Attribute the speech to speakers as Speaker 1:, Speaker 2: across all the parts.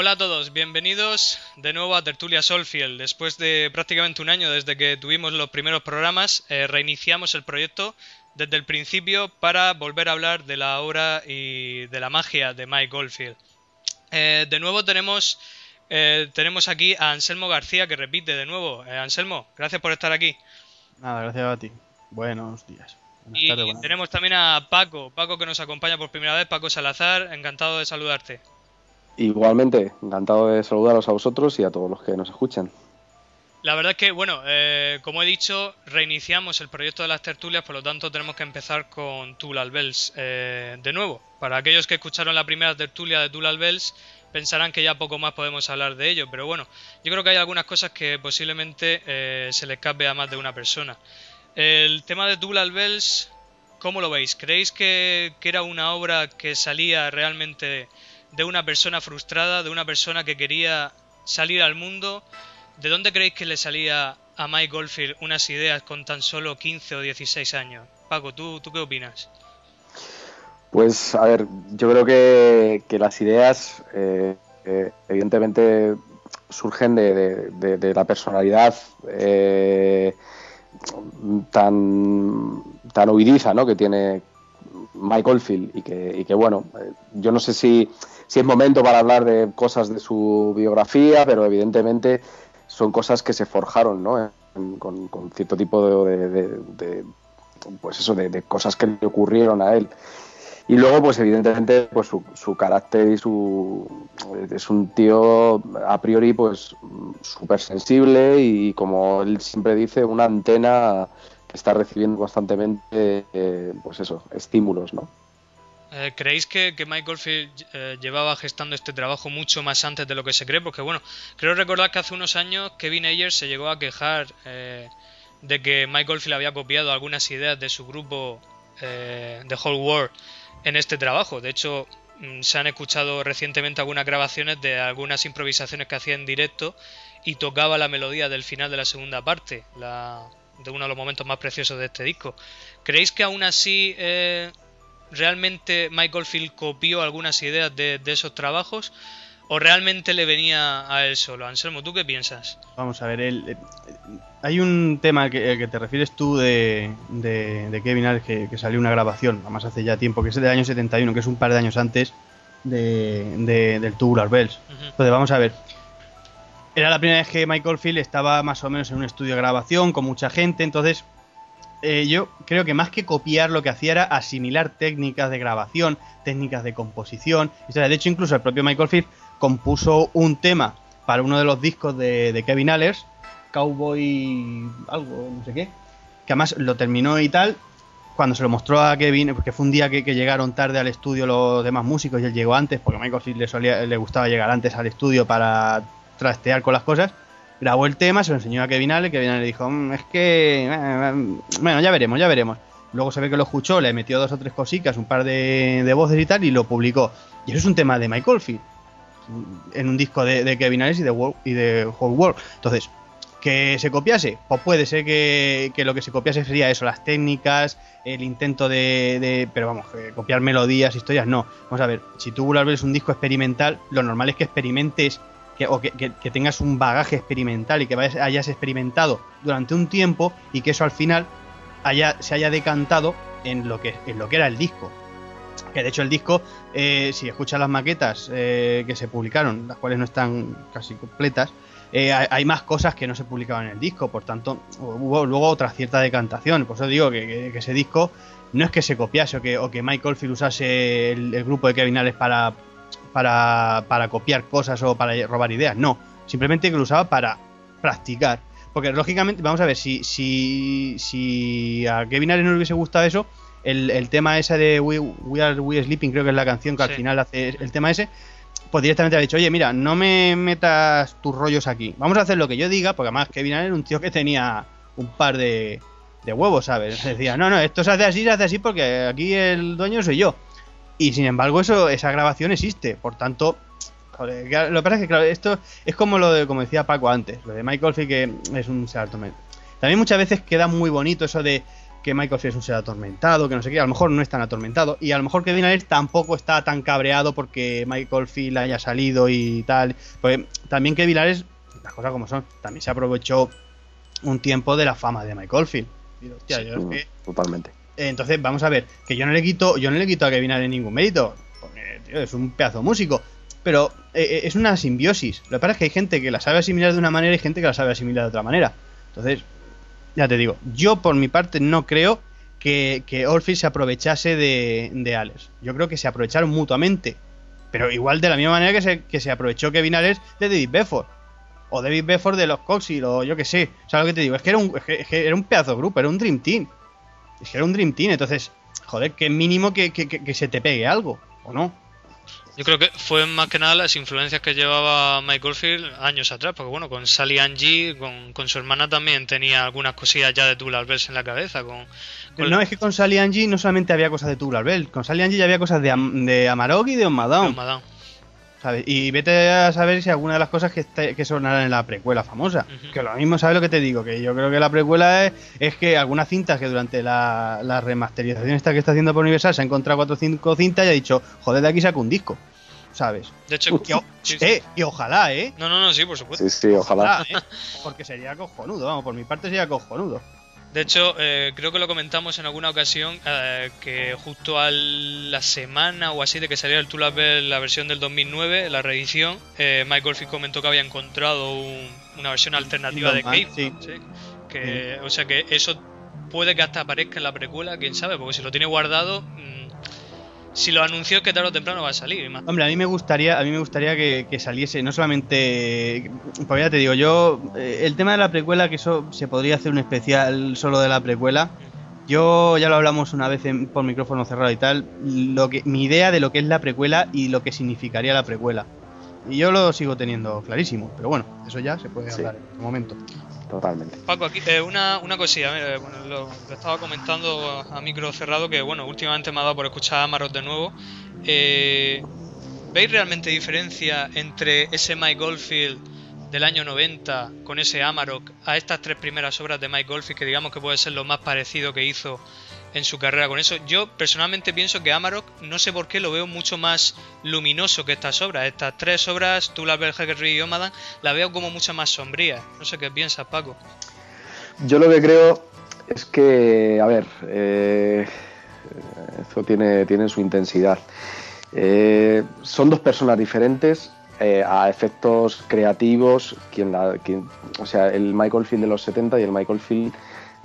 Speaker 1: Hola a todos, bienvenidos de nuevo a Tertulia Solfield. Después de prácticamente un año desde que tuvimos los primeros programas, eh, reiniciamos el proyecto desde el principio para volver a hablar de la obra y de la magia de Mike Goldfield. Eh, de nuevo tenemos, eh, tenemos aquí a Anselmo García que repite de nuevo. Anselmo, gracias por estar aquí.
Speaker 2: Nada, gracias a ti. Buenos días.
Speaker 1: y tenemos también a Paco, Paco que nos acompaña por primera vez, Paco Salazar, encantado de saludarte.
Speaker 3: Igualmente, encantado de saludaros a vosotros y a todos los que nos escuchan.
Speaker 1: La verdad es que, bueno, eh, como he dicho, reiniciamos el proyecto de las tertulias, por lo tanto tenemos que empezar con Tulal Bells eh, de nuevo. Para aquellos que escucharon la primera tertulia de Tulal Bells, pensarán que ya poco más podemos hablar de ello, pero bueno, yo creo que hay algunas cosas que posiblemente eh, se le escape a más de una persona. El tema de Tulal Bells, ¿cómo lo veis? ¿Creéis que, era una obra que salía realmente una persona frustrada, de una persona que quería salir al mundo. ¿De dónde creéis que le salía a Mike Goldfield unas ideas con tan solo 15 o 16 años? Paco, ¿tú, tú qué opinas?
Speaker 3: Pues a ver, yo creo que, las ideas eh, eh, evidentemente surgen de, la personalidad eh, tan, tan ¿no? que tiene Mike Oldfield y que, y que bueno, yo no sé si si es momento para hablar de cosas de su biografía, pero evidentemente son cosas que se forjaron, ¿no? con, cierto tipo de, pues eso, de, cosas que le ocurrieron a él. Y luego, pues evidentemente, pues su, carácter y su es un tío a priori, pues súper sensible y como él siempre dice, una antena que está recibiendo constantemente, eh, pues eso, estímulos, ¿no?
Speaker 1: Eh, ¿Creéis que, que Mike Goldfield eh, llevaba gestando este trabajo mucho más antes de lo que se cree? Porque bueno, creo recordar que hace unos años Kevin Ayers se llegó a quejar eh, de que Mike Goldfield había copiado algunas ideas de su grupo The Whole World en este trabajo. De hecho, mm, se han escuchado recientemente algunas grabaciones de algunas improvisaciones que hacía en directo y tocaba la melodía del final de la segunda parte, de uno de los momentos más preciosos de este disco. ¿Creéis que aún así ¿realmente Michael Field copió algunas ideas de, esos trabajos? ¿O realmente le venía a él solo? Anselmo, ¿tú qué piensas?
Speaker 2: Vamos a ver, el, hay un tema que, que te refieres tú de, de, Kevin Alex que, salió una grabación, además hace ya tiempo, que es del año 71, que es un par de años antes de, del Tubular Bells. Entonces, vamos a ver. Era la primera vez que Michael Field estaba más o menos en un estudio de grabación con mucha gente, entonces eh, yo creo que más que copiar lo que hacía era asimilar técnicas de grabación, técnicas de composición. De hecho, incluso el propio Michael Field compuso un tema para uno de los discos de, Kevin Allers, Cowboy algo, no sé qué, que además lo terminó y tal. Cuando se lo mostró a Kevin, porque fue un día que, llegaron tarde al estudio los demás músicos y él llegó antes, porque a Michael Field le, le gustaba llegar antes al estudio para trastear con las cosas grabó el tema, se lo enseñó a Kevin Allen, Kevin Allen le dijo, mm, es que, eh, eh, bueno, ya veremos, ya veremos. Luego se ve que lo escuchó, le metió dos o tres cositas, un par de, voces y tal, y lo publicó. Y eso es un tema de Michael Field, en un disco de, Kevin Allen y de, y de Whole World. Entonces, que se copiase, pues puede ser que, lo que se copiase sería eso, las técnicas, el intento de, pero vamos, copiar melodías, historias, no. Vamos a ver, si tú vuelves un disco experimental, lo normal es que experimentes que, o que, tengas un bagaje experimental y que hayas experimentado durante un tiempo y que eso al final haya, se haya decantado en lo, que, en lo que era el disco. Que de hecho el disco, eh, si escuchas las maquetas eh, que se publicaron, las cuales no están casi completas, eh, hay, más cosas que no se publicaban en el disco, por tanto hubo luego otra cierta decantación. Por eso digo que, ese disco no es que se copiase o que, o que Michael Field usase el, el, grupo de Kevin Alex para para, para copiar cosas o para robar ideas, no. Simplemente que lo usaba para practicar. Porque lógicamente, vamos a ver, si, si, si a Kevin Allen no le hubiese gustado eso, el, tema ese de We, Are We Sleeping, creo que es la canción que al final hace el tema ese, pues directamente ha dicho, oye, mira, no me metas tus rollos aquí. Vamos a hacer lo que yo diga, porque además Kevin Allen era un tío que tenía un par de, de huevos, ¿sabes? Decía, no, no, esto se hace así, se hace así porque aquí el dueño soy yo. Y sin embargo, eso, esa grabación existe. Por tanto, joder, lo que pasa es que, claro, esto es como lo de, como decía Paco antes, lo de Michael Field, que es un salto. También muchas veces queda muy bonito eso de, que Michael Field es un ser atormentado, que no sé qué, a lo mejor no es tan atormentado, y a lo mejor Kevin Ayers tampoco está tan cabreado porque Michael Field haya salido y tal. Porque también Kevin Ayers, las cosas como son, también se aprovechó un tiempo de la fama de Michael Field. Y, hostia,
Speaker 3: Sí,
Speaker 2: yo es que-
Speaker 3: Totalmente.
Speaker 2: Entonces, vamos a ver, que yo no le quito, yo no le quito a Kevin Ayers ningún mérito, porque tío, es un pedazo músico, pero eh, eh, es una simbiosis. Lo que pasa es que hay gente que la sabe asimilar de una manera y gente que la sabe asimilar de otra manera. Entonces, ya te digo, yo por mi parte no creo que, que se aprovechase de, de Alex. Yo creo que se aprovecharon mutuamente. Pero igual de la misma manera que se, que se aprovechó Kevin Alex de David Bedford. O David Bedford de los Coxil, o yo que sé. O sea, lo que te digo, es que era un, es que- era un pedazo grupo, era un Dream Team. Es que era un Dream Team, entonces, joder, que mínimo que, que- que- se te pegue algo, ¿o no?
Speaker 1: Yo creo que fue más que nada las influencias que llevaba Mike Oldfield años atrás, porque bueno, con Sally Angie, con, con su hermana también tenía algunas cosillas ya de Tubular Bells en la cabeza. Con, con
Speaker 2: No, es que con Sally Angie no solamente había cosas de Tubular Bell, con Sally Angie ya había cosas de, Am- de Amarok y de On Madame. ¿Sabes? Y vete a saber si alguna de las cosas que, está- que sonarán en la precuela famosa. Que lo mismo, ¿sabes lo que te digo? Que yo creo que la precuela es, es que algunas cintas que durante la, la remasterización esta que está haciendo por Universal se ha encontrado cuatro o cinco cintas y ha dicho, joder, de aquí saco un disco, ¿sabes?
Speaker 1: De hecho, sí, sí.
Speaker 2: eh, y ojalá, ¿eh?
Speaker 1: no, no, no, sí, por supuesto.
Speaker 3: Sí, sí, ojalá.
Speaker 2: Ojalá, ¿eh? Porque sería cojonudo, vamos, por mi parte sería cojonudo.
Speaker 1: De hecho, eh, creo que lo comentamos en alguna ocasión eh, que justo a la semana o así de que saliera el Bell, la versión del 2009, la reedición, eh, Mike Oldfield comentó que había encontrado un- una versión alternativa de
Speaker 2: Normal,
Speaker 1: Cave.
Speaker 2: sí.
Speaker 1: Que, O sea que eso puede que hasta aparezca en la precuela, quién sabe, porque si lo tiene guardado, mm, si lo anunció es que tarde o temprano va a salir. más.
Speaker 2: Hombre, a mí me gustaría, a mí me gustaría que, que saliese, no solamente, pues ya te digo, yo, eh, el tema de la precuela, que eso se podría hacer un especial solo de la precuela. Yo ya lo hablamos una vez en- por micrófono cerrado y tal, lo que, mi idea de lo que es la precuela y lo que significaría la precuela. Y yo lo sigo teniendo clarísimo, pero bueno, eso ya se puede
Speaker 3: Sí.
Speaker 2: hablar en otro momento.
Speaker 3: Totalmente.
Speaker 1: Paco, aquí eh, una, una cosilla, bueno, lo, estaba comentando a micro cerrado que bueno, últimamente me ha dado por escuchar a Amaros de nuevo. Eh, ¿Veis realmente diferencia entre ese Mike Goldfield del año 90 con ese Amarok a estas tres primeras obras de Mike Goldfield que digamos que puede ser lo más parecido que hizo en su carrera con eso? Yo personalmente pienso que Amarok, no sé por qué, lo veo mucho más luminoso que estas obras. Estas tres obras, Tubular Bell, Hackerry y Omadan, la veo como mucho más sombría. No sé qué piensas, Paco.
Speaker 3: Yo lo que creo es que, a ver, eh, esto tiene, tiene su intensidad. Eh, son dos personas diferentes eh, a efectos creativos. Quien la, o sea, el Michael Field de los 70 y el Michael Field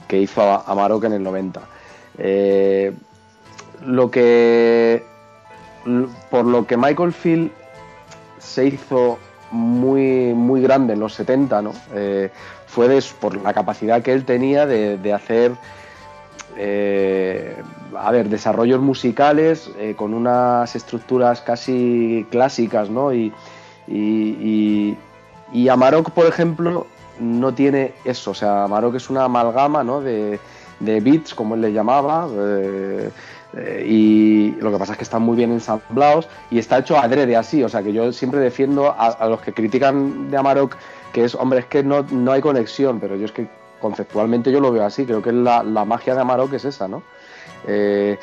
Speaker 3: que hizo a, a en el 90. Eh, lo que. Por lo que Michael Field se hizo muy, muy grande en los 70, ¿no? Eh, fue des- por la capacidad que él tenía de, de hacer eh, a ver, desarrollos musicales con unas estructuras casi clásicas, ¿no? Y, y, y- y Amarok, por ejemplo, no tiene eso. O sea, Amarok es una amalgama, ¿no? De, de beats, como él le llamaba. eh, eh, y lo que pasa es que están muy bien ensamblados y está hecho adrede así. O sea, que yo siempre defiendo a, los que critican de Amarok que es, hombre, es que no, no hay conexión, pero yo es que conceptualmente yo lo veo así. Creo que la, la magia de Amarok es esa, ¿no? Eh,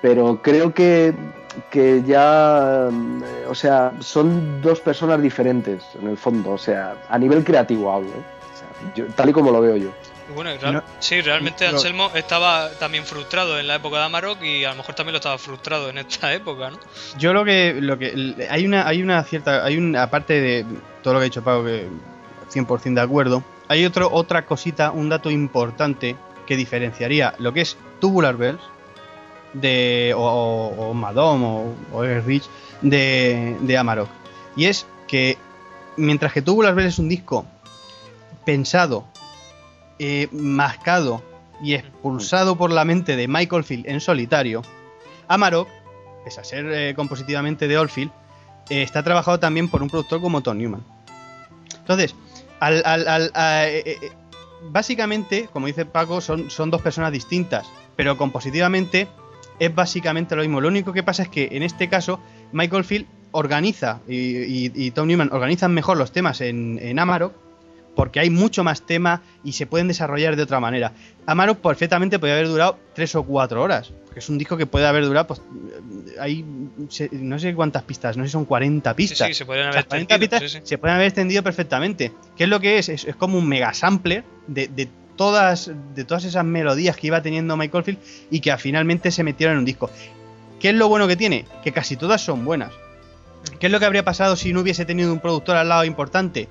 Speaker 3: pero creo que, que ya, mm, o sea, son dos personas diferentes en el fondo, o sea, a nivel creativo hablo, tal y como lo veo yo.
Speaker 1: Bueno, y real-
Speaker 2: No-
Speaker 1: sí, realmente
Speaker 2: no-
Speaker 1: Anselmo estaba también frustrado en la época de Amarok y a lo mejor también lo estaba frustrado en esta época, ¿no?
Speaker 2: Yo lo que, lo que hay una, hay una cierta, hay una aparte de todo lo que ha dicho Pau, que 100% de acuerdo, hay otro, otra cosita, un dato importante que diferenciaría lo que es Tubular Bells de o, o, o Madom o, o Reach de, de Amarok. Y es que mientras que Tubular Bells es un disco pensado, eh, mascado y expulsado por la mente de Michael Field en solitario, Amarok, pese a ser eh, compositivamente de Oldfield, eh, está trabajado también por un productor como Tom Newman. Entonces, al, al- al- a- básicamente, como dice Paco, son, son dos personas distintas, pero compositivamente es básicamente lo mismo. Lo único que pasa es que en este caso, Michael Field organiza y, y- y Tom Newman organizan mejor los temas en, en Amarok, porque hay mucho más tema y se pueden desarrollar de otra manera. Amarok perfectamente podría haber durado 3 o 4 horas, porque es un disco que puede haber durado, pues, hay no sé cuántas pistas, no sé si son 40 pistas.
Speaker 1: Sí, se pueden haber extendido.
Speaker 2: Se pueden haber extendido perfectamente. ¿Qué es lo que es? Es, como un mega sampler de, de, todas, de todas esas melodías que iba teniendo Michael Field y que finalmente se metieron en un disco. ¿Qué es lo bueno que tiene? Que casi todas son buenas. ¿Qué es lo que habría pasado si no hubiese tenido un productor al lado importante?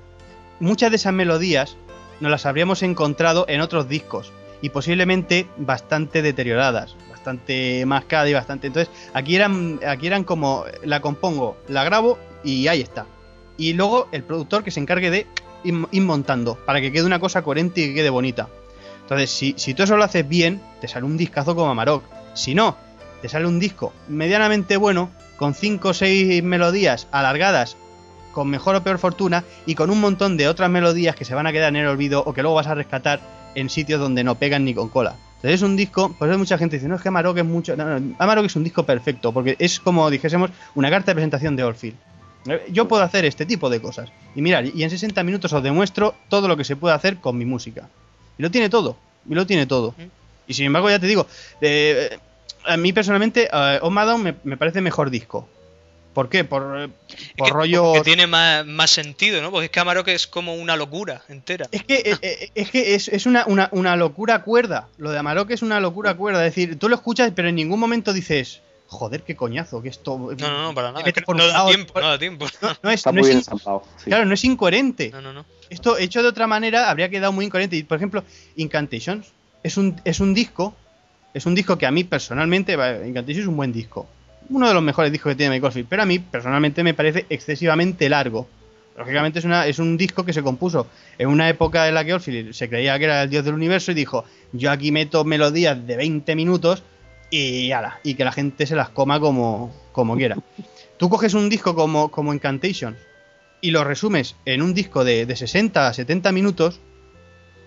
Speaker 2: Muchas de esas melodías nos las habríamos encontrado en otros discos y posiblemente bastante deterioradas, bastante mascadas y bastante. Entonces, aquí eran, aquí eran como la compongo, la grabo y ahí está. Y luego el productor que se encargue de ir, montando para que quede una cosa coherente y que quede bonita. Entonces, si, si tú eso lo haces bien, te sale un discazo como Amarok. Si no, te sale un disco medianamente bueno, con 5 o 6 melodías alargadas, con mejor o peor fortuna, y con un montón de otras melodías que se van a quedar en el olvido o que luego vas a rescatar en sitios donde no pegan ni con cola. Entonces es un disco, por eso mucha gente dice, no, es que Amarok es mucho... No, no, Amarok es un disco perfecto, porque es como dijésemos una carta de presentación de Orfield. Eh, yo puedo hacer este tipo de cosas. Y mirad, y en 60 minutos os demuestro todo lo que se puede hacer con mi música. Y lo tiene todo, y lo tiene todo. Y sin embargo, ya te digo, eh, a mí personalmente, uh, me, me, parece mejor disco. ¿Por qué? Por, por rollo.
Speaker 1: Que tiene más, más, sentido, ¿no? Porque es que Amarok es como una locura entera.
Speaker 2: Es que, eh, eh, es, que es, es una, una, una, locura cuerda. Lo de Amarok es una locura cuerda. Es decir, tú lo escuchas, pero en ningún momento dices, joder, qué coñazo, que esto.
Speaker 1: No, no, no, para nada. no, da tiempo, no da tiempo.
Speaker 2: No, es, Está muy bien Claro, no es incoherente. No, no, no. Esto hecho de otra manera habría quedado muy incoherente. Por ejemplo, Incantations es un, es un disco es un disco que a mí personalmente, Incantation es un buen disco. Uno de los mejores discos que tiene Michael Field, pero a mí personalmente me parece excesivamente largo. Lógicamente es, una, es un disco que se compuso en una época en la que Oldfield se creía que era el dios del universo y dijo, yo aquí meto melodías de 20 minutos y ala, y que la gente se las coma como, como quiera. Tú coges un disco como, como Incantation y lo resumes en un disco de, de 60 a 70 minutos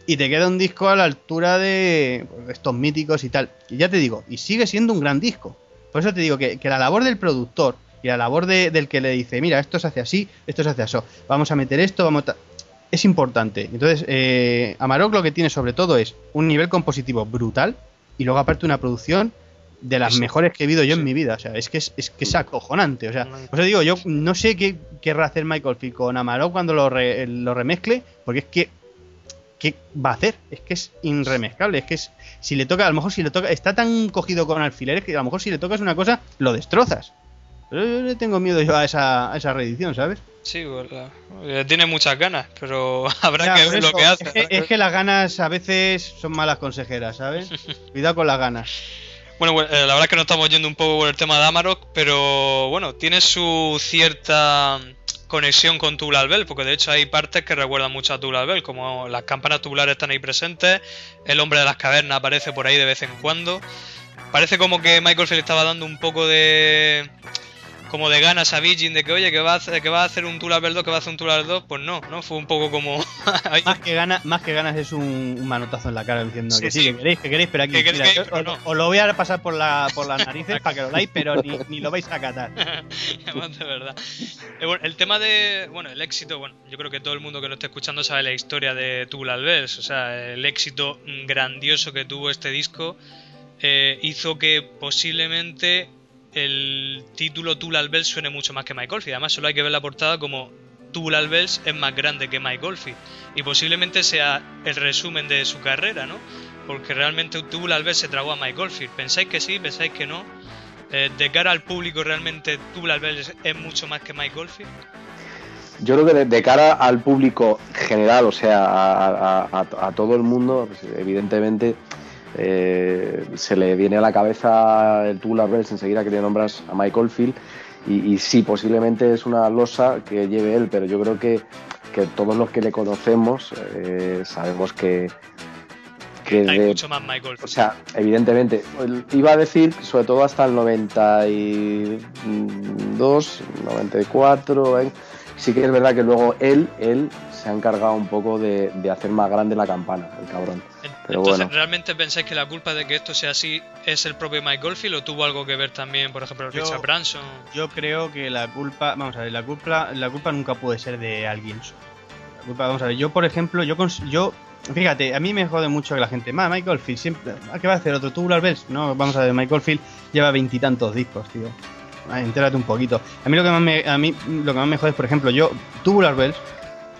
Speaker 2: y te queda un disco a la altura de, pues, estos míticos y tal. Y ya te digo, y sigue siendo un gran disco. Por eso te digo que, la labor del productor y la labor del que le dice, mira, esto se hace así, esto se hace así, vamos a meter esto, vamos a... Es importante. Entonces, eh, Amarok lo que tiene sobre todo es un nivel compositivo brutal y luego aparte una producción de las mejores que he visto yo en mi vida. O sea, es que es, que es acojonante. O sea, eso digo, yo no sé qué querrá hacer Michael Field con Amarok cuando lo, lo remezcle, porque es que ¿qué va a hacer? Es que es irremezcable, es que es, si le toca, a lo mejor si le toca, está tan cogido con alfileres que a lo mejor si le tocas una cosa, lo destrozas. Pero yo le tengo miedo yo a esa, a esa reedición, ¿sabes?
Speaker 1: Sí, eh, tiene muchas ganas, pero habrá que ver lo que hace.
Speaker 2: Es que, las ganas a veces son malas consejeras, ¿sabes? Cuidado con las ganas.
Speaker 1: Bueno, eh, la verdad es que nos estamos yendo un poco por el tema de Amarok, pero bueno, tiene su cierta conexión con Tubular Bell, porque de hecho hay partes que recuerdan mucho a Tubular Bell, como las campanas tubulares están ahí presentes, el hombre de las cavernas aparece por ahí de vez en cuando. Parece como que Michael Field estaba dando un poco de como de ganas a Virgin de que oye que va a hacer, que va a hacer un Tular 2 que va a hacer un Tular 2 pues no no fue un poco como
Speaker 2: más que ganas más que ganas es un, manotazo en la cara diciendo que sí, que queréis que queréis pero aquí os, lo voy a pasar por la por las narices para que lo dais pero ni, ni, lo vais a catar.
Speaker 1: De verdad. Eh, el tema de bueno el éxito bueno yo creo que todo el mundo que lo esté escuchando sabe la historia de Tubular Bells o sea el éxito grandioso que tuvo este disco eh, hizo que posiblemente el título Tubular Bells suene mucho más que Mike Oldfield. Además, solo hay que ver la portada como Tubular Bells es más grande que Mike Oldfield. Y posiblemente sea el resumen de su carrera, ¿no? Porque realmente Tubular Bells se tragó a Mike Oldfield. ¿Pensáis que sí? ¿Pensáis que no? Eh, de cara al público, realmente Tubular Bells es mucho más que Mike Oldfield.
Speaker 3: Yo creo que de, cara al público general, o sea, a, todo el mundo, pues, evidentemente eh, se le viene a la cabeza el Tubular Bells enseguida que le nombras a Michael Field y, sí, posiblemente es una losa que lleve él, pero yo creo que, todos los que le conocemos eh, sabemos que,
Speaker 1: hay mucho más Michael.
Speaker 3: O sea, evidentemente, iba a decir sobre todo hasta el 92, 94, ¿eh? Sí que es verdad que luego él, él se ha encargado un poco de, hacer más grande la campana, el cabrón.
Speaker 1: Entonces, ¿realmente pensáis que la culpa de que esto sea así es el propio Mike Goldfield o tuvo algo que ver también, por ejemplo, Richard Branson?
Speaker 2: Yo creo que la culpa, vamos a ver, la culpa, la culpa nunca puede ser de alguien. culpa, vamos a ver, yo por ejemplo, yo, yo Fíjate, a mí me jode mucho que la gente, más Michael Field, siempre, ¿qué va a hacer otro Tubular Bells? No, vamos a ver, Michael Field lleva veintitantos discos, tío. Entérate un poquito. A mí lo que más me, a mí lo que más me jode es, por ejemplo, yo, Tubular Bells,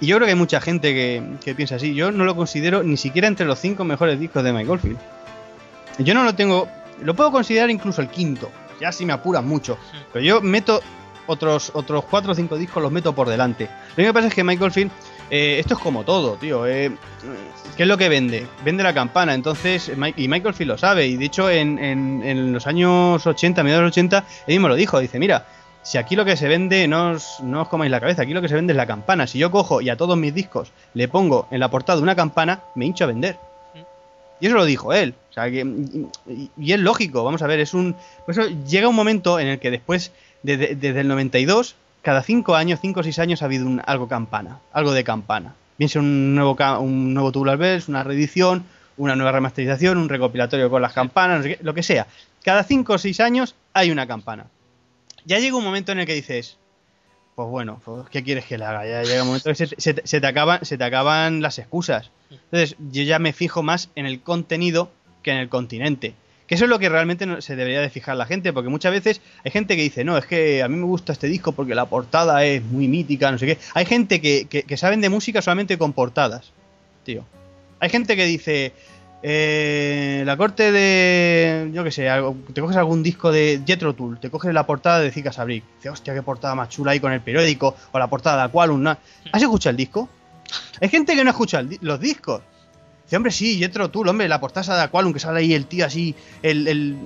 Speaker 2: y yo creo que hay mucha gente que, que piensa así, yo no lo considero ni siquiera entre los cinco mejores discos de Michael Field. Yo no lo tengo, lo puedo considerar incluso el quinto, ya si me apuras mucho, pero yo meto otros, otros cuatro o cinco discos, los meto por delante. Lo que pasa es que Michael Field eh, esto es como todo, tío. Eh, ¿Qué es lo que vende? Vende la campana. Entonces, y Michael Field lo sabe. Y de hecho, en, los años 80, mediados de los 80, él mismo lo dijo. Dice, mira, si aquí lo que se vende, no os, no os comáis la cabeza, aquí lo que se vende es la campana. Si yo cojo y a todos mis discos le pongo en la portada una campana, me hincho a vender. Y eso lo dijo él. O sea, que, y, es lógico, vamos a ver, es un... Por eso llega un momento en el que después, desde el 92, cada cinco años, cinco o seis años ha habido un, algo campana, algo de campana. Bien sea un nuevo, un nuevo Tubular Bells, una reedición, una nueva remasterización, un recopilatorio con las campanas, lo que sea. Cada cinco o seis años hay una campana. Ya llega un momento en el que dices, pues bueno, pues, ¿qué quieres que le haga? Ya llega un momento en que se, se, te acaban, se te acaban las excusas. Entonces, yo ya me fijo más en el contenido que en el continente. Que eso es lo que realmente se debería de fijar la gente, porque muchas veces hay gente que dice, no, es que a mí me gusta este disco porque la portada es muy mítica, no sé qué. Hay gente que, que, saben de música solamente con portadas, tío. Hay gente que dice, eh, la corte de, yo qué sé, te coges algún disco de Jetro Tool, te coges la portada de Zika Sabrik, dice, hostia, qué portada más chula ahí con el periódico, o la portada de Aqualum. ¿Has escuchado el disco? Hay gente que no escucha los discos. Dice, hombre, sí, Jetro tú, hombre, la portada de Aqualum, que sale ahí el tío así, el... el...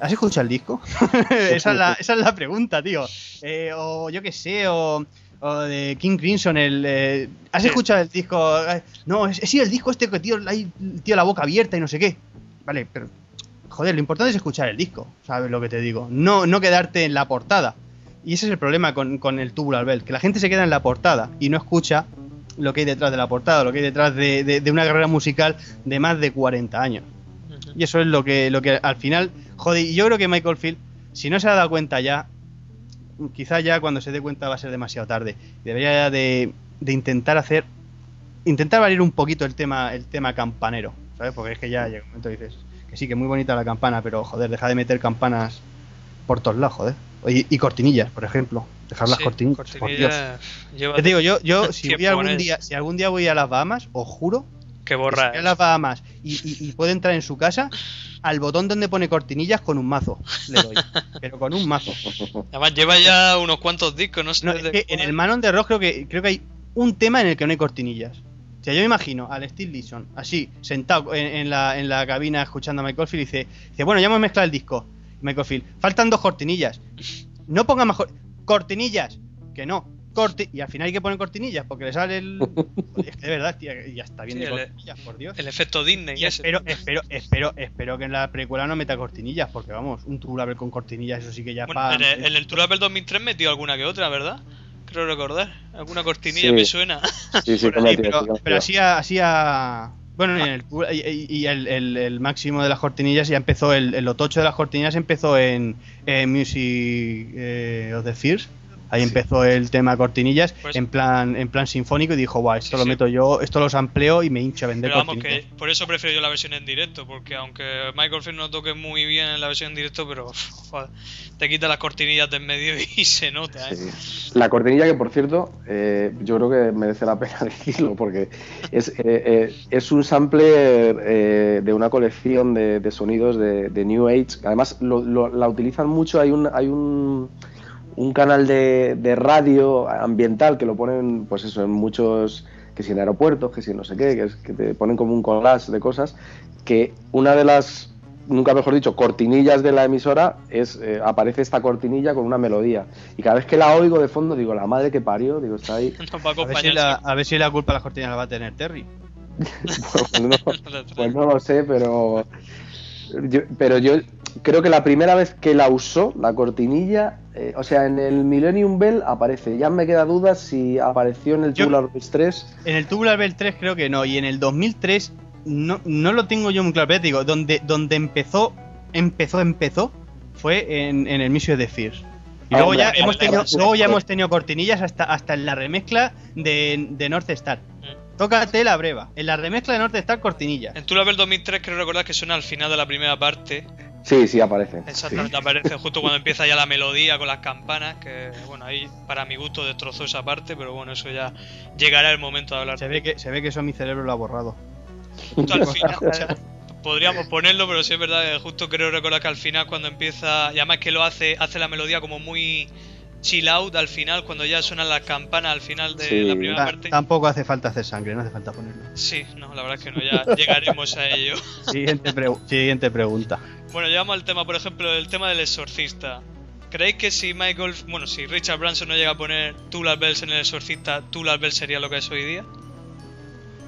Speaker 2: ¿Has escuchado el disco? esa, es la, esa, es la, pregunta, tío. Eh, o yo qué sé, o, o, de King Crimson, el... Eh, ¿Has escuchado el disco? Eh, no, es, sí, el disco este que tío, hay, tío la boca abierta y no sé qué. Vale, pero... Joder, lo importante es escuchar el disco, ¿sabes lo que te digo? No, no quedarte en la portada. Y ese es el problema con, con el Tubular Bell, que la gente se queda en la portada y no escucha lo que hay detrás de la portada, lo que hay detrás de, una carrera musical de más de 40 años. Y eso es lo que, lo que al final, joder, y yo creo que Michael Field, si no se ha dado cuenta ya, quizás ya cuando se dé cuenta va a ser demasiado tarde. Debería de, de intentar hacer, intentar valer un poquito el tema, el tema campanero, ¿sabes? Porque es que ya llega un momento y dices que sí, que muy bonita la campana, pero joder, deja de meter campanas por todos lados, joder. Y, cortinillas, por ejemplo. Dejar las cortinillas. Por Dios. Te digo, yo, yo si voy algún día, si algún día voy a las Bahamas, os juro
Speaker 1: que borra.
Speaker 2: las Bahamas y, y, puede entrar en su casa, al botón donde pone cortinillas con un mazo le doy. pero con un mazo.
Speaker 1: Además lleva ya unos cuantos discos, no sé.
Speaker 2: en el Manon de Rock creo que, creo que hay un tema en el que no hay cortinillas. O sea, yo me imagino al Steve Leeson, así, sentado en, la, en la cabina escuchando a Michael Field y dice, dice, bueno, ya hemos mezclado el disco. Michael Field, faltan dos cortinillas. No ponga mejor. Cortinillas. Que no. Corte. Y al final hay que poner cortinillas porque le sale el. es que de verdad, tía, ya está bien de cortinillas, por Dios.
Speaker 1: El efecto Disney.
Speaker 2: Y espero, espero, espero, espero que en la precuela no meta cortinillas, porque vamos, un Turabel con cortinillas, eso sí que ya
Speaker 1: bueno, En el, en el 2003 metió alguna que otra, ¿verdad? Creo recordar. Alguna cortinilla me suena.
Speaker 3: Sí, sí,
Speaker 2: pero, pero, así así a bueno, y, el, el, máximo de las cortinillas ya empezó, el, el otocho de las cortinillas empezó en, Music eh, of the Fears, Ahí empezó el tema cortinillas pues en plan en plan sinfónico y dijo, guau, esto lo meto yo, esto los amplio y me hincho a vender
Speaker 1: Pero vamos, que por eso prefiero yo la versión en directo, porque aunque Michael Field no toque muy bien en la versión en directo, pero te quita las cortinillas de en medio y se nota. ¿eh?
Speaker 3: La cortinilla que, por cierto, eh, yo creo que merece la pena decirlo, porque es, eh, es un sample de una colección de, sonidos de, New Age. Además, la utilizan mucho, hay un... Hay un un canal de, de, radio ambiental que lo ponen, pues eso, en muchos, que si en aeropuertos, que si no sé qué, que, es, que te ponen como un collage de cosas, que una de las, nunca mejor dicho, cortinillas de la emisora es, eh, aparece esta cortinilla con una melodía. Y cada vez que la oigo de fondo digo, la madre que parió, digo, está ahí.
Speaker 2: a, ver si la, a ver si la culpa de las cortinillas la va a tener Terry.
Speaker 3: pues, no, pues no lo sé, pero pero yo creo que la primera vez que la usó, la cortinilla, eh, o sea, en el Millennium Bell aparece. Ya me queda duda si apareció en el Tubular Bells 3.
Speaker 2: En el Tubular Bell 3 creo que no, y en el 2003 no, no lo tengo yo muy claro, pero digo, donde, donde empezó, empezó, empezó, fue en, el Mission de Fears. Y luego ya, hemos tenido, luego ya hemos tenido cortinillas hasta, hasta en la remezcla de, de North Star.
Speaker 1: Mm.
Speaker 2: Tócate la breva. En la remezcla de North Star, cortinillas.
Speaker 1: En Tulabel 2003 creo recordar que suena al final de la primera parte.
Speaker 3: Sí, sí, aparece.
Speaker 1: Exactamente, aparece justo cuando empieza ya la melodía con las campanas, que bueno, ahí para mi gusto destrozó esa parte, pero bueno, eso ya llegará el momento de hablar.
Speaker 2: Se ve que, se ve que eso mi cerebro lo ha borrado.
Speaker 1: Justo al final, o sea, podríamos ponerlo, pero sí es verdad que justo creo recordar que al final cuando empieza, y además que lo hace, hace la melodía como muy chill out al final, cuando ya suenan las campanas al final de
Speaker 3: Sí.
Speaker 1: la primera
Speaker 2: Ta-
Speaker 1: parte.
Speaker 2: tampoco hace falta hacer sangre, no hace falta ponerlo.
Speaker 1: Sí, no, la verdad es que no, ya llegaremos a ello.
Speaker 2: Siguiente, pregu- siguiente pregunta.
Speaker 1: Bueno, llegamos al tema, por ejemplo, el tema del exorcista. ¿Creéis que si Michael, bueno, si Richard Branson no llega a poner Tulas Bells en el exorcista, Tulas Bells sería lo que es hoy día?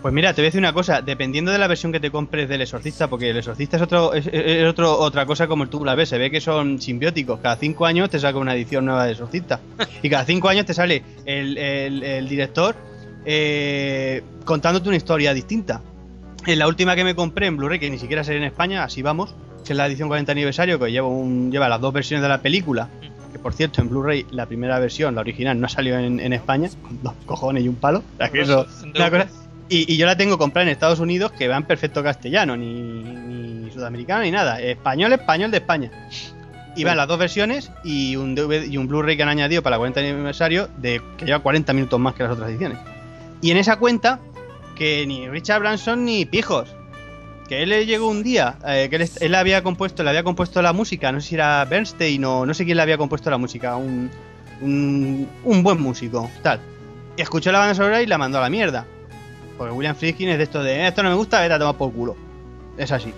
Speaker 2: Pues mira, te voy a decir una cosa, dependiendo de la versión que te compres del exorcista, porque el exorcista es otro, es, es otro, otra cosa como el tubular B, se ve que son simbióticos, cada cinco años te saca una edición nueva de exorcista. Y cada cinco años te sale el, el- el director eh, contándote una historia distinta. En la última que me compré en Blu-ray, que ni siquiera sale en España, así vamos, que es la edición 40 aniversario, que lleva, un, lleva las dos versiones de la película. Que por cierto, en Blu-ray, la primera versión, la original, no salió en, en España, con dos cojones y un palo. O sea, que eso, una cosa- y, y yo la tengo comprada en Estados Unidos que va en perfecto castellano, ni, ni sudamericano ni nada. Español, español de España. Y van las dos versiones y un DVD y un Blu-ray que han añadido para el 40 aniversario de que lleva 40 minutos más que las otras ediciones. Y en esa cuenta que ni Richard Branson ni pijos. Que él le llegó un día, eh, que él, él había compuesto, le había compuesto la música, no sé si era Bernstein o no sé quién le había compuesto la música, un, un, un buen músico, tal. Y escuchó la banda sonora y la mandó a la mierda. Porque William Friedkin es de esto de esto no me gusta, vete a tomar por culo. Es así.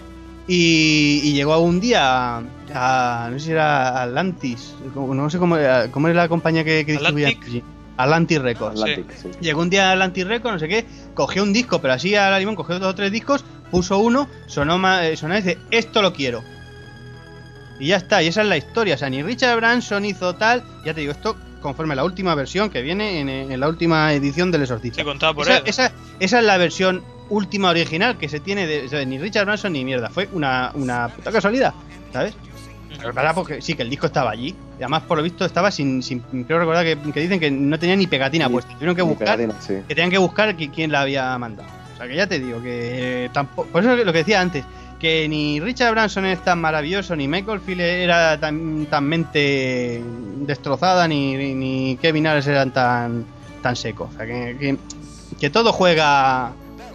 Speaker 2: Y, y llegó un día a, a- no sé si era Atlantis, no sé cómo, era- cómo es la compañía que, que distribuía
Speaker 1: Atlantic.
Speaker 2: Records.
Speaker 3: Atlantic, sí.
Speaker 2: Llegó un día a Atlantic Records, no sé qué, cogió un disco, pero así a la limón, cogió dos o tres discos, puso uno, sonó más, eh, sonó y dice, esto lo quiero. Y ya está, y esa es la historia. O sea, ni Richard Branson hizo tal, ya te digo, esto conforme a la última versión que viene en, en la última edición del Exorcista.
Speaker 1: Sí, contaba por
Speaker 2: esa,
Speaker 1: él.
Speaker 2: esa- esa es la versión última original que se tiene de, o sea, ni Richard Branson ni mierda. Fue una, una puta casualidad, ¿sabes? Pero verdad, porque sí, que el disco estaba allí. Y además, por lo visto, estaba sin. sin creo recordar que, que dicen que no tenía ni pegatina
Speaker 3: Ni-
Speaker 2: puesta. Tuvieron que buscar
Speaker 3: pegatina, sí.
Speaker 2: que tenían que buscar qui- quién la había mandado. O sea, que ya te digo que eh, tampoco. Por eso lo que decía antes, que ni Richard Branson es tan maravilloso, ni Michael Field era tan, tan mente destrozada, ni, ni- Kevin Ares eran tan, tan secos. O sea, que, que, todo juega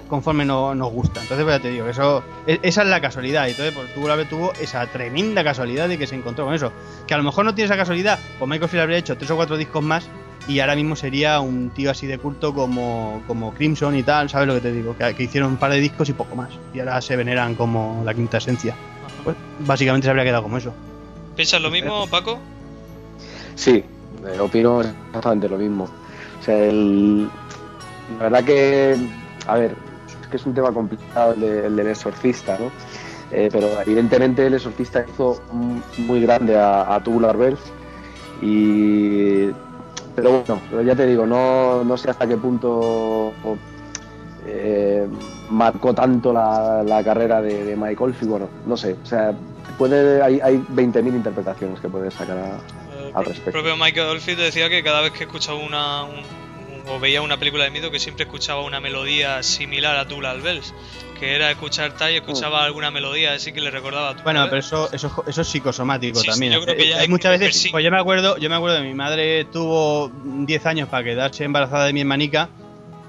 Speaker 2: conforme no- nos gusta. Entonces, pues ya te digo, eso, e- esa es la casualidad. Y entonces, pues tuvo, la- tuvo esa tremenda casualidad de que se encontró con eso. Que a lo mejor no tiene esa casualidad, pues Michael Field habría hecho tres o cuatro discos más y ahora mismo sería un tío así de culto como, como Crimson y tal, ¿sabes lo que te digo? Que, que hicieron un par de discos y poco más. Y ahora se veneran como la quinta esencia. Pues básicamente se habría quedado como eso.
Speaker 1: ¿Piensas lo mismo, Paco?
Speaker 3: Sí, eh, opino exactamente lo mismo. O sea, el- la verdad que, a ver, es que es un tema complicado el, de- el del exorcista, ¿no? Eh, pero evidentemente el exorcista hizo muy grande a, a Tubular Bells y pero bueno, pero ya te digo, no, no sé hasta qué punto eh, marcó tanto la, la carrera de, de Mike Oldfield, bueno, no sé, o sea, puede, hay, hay 20.000 interpretaciones que puedes sacar a,
Speaker 1: Eh,
Speaker 3: Al respecto.
Speaker 1: propio Michael Oldfield decía que cada vez que escuchaba una un- un- o veía una película de miedo que siempre escuchaba una melodía similar a Tubular Bells que era escuchar tal y escuchaba alguna melodía así que le recordaba a Tubular
Speaker 2: Bueno, pero eso, eso, eso es psicosomático
Speaker 1: Sí, sí,
Speaker 2: también.
Speaker 1: yo creo que ya
Speaker 2: Eh, hay
Speaker 1: hay-
Speaker 2: muchas veces.
Speaker 1: sí.
Speaker 2: Pues yo me acuerdo, yo me acuerdo de mi madre tuvo 10 años para quedarse embarazada de mi hermanica.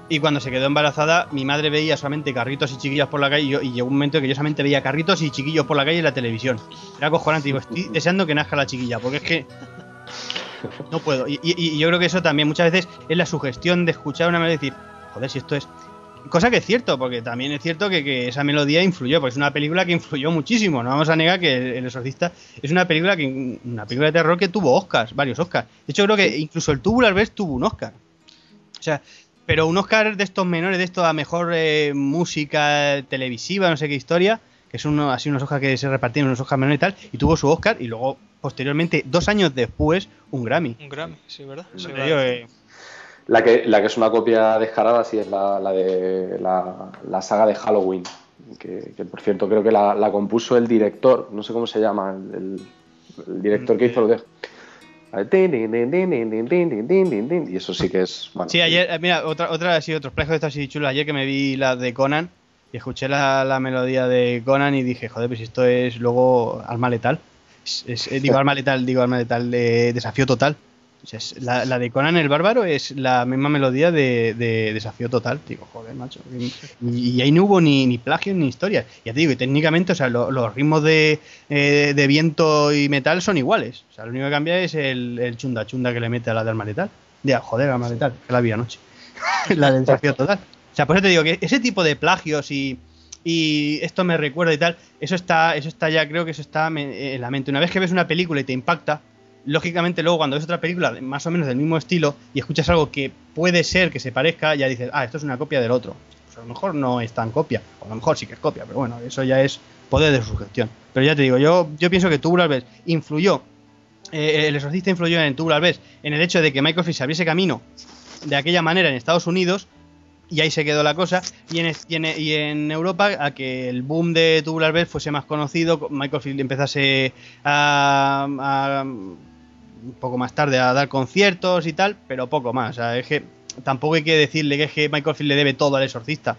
Speaker 2: Y cuando se quedó embarazada, mi madre veía solamente carritos y chiquillos por la calle. Y, yo- y llegó un momento que yo solamente veía carritos y chiquillos por la calle en la televisión. Era acojonante. Digo, estoy deseando que nazca la chiquilla, porque es que no puedo. Y, y- y yo creo que eso también muchas veces es la sugestión de escuchar una melodía y decir, joder, si esto es. Cosa que es cierto, porque también es cierto que, que esa melodía influyó, porque es una película que influyó muchísimo. No vamos a negar que El, El Exorcista es una película que una película de terror que tuvo Oscars, varios Oscars. De hecho, creo que incluso el Tubular Bells tuvo un Oscar. O sea, pero un Oscar de estos menores, de esto a mejor eh, música televisiva, no sé qué historia, que son uno- así unos Oscars que se repartieron, unos Oscars menores y tal, y tuvo su Oscar, y luego, posteriormente, dos años después, un Grammy.
Speaker 1: un Grammy sí verdad Sí,
Speaker 2: Te
Speaker 1: verdad.
Speaker 2: digo, eh,
Speaker 3: La que, la que es una copia descarada sí es la, la de la, la saga de Halloween, que, que, por cierto creo que la, la compuso el director, no sé cómo se llama, el, director que hizo lo de... Y eso sí que es. Bueno,
Speaker 2: Sí, ayer, eh, mira, otra, otra sí, otros plagio de estos así chulos. Ayer que me vi la de Conan y escuché la, la melodía de Conan y dije, joder, pues esto es luego Letal. Es- es- eh, digo Alma Letal, digo Alma Letal de Desafío Total. O sea, es- la, la de Conan el Bárbaro es la misma melodía de, de Desafío Total. Digo, joder, macho. Y, y ahí no hubo ni, ni plagios ni historias. Ya te digo, y técnicamente, o sea, lo- los ritmos de, eh, de viento y metal son iguales. O sea, lo único que cambia es el, el chunda chunda que le mete a la de Alma Letal. Ya, joder, Alma Letal, que la vi anoche. la de Desafío Total. O sea, por eso te digo que ese tipo de plagios y, y esto me recuerda y tal, eso está, eso está ya, creo que eso está en la mente. Una vez que ves una película y te impacta, lógicamente luego cuando ves otra película más o menos del mismo estilo y escuchas algo que puede ser que se parezca, ya dices, ah, esto es una copia del otro. Pues a lo mejor no es tan copia, o a lo mejor sí que es copia, pero bueno, eso ya es poder de sugestión. Pero ya te digo, yo, yo pienso que Tubular Bells influyó, eh, el exorcista influyó en Tubular Bells en el hecho de que Michael Fish abriese camino de aquella manera en Estados Unidos y ahí se quedó la cosa. Y en, y en, y en Europa, a que el boom de Tubular Bells fuese más conocido, Michael Field empezase a, a- un poco más tarde a dar conciertos y tal, pero poco más. O sea, es que tampoco hay que decirle que es que Michael Field le debe todo al exorcista.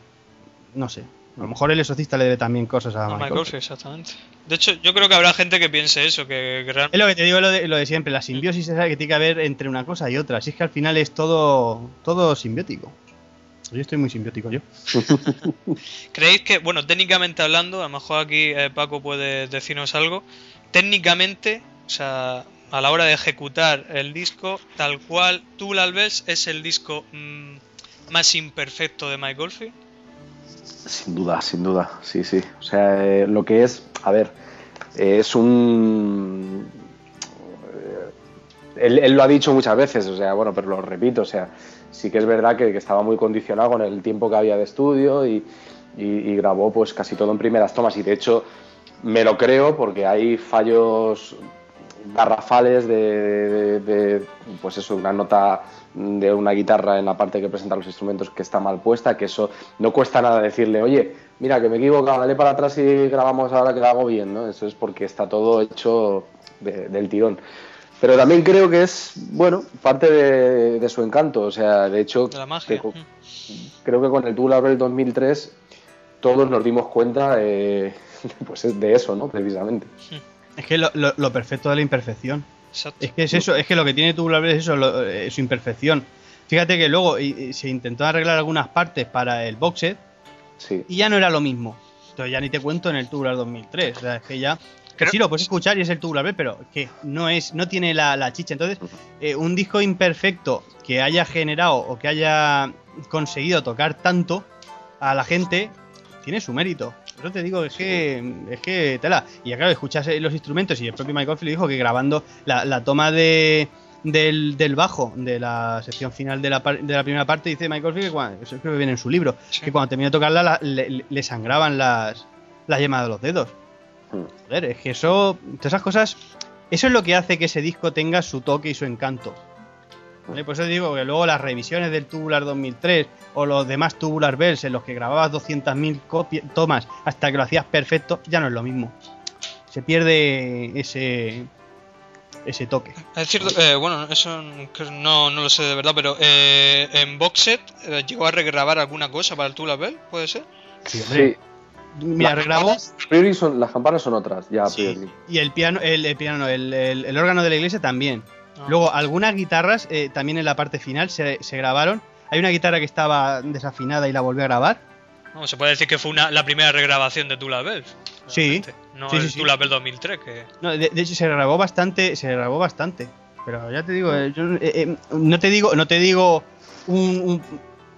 Speaker 2: No sé. A lo mejor el exorcista le debe también cosas a
Speaker 1: A
Speaker 2: Michael,
Speaker 1: Michael
Speaker 2: Field.
Speaker 1: Exactamente. De hecho, yo creo que habrá gente que piense eso, que, que real-
Speaker 2: Es lo que te digo, lo de, lo de siempre, la simbiosis esa que tiene que haber entre una cosa y otra. Si es que al final es todo, todo simbiótico. Yo estoy muy simbiótico yo.
Speaker 1: ¿Creéis que, bueno, técnicamente hablando, a lo mejor aquí eh, Paco puede decirnos algo, técnicamente, o sea, a la hora de ejecutar el disco, tal cual, Tubular Bells es el disco mm, más imperfecto de Mike Oldfield?
Speaker 3: Sin duda, sin duda, sí, sí. O sea, eh, lo que es, a ver, eh, es un... eh, Él, él lo ha dicho muchas veces, o sea, bueno, pero lo repito, o sea, sí que es verdad que, estaba muy condicionado con el tiempo que había de estudio y, grabó pues casi todo en primeras tomas y de hecho me lo creo porque hay fallos garrafales de, pues eso, una nota de una guitarra en la parte que presenta los instrumentos que está mal puesta, que eso no cuesta nada decirle, oye, mira que me he equivocado, dale para atrás y grabamos ahora que lo hago bien, ¿no? Eso es porque está todo hecho de- del tirón. Pero también creo que es, bueno, parte de, de su encanto, o sea, de hecho,
Speaker 1: De la magia.
Speaker 3: que- creo que con el Tubular Bells 2003 todos nos dimos cuenta eh, pues es de eso, ¿no? Precisamente.
Speaker 2: Es que lo, lo- lo perfecto de la imperfección.
Speaker 1: Exacto.
Speaker 2: Es que es eso, es que lo que tiene Tubular Bells es eso, lo- eh, su imperfección. Fíjate que luego y- y se intentó arreglar algunas partes para el box set
Speaker 3: Sí.
Speaker 2: y ya no era lo mismo. Entonces ya ni te cuento en el Tubular 2003. O sea, es que ya. Que
Speaker 1: Creo-
Speaker 2: sí, lo puedes escuchar y es el Tubular pero que no es, no tiene la, la chicha. Entonces, eh, un disco imperfecto que haya generado o que haya conseguido tocar tanto a la gente tiene su mérito. Eso te digo, es que, es que tela. Y ya claro, escuchas eh, los instrumentos y el propio Michael Field dijo que grabando la, la toma de, del, del bajo de la sección final de la, par- de la primera parte, dice Michael Field, que cuando, eso creo que viene en su libro,
Speaker 1: Sí.
Speaker 2: que cuando terminó de tocarla la- le- le sangraban las, las yemas de los dedos. Joder, es que eso, todas esas cosas, eso es lo que hace que ese disco tenga su toque y su encanto. ¿Vale? Por eso digo que luego las revisiones del Tubular 2003 o los demás Tubular Bells en los que grababas 200.000 copi- tomas hasta que lo hacías perfecto, ya no es lo mismo. Se pierde ese ese toque.
Speaker 1: Es cierto, eh, bueno, eso no, no lo sé de verdad, pero eh, en Boxset eh, llegó a regrabar alguna cosa para el Tubular Bells, ¿puede ser?
Speaker 2: Sí, hombre.
Speaker 3: Sí.
Speaker 2: Mira,
Speaker 3: Las
Speaker 2: regrabó
Speaker 3: campanas, a priori son- las campanas son otras, ya a
Speaker 2: sí, y el piano, el, el piano, no, el, el- el órgano de la iglesia también.
Speaker 1: No.
Speaker 2: Luego, algunas guitarras eh, también en la parte final se, se grabaron. Hay una guitarra que estaba desafinada y la volvió a grabar.
Speaker 1: No, se puede decir que fue una, la primera regrabación de Tubular Bells.
Speaker 2: Sí.
Speaker 1: No
Speaker 2: Sí, sí,
Speaker 1: el
Speaker 2: sí.
Speaker 1: Tubular Bells 2003, que...
Speaker 2: No, de, de hecho se grabó bastante, se grabó bastante. Pero ya te digo, eh, yo, eh, eh, no te digo, no te digo un, un,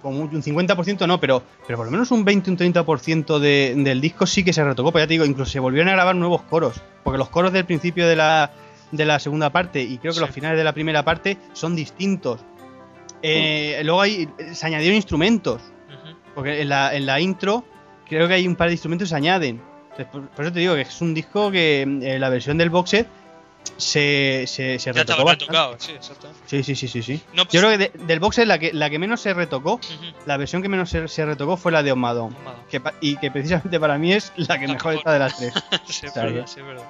Speaker 2: como un 50% no, pero, pero por lo menos un 20, un 30% de, del disco sí que se retocó. Pero ya te digo, incluso se volvieron a grabar nuevos coros. Porque los coros del principio de la, de la segunda parte y creo que
Speaker 1: Sí.
Speaker 2: los finales de la primera parte son distintos. Eh, Luego hay, se añadieron instrumentos. Porque en la, en la intro creo que hay un par de instrumentos que se añaden. Entonces, por, por eso te digo que es un disco que eh, la versión del box set se, se, se
Speaker 1: Ya
Speaker 2: retocó
Speaker 1: retocado, sí, exactamente.
Speaker 2: Sí, sí, sí, sí, sí.
Speaker 1: No, pues-
Speaker 2: Yo creo que de- del box la que, la que menos se retocó,
Speaker 1: Ujú.
Speaker 2: la versión que menos se, se retocó fue la de Omadon.
Speaker 1: Amado.
Speaker 2: Que, y que precisamente para mí es la que mejor
Speaker 1: mejor.
Speaker 2: está de las tres.
Speaker 1: sí, es verdad, sí, es verdad.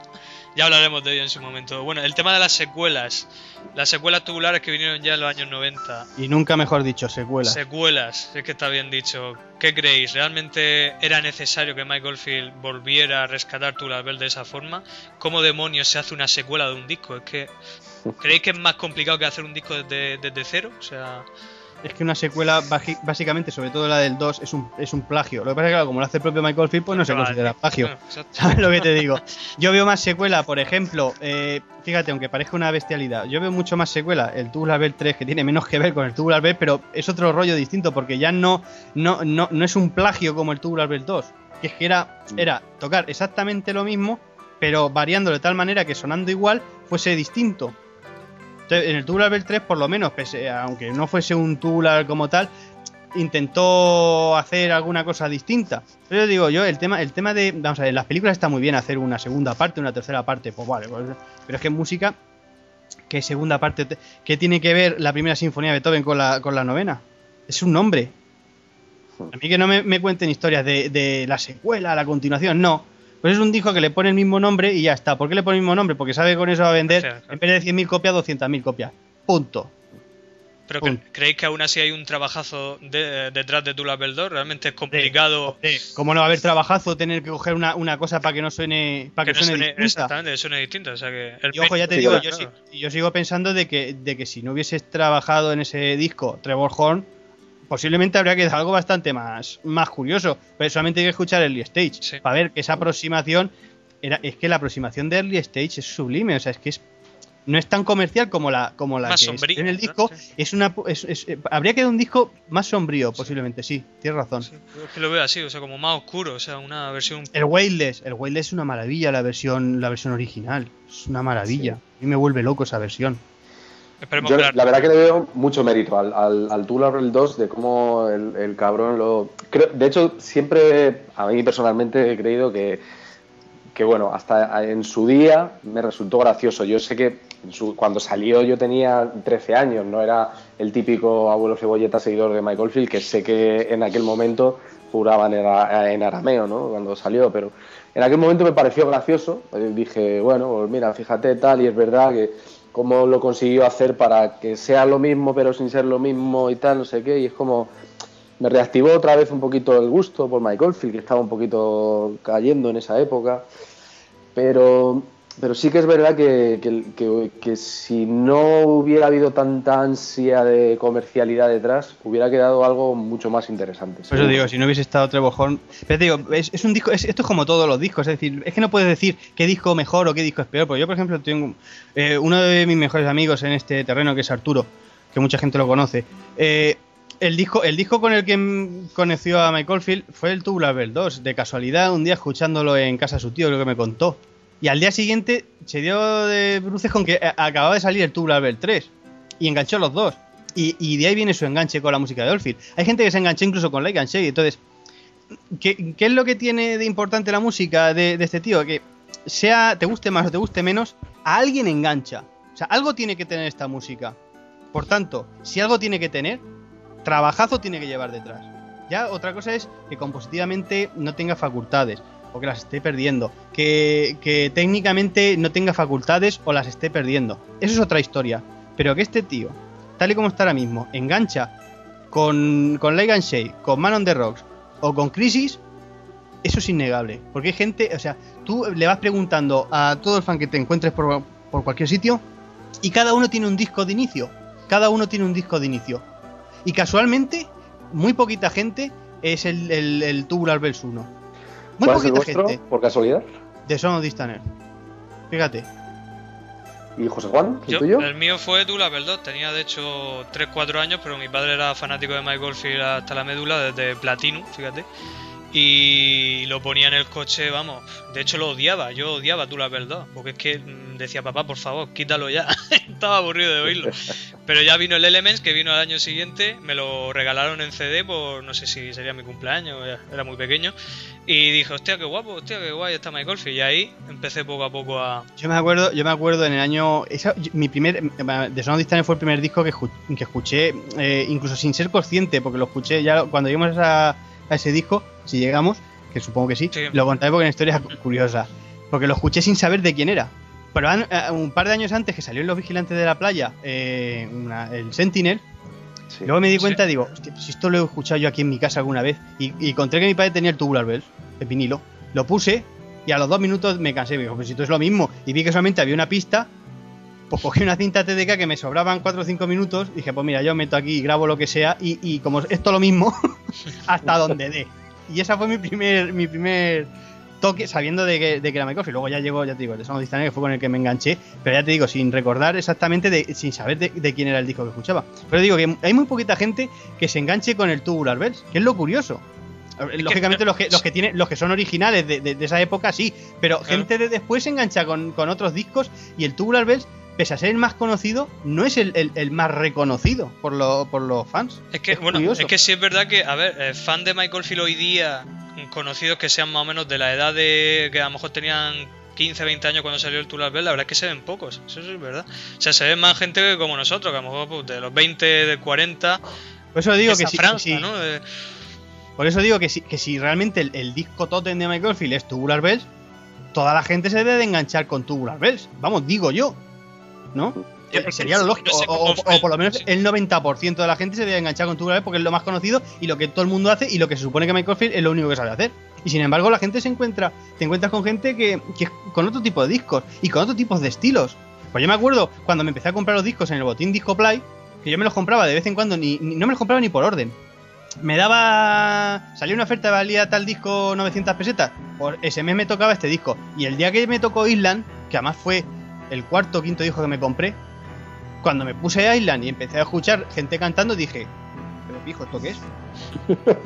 Speaker 1: Ya hablaremos de ello en su momento. Bueno, el tema de las secuelas. Las secuelas tubulares que vinieron ya en los años 90.
Speaker 2: Y nunca mejor dicho, secuelas.
Speaker 1: Secuelas, es que está bien dicho. ¿Qué creéis? ¿Realmente era necesario que Michael Field volviera a rescatar Tubular Bells de esa forma? ¿Cómo demonios se hace una secuela de un disco? Es que. ¿Creéis que es más complicado que hacer un disco desde, desde cero? O sea.
Speaker 2: Es que una secuela, básicamente, sobre todo la del 2, es un, es un plagio. Lo que pasa es que, claro, como lo hace el propio Michael Field, pues no se considera plagio. ¿Sabes lo que te digo? Yo veo más secuela, por ejemplo, eh, fíjate, aunque parezca una bestialidad, yo veo mucho más secuela el Tubular Bell 3, que tiene menos que ver con el Tubular Bell, pero es otro rollo distinto, porque ya no, no, no, no es un plagio como el Tubular Bell 2, que es que era, era tocar exactamente lo mismo, pero variando de tal manera que sonando igual fuese distinto. En el Tubular Bell 3, por lo menos, pese, aunque no fuese un tubular como tal, intentó hacer alguna cosa distinta. Pero yo digo, yo, el tema, el tema de. Vamos a ver, en las películas está muy bien hacer una segunda parte, una tercera parte, pues vale, pues, pero es que en música, ¿qué segunda parte? te- ¿Qué tiene que ver la primera sinfonía de Beethoven con la, con la novena? Es un nombre. A mí que no me, me cuenten historias de, de la secuela, la continuación, no. Pues es un disco que le pone el mismo nombre y ya está. ¿Por qué le pone el mismo nombre? Porque sabe que con eso va a vender, en vez de 100.000 copias, 200.000 copias. Punto.
Speaker 1: Pero. ¿creéis que aún así hay un trabajazo de- detrás de Tubular Bells 2? ¿Realmente es complicado
Speaker 2: ¿Cómo no va a haber trabajazo tener que coger una, una cosa para que no suene, para
Speaker 1: que
Speaker 2: que,
Speaker 1: no
Speaker 2: suene, distinta?
Speaker 1: exactamente, suene distinto? O sea que el
Speaker 2: Y ojo, ya te
Speaker 3: Sí,
Speaker 2: digo,
Speaker 3: claro.
Speaker 2: yo, sí- yo sigo pensando de que, de que si no hubieses trabajado en ese disco Trevor Horn, posiblemente habría quedado algo bastante más, más curioso. Pero solamente hay que escuchar Early Stage
Speaker 1: Sí.
Speaker 2: para ver que esa aproximación era, es que la aproximación de Early Stage es sublime, o sea, es que es no es tan comercial como la como la
Speaker 1: Más
Speaker 2: que
Speaker 1: sombría,
Speaker 2: en el
Speaker 1: ¿no?
Speaker 2: disco.
Speaker 1: Sí.
Speaker 2: Es una es- es- eh, habría quedado un disco más sombrío, posiblemente, sí, tienes razón.
Speaker 1: Sí, es que lo veo así, o sea, como más oscuro, o sea, una versión
Speaker 2: El Wayless, el es una maravilla la versión, la versión original. Es una maravilla. A mí me vuelve loco esa versión.
Speaker 1: Esperemos
Speaker 3: Yo
Speaker 1: la-
Speaker 3: la verdad que le veo mucho mérito al, al, al Bells 2 de cómo el, el cabrón lo... creo- de hecho, siempre a mí personalmente he creído que, que, bueno, hasta en su día me resultó gracioso. Yo sé que en su- cuando salió yo tenía 13 años, no era el típico abuelo cebolleta seguidor de Michael Field, que sé que en aquel momento juraban en, en arameo, ¿no? Cuando salió, pero en aquel momento me pareció gracioso. Eh, Dije, bueno, pues mira, fíjate tal, y es verdad que cómo lo consiguió hacer para que sea lo mismo, pero sin ser lo mismo y tal, no sé qué, y es como me reactivó otra vez un poquito el gusto por Michael Field, que estaba un poquito cayendo en esa época. Pero, pero sí que es verdad que, que- que- si no hubiera habido tanta ansia de comercialidad detrás, hubiera quedado algo mucho más interesante.
Speaker 2: Por eso digo, si no hubiese estado Trevor Horn. Pero te digo, es, un disco, es- esto es como todos los discos, es decir, es que no puedes decir qué disco mejor o qué disco es peor. Porque yo, por ejemplo, tengo eh, uno de mis mejores amigos en este terreno, que es Arturo, que mucha gente lo conoce. eh, el disco, el disco con el que conoció a Michael Field fue el Tubular Bell 2. De casualidad, un día escuchándolo en casa de su tío, creo que me contó. Y al día siguiente se dio de bruces con que eh, acababa de salir el Tubular Bell 3. Y enganchó los dos. Y, de ahí viene su enganche con la música de Oldfield. Hay gente que se enganchó incluso con Like and Shake. Entonces, ¿qué, qué es lo que tiene de importante la música de, de este tío? Que sea, te guste más o te guste menos, a alguien engancha. O sea, algo tiene que tener esta música. Por tanto, si algo tiene que tener, trabajazo tiene que llevar detrás. Ya otra cosa es que compositivamente no tenga facultades o que las esté perdiendo. Que, técnicamente no tenga facultades o las esté perdiendo. Eso es otra historia. Pero que este tío, tal y como está ahora mismo, engancha con, con Like and Shake, con Man on the Rocks o con Crisis, eso es innegable. Porque hay gente, o sea, tú le vas preguntando a todo el fan que te encuentres por, cualquier sitio y cada uno tiene un disco de inicio. Cada uno tiene un disco de inicio. Y casualmente, muy poquita gente es el, el, el Tubular Bells 1. Muy
Speaker 3: ¿Cuál es el vuestro,
Speaker 2: gente
Speaker 3: por casualidad?
Speaker 2: de Son of Distaner. Fíjate.
Speaker 3: ¿Y José Juan, el
Speaker 1: Yo-
Speaker 3: tuyo?
Speaker 1: el mío fue Bells 2, tenía de hecho 3-4 años, pero mi padre era fanático de Michael Field hasta la médula, desde Platinum, fíjate. Y lo ponía en el coche, vamos. De hecho, lo odiaba. Yo odiaba Tubular Bells 2, porque es que mm, decía, papá, por favor, quítalo ya. Estaba aburrido de oírlo. Pero ya vino el Elements, que vino al año siguiente. Me lo regalaron en CD por no sé si sería mi cumpleaños, era- muy pequeño. Y dije, hostia, qué guapo, hostia, qué guay está Michael. Y ahí empecé poco a poco a.
Speaker 2: Yo me acuerdo, yo me acuerdo en el año. mi primer. De Son of Distaner fue el primer disco que, que escuché, eh, incluso sin ser consciente, porque lo escuché ya cuando llegamos a ese disco, si llegamos, que supongo que sí,
Speaker 1: Sí.
Speaker 2: lo contaré porque es una historia cu- curiosa. Porque lo escuché sin saber de quién era. Pero eh, un par de años antes que salió en Los Vigilantes de la Playa, eh, una- el Sentinel,
Speaker 3: Sí.
Speaker 2: luego me di
Speaker 1: Sí.
Speaker 2: cuenta, digo, hostia, pues si esto lo he escuchado yo aquí en mi casa alguna vez, y, y encontré que mi padre tenía el Tubular Bells, el vinilo, lo puse, y a los dos minutos me cansé, me dijo, pues si esto es lo mismo, y vi que solamente había una pista, pues cogí una cinta TDK que me sobraban 4 o 5 minutos, dije, pues mira, yo meto aquí y grabo lo que sea, y, y como es todo lo mismo, hasta donde dé. Y esa fue mi primer, mi primer toque, sabiendo de que, de que era. Luego ya llegó, ya te digo, el de Sound que fue con el que me enganché, pero ya te digo, sin recordar exactamente, de, sin saber de, de quién era el disco que escuchaba. Pero digo que hay muy poquita gente que se enganche con el Tubular Bells, que es lo curioso. Lógicamente los que, los que tienen, los que son originales de, de- de esa época sí, pero gente de después se engancha con, con otros discos y el Tubular Bells, pese a ser el más conocido, no es el, el- el más reconocido por, lo- por los fans.
Speaker 1: Es que,
Speaker 2: Es
Speaker 1: bueno,
Speaker 2: curioso.
Speaker 1: es que sí es verdad que, a ver, eh, fan de Michael Field hoy día, conocidos que sean más o menos de la edad de que a lo mejor tenían 15, 20 años cuando salió el Tubular Bells, la verdad es que se ven pocos, eso sí es verdad. O sea, se ven más gente como nosotros, que a lo mejor pues, de los 20, de 40,
Speaker 2: Por eso digo que sí-
Speaker 1: ¿no? Eh,
Speaker 2: Por eso digo que si, que si realmente el, el disco totem de Michael Field es Tubular Bells, toda la gente se debe de enganchar con Tubular Bells. Vamos, digo yo. ¿No?
Speaker 1: Porque
Speaker 2: Sería lo lógico.
Speaker 1: no sé
Speaker 2: o, por lo menos el 90% de la gente se debe enganchar con Tubular Bells porque es lo más conocido y lo que todo el mundo hace y lo que se supone que Michael Field es lo único que sabe hacer. Y sin embargo, la gente se encuentra, te encuentras con gente que, que es con otro tipo de discos y con otro tipo de estilos. Pues yo me acuerdo cuando me empecé a comprar los discos en el botín Disco Play, que yo me los compraba de vez en cuando, ni, ni- no me los compraba ni por orden. Me daba. Salía una oferta, valía tal disco 900 pesetas. Por ese mes me tocaba este disco. Y el día que me tocó Island, que además fue el cuarto o quinto disco que me compré, cuando me puse a Island y empecé a escuchar gente cantando, dije: Pero pijo, ¿esto qué es?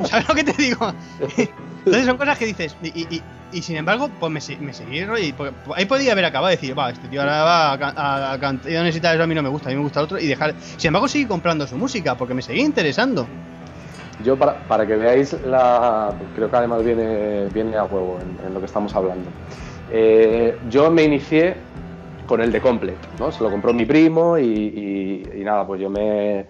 Speaker 2: ¿Sabes lo que te digo? Entonces son cosas que dices. Y, y- y- y sin embargo, pues me, me seguí. y porque- ahí podía haber acabado de decir: Va, este tío ahora va a, a, a canciones y tal, eso a mí no me gusta, a mí me gusta el otro. Y dejar. Sin embargo, seguí comprando su música porque me seguía interesando.
Speaker 3: Yo, para, para que veáis, la, creo que además viene, viene a huevo en, en lo que estamos hablando. Eh, yo me inicié con el de Complete, ¿no? Se lo compró mi primo y, nada, pues yo me,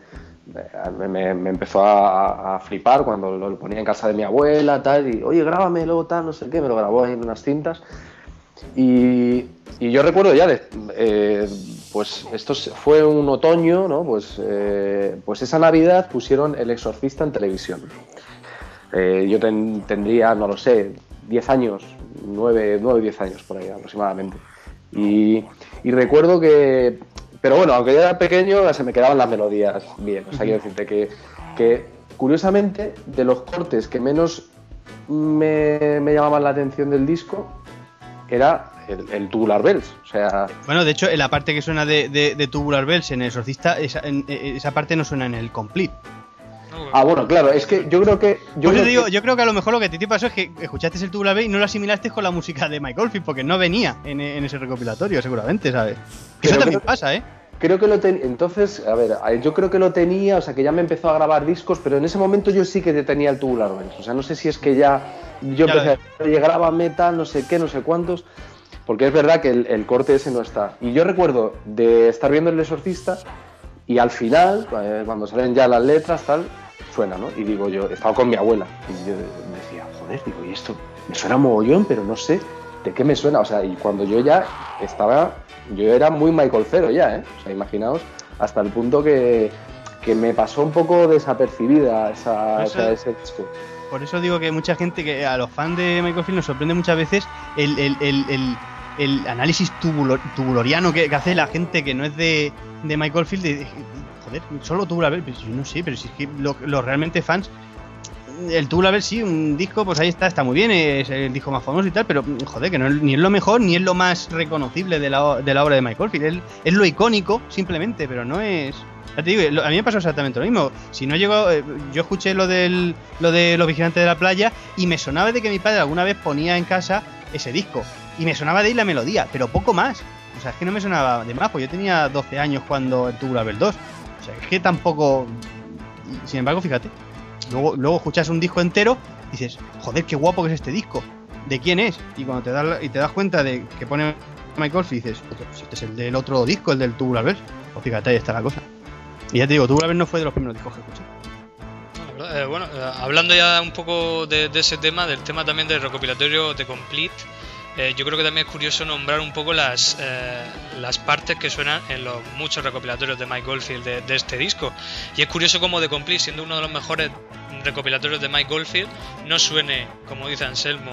Speaker 3: me, empezó a, flipar cuando lo ponía en casa de mi abuela, tal, y oye, grábame luego tal, no sé qué, me lo grabó ahí en unas cintas. Y, y yo recuerdo ya, eh, pues esto fue un otoño, ¿no? Pues, eh, pues esa Navidad pusieron El Exorcista en televisión. Eh, yo ten- tendría, no lo sé, 10 años, 9, 9 10 años por ahí aproximadamente. Y, y recuerdo que, pero bueno, aunque yo era pequeño, se me quedaban las melodías bien. O sea, quiero decirte que, que curiosamente, de los cortes que menos me, me llamaban la atención del disco, era el, el Tubular Bells. O sea,
Speaker 2: Bueno, de hecho, en la parte que suena de, de, de Tubular Bells en el Exorcista, esa, en- eh, esa parte no suena en el Complete.
Speaker 3: Ah, bueno, claro, es que yo creo que. Yo creo
Speaker 2: digo,
Speaker 3: que-
Speaker 2: yo creo que a lo mejor lo que te pasó es que escuchaste el Tubular Bells y no lo asimilaste con la música de Mike Oldfield, porque no venía en, en ese recopilatorio, seguramente, ¿sabes? Eso también pasa, ¿eh?
Speaker 3: Creo que lo tenía. Entonces, a ver, a- yo creo que lo tenía, o sea, que ya me empezó a grabar discos, pero en ese momento yo sí que tenía el Tubular Bells. O sea, no sé si es que ya. Yo
Speaker 2: Ya
Speaker 3: empecé a decir, graba metal, no sé qué, no sé cuántos. Porque es verdad que el, el corte ese no está. Y yo recuerdo de estar viendo El Exorcista y al final, eh, cuando salen ya las letras, tal, suena, ¿no? Y digo yo, estaba con mi abuela y yo decía, joder, digo, y esto me suena mogollón, pero no sé de qué me suena. O sea, y cuando yo ya estaba, yo era muy Michael Cero ya, ¿eh? O sea, imaginaos, hasta el punto que, que me pasó un poco desapercibida esa,
Speaker 2: Eso-
Speaker 3: esa- ese disco.
Speaker 2: Por eso digo que mucha gente, que a los fans de Michael Field nos sorprende muchas veces el, el, el, el- el análisis tubulo- tubuloriano que, que hace la gente que no es de, de Michael Field. de- joder, solo Tubular Bells, pero no sé, pero si es que lo- los realmente fans. El Tubular Bells sí, un disco, pues ahí está, está muy bien, es el disco más famoso y tal, pero joder, que no ni es lo mejor ni es lo más reconocible de la, de la obra de Michael Field. Es, lo icónico, simplemente, pero no es. Ya te digo, a mí me pasó exactamente lo mismo. Si no llegó, eh, yo escuché lo del lo de los vigilantes de la playa y me sonaba de que mi padre alguna vez ponía en casa ese disco y me sonaba de ahí la melodía, pero poco más. O sea, es que no me sonaba de más, pues yo tenía 12 años cuando tuvo la 2. O sea, es que tampoco. y Sin embargo, fíjate, luego, luego escuchas un disco entero y dices, joder, qué guapo que es este disco. ¿De quién es? Y cuando te das y te das cuenta de que pone Michael Field, dices, "Hostia, pues este es el del otro disco, el del Tubular Bells. Pues fíjate, ahí está la cosa. Y ya te digo, Tubular Bells no fue de los primeros discos que escuché.
Speaker 1: Eh, bueno, eh, hablando ya un poco de, de ese tema, del tema también del recopilatorio de Complete, eh, yo creo que también es curioso nombrar un poco las, eh, las partes que suenan en los muchos recopilatorios de Mike Goldfield de, este disco. Y es curioso como The Complete, siendo uno de los mejores recopilatorios de Mike Goldfield, no suene, como dice Anselmo,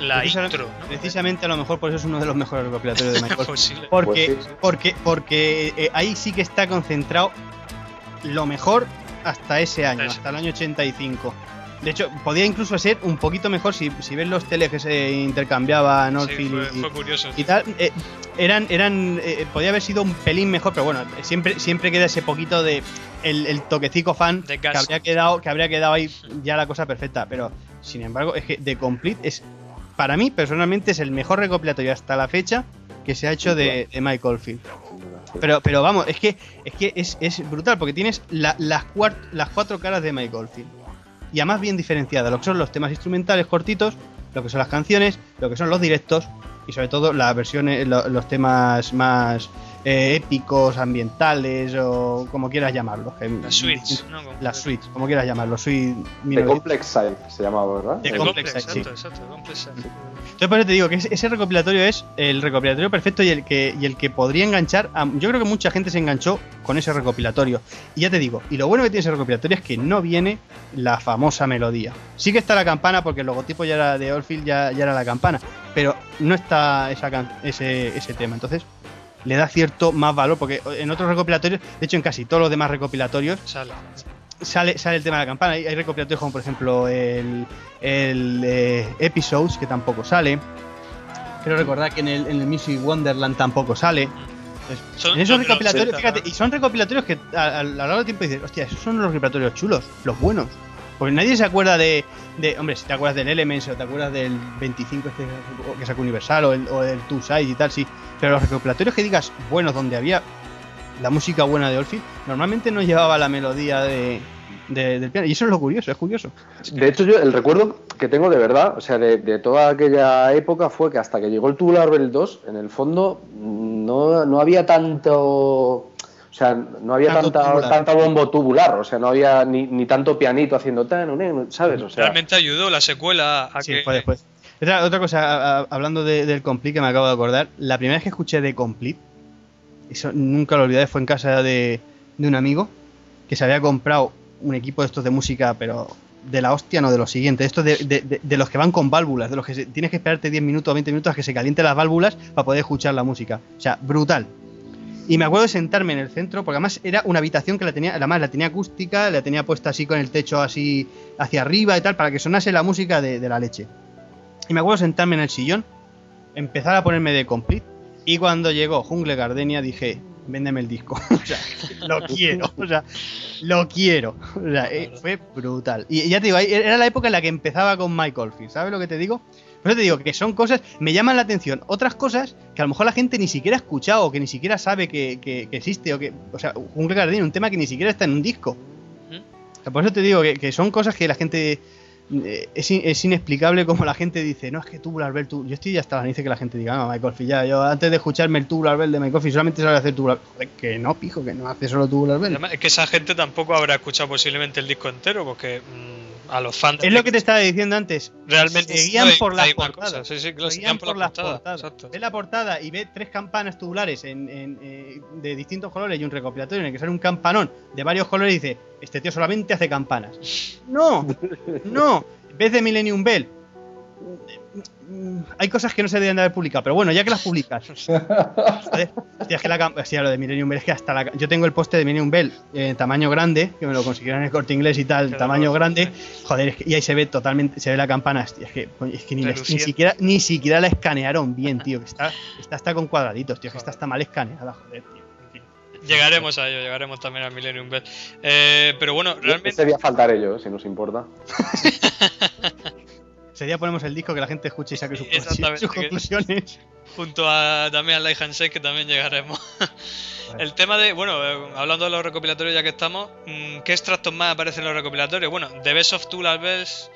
Speaker 1: la intro.
Speaker 2: Precisamente a lo mejor por eso es uno de los mejores recopilatorios de Mike Goldfield. porque, porque, porque eh, ahí sí que está concentrado lo mejor hasta ese año, hasta el año 85. De hecho, podía incluso ser un poquito mejor si, si ves los teles que se intercambiaban Northfield y, tal. Eh, eran, eran, eh, podía haber sido un pelín mejor, pero bueno, siempre, siempre queda ese poquito de el, el toquecico fan que habría quedado, que habría quedado ahí ya la cosa perfecta. Pero sin embargo, es que The Complete es, para mí personalmente, es el mejor recopilatorio hasta la fecha que se ha hecho de, de Mike Oldfield. Pero, pero vamos, es que es que es, es brutal, porque tienes las, las cuatro caras de Mike Oldfield y además bien diferenciada, lo que son los temas instrumentales cortitos, lo que son las canciones, lo que son los directos y sobre todo las versiones, los temas más eh, épicos, ambientales o como quieras llamarlos.
Speaker 1: Las suites, ¿no?
Speaker 2: Las suites, como quieras llamarlos. Soy
Speaker 3: The Complex Side se llamaba, ¿verdad?
Speaker 1: The Complex, exacto, exacto, Complex
Speaker 2: Entonces por eso te digo que ese recopilatorio es el recopilatorio perfecto y el que, y el que podría enganchar a, Yo creo que mucha gente se enganchó con ese recopilatorio. Y ya te digo, y lo bueno que tiene ese recopilatorio es que no viene la famosa melodía. Sí que está la campana porque el logotipo ya era de Oldfield, ya, ya era la campana, pero no está esa, ese, ese tema. Entonces le da cierto más valor, porque en otros recopilatorios, de hecho en casi todos los demás recopilatorios,
Speaker 1: sale,
Speaker 2: sale, sale el tema de la campana. Hay, recopilatorios como por ejemplo el, el eh, Episodes, que tampoco sale. Quiero recordar que en el, en el Music Wonderland tampoco sale. en esos recopilatorios, fíjate, y son recopilatorios que a, lo largo del tiempo dices, hostia, esos son los recopilatorios chulos, los buenos. Porque nadie se acuerda de, hombre, si te acuerdas del Elements o te acuerdas del 25 este que sacó Universal o el, o el Two Sides y tal, sí. Pero los recopilatorios que digas buenos donde había la música buena de Olfi, normalmente no llevaba la melodía de, del piano. Y eso es lo curioso, es curioso.
Speaker 3: De hecho, yo el recuerdo que tengo de verdad, o sea, de, toda aquella época fue que hasta que llegó el Tubular Bell 2, en el fondo no, no había tanto o sea, no había tanta, tanta, bombo tubular, o sea, no había ni, ni tanto pianito haciendo tan, ¿sabes? O
Speaker 1: sea, Realmente ayudó la secuela a
Speaker 2: sí, fue después. Otra, otra cosa, hablando del Complete que me acabo de acordar, la primera vez que escuché de Complete, eso nunca lo olvidé, fue en casa de, de un amigo que se había comprado un equipo de estos de música, pero de la hostia, no de lo siguiente. Estos de, de, de, los que van con válvulas, de los que tienes que esperarte 10 minutos o 20 minutos a que se calienten las válvulas para poder escuchar la música. O sea, brutal. Y me acuerdo de sentarme en el centro, porque además era una habitación que la tenía, además la tenía acústica, la tenía puesta así con el techo así hacia arriba y tal, para que sonase la música de, la leche. Y me acuerdo de sentarme en el sillón, empezar a ponerme de complete, y cuando llegó Jungle Gardenia dije, véndeme el disco. o sea, lo quiero. O sea, lo quiero. O sea, eh, fue brutal. Y ya te digo, era la época en la que empezaba con Michael Field. ¿Sabes lo que te digo? Por eso te digo que son cosas, me llaman la atención. Otras cosas que a lo mejor la gente ni siquiera ha escuchado o que ni siquiera sabe que, existe. O que, o sea, un Gardenia, un tema que ni siquiera está en un disco. por eso te digo que, son cosas que la gente. Eh, es, inexplicable como la gente dice, no, es que Tubular Bell, tú, yo estoy ya hasta la dice que la gente diga, no, Michael Field, ya, yo antes de escucharme el Tubular Bell de Michael solamente sabe hacer Tubular Bell. Que no, pijo, que no hace solo Tubular Bell.
Speaker 1: es que esa gente tampoco habrá escuchado posiblemente el disco entero, porque mm, a los fans.
Speaker 2: Es lo que te estaba diciendo antes.
Speaker 1: Realmente
Speaker 2: se guían por las portadas. Sí, sí, guían por, las portadas. Ve la portada y ve tres campanas tubulares en, eh, de distintos colores y un recopilatorio en el que sale un campanón de varios colores y dice: Este tío solamente hace campanas. No, no. En vez de Millennium Bell, hay cosas que no se deberían de haber publicado, pero bueno, ya que las publicas. es que la hostia, lo de Millennium Bell es que hasta la. Yo tengo el poste de Millennium Bell en tamaño grande, que me lo consiguieron en el corte inglés y tal, tamaño grande. Joder, y ahí se ve totalmente, se ve la campana. es que, es que ni, siquiera, ni siquiera la escanearon bien, tío. Que está, está hasta con cuadraditos, tío. Que está, está mal escaneada, joder, tío.
Speaker 1: Llegaremos a ello, llegaremos también a Millennium Bell. Eh, pero bueno, realmente.
Speaker 3: Sería faltar ello, si nos importa.
Speaker 2: Sería ponemos el disco que la gente escuche y saque sus, conclusiones.
Speaker 1: Junto a también a Light Handshake, que también llegaremos. El tema de, bueno, eh, hablando de los recopilatorios ya que estamos, mm, ¿qué extractos más aparecen en los recopilatorios? Bueno, The Best of Two Bells,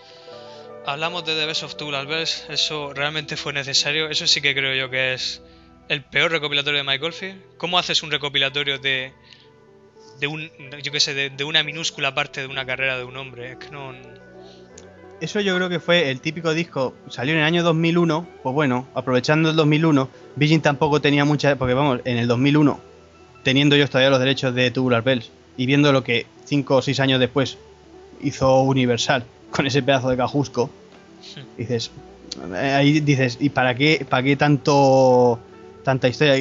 Speaker 1: hablamos de The Best of Two Bells, eso realmente fue necesario, eso sí que creo yo que es el peor recopilatorio de Mike Oldfield. ¿Cómo haces un recopilatorio de, de un, yo qué sé, de, de, una minúscula parte de una carrera de un hombre? Es que no
Speaker 2: eso yo creo que fue el típico disco, salió en el año 2001, pues bueno, aprovechando el 2001, Virgin tampoco tenía mucha, porque vamos, en el 2001, teniendo ellos todavía los derechos de Tubular Bells y viendo lo que 5 o 6 años después hizo Universal con ese pedazo de cajusco, dices, eh, ahí dices, ¿y para qué, para qué tanto tanta historia?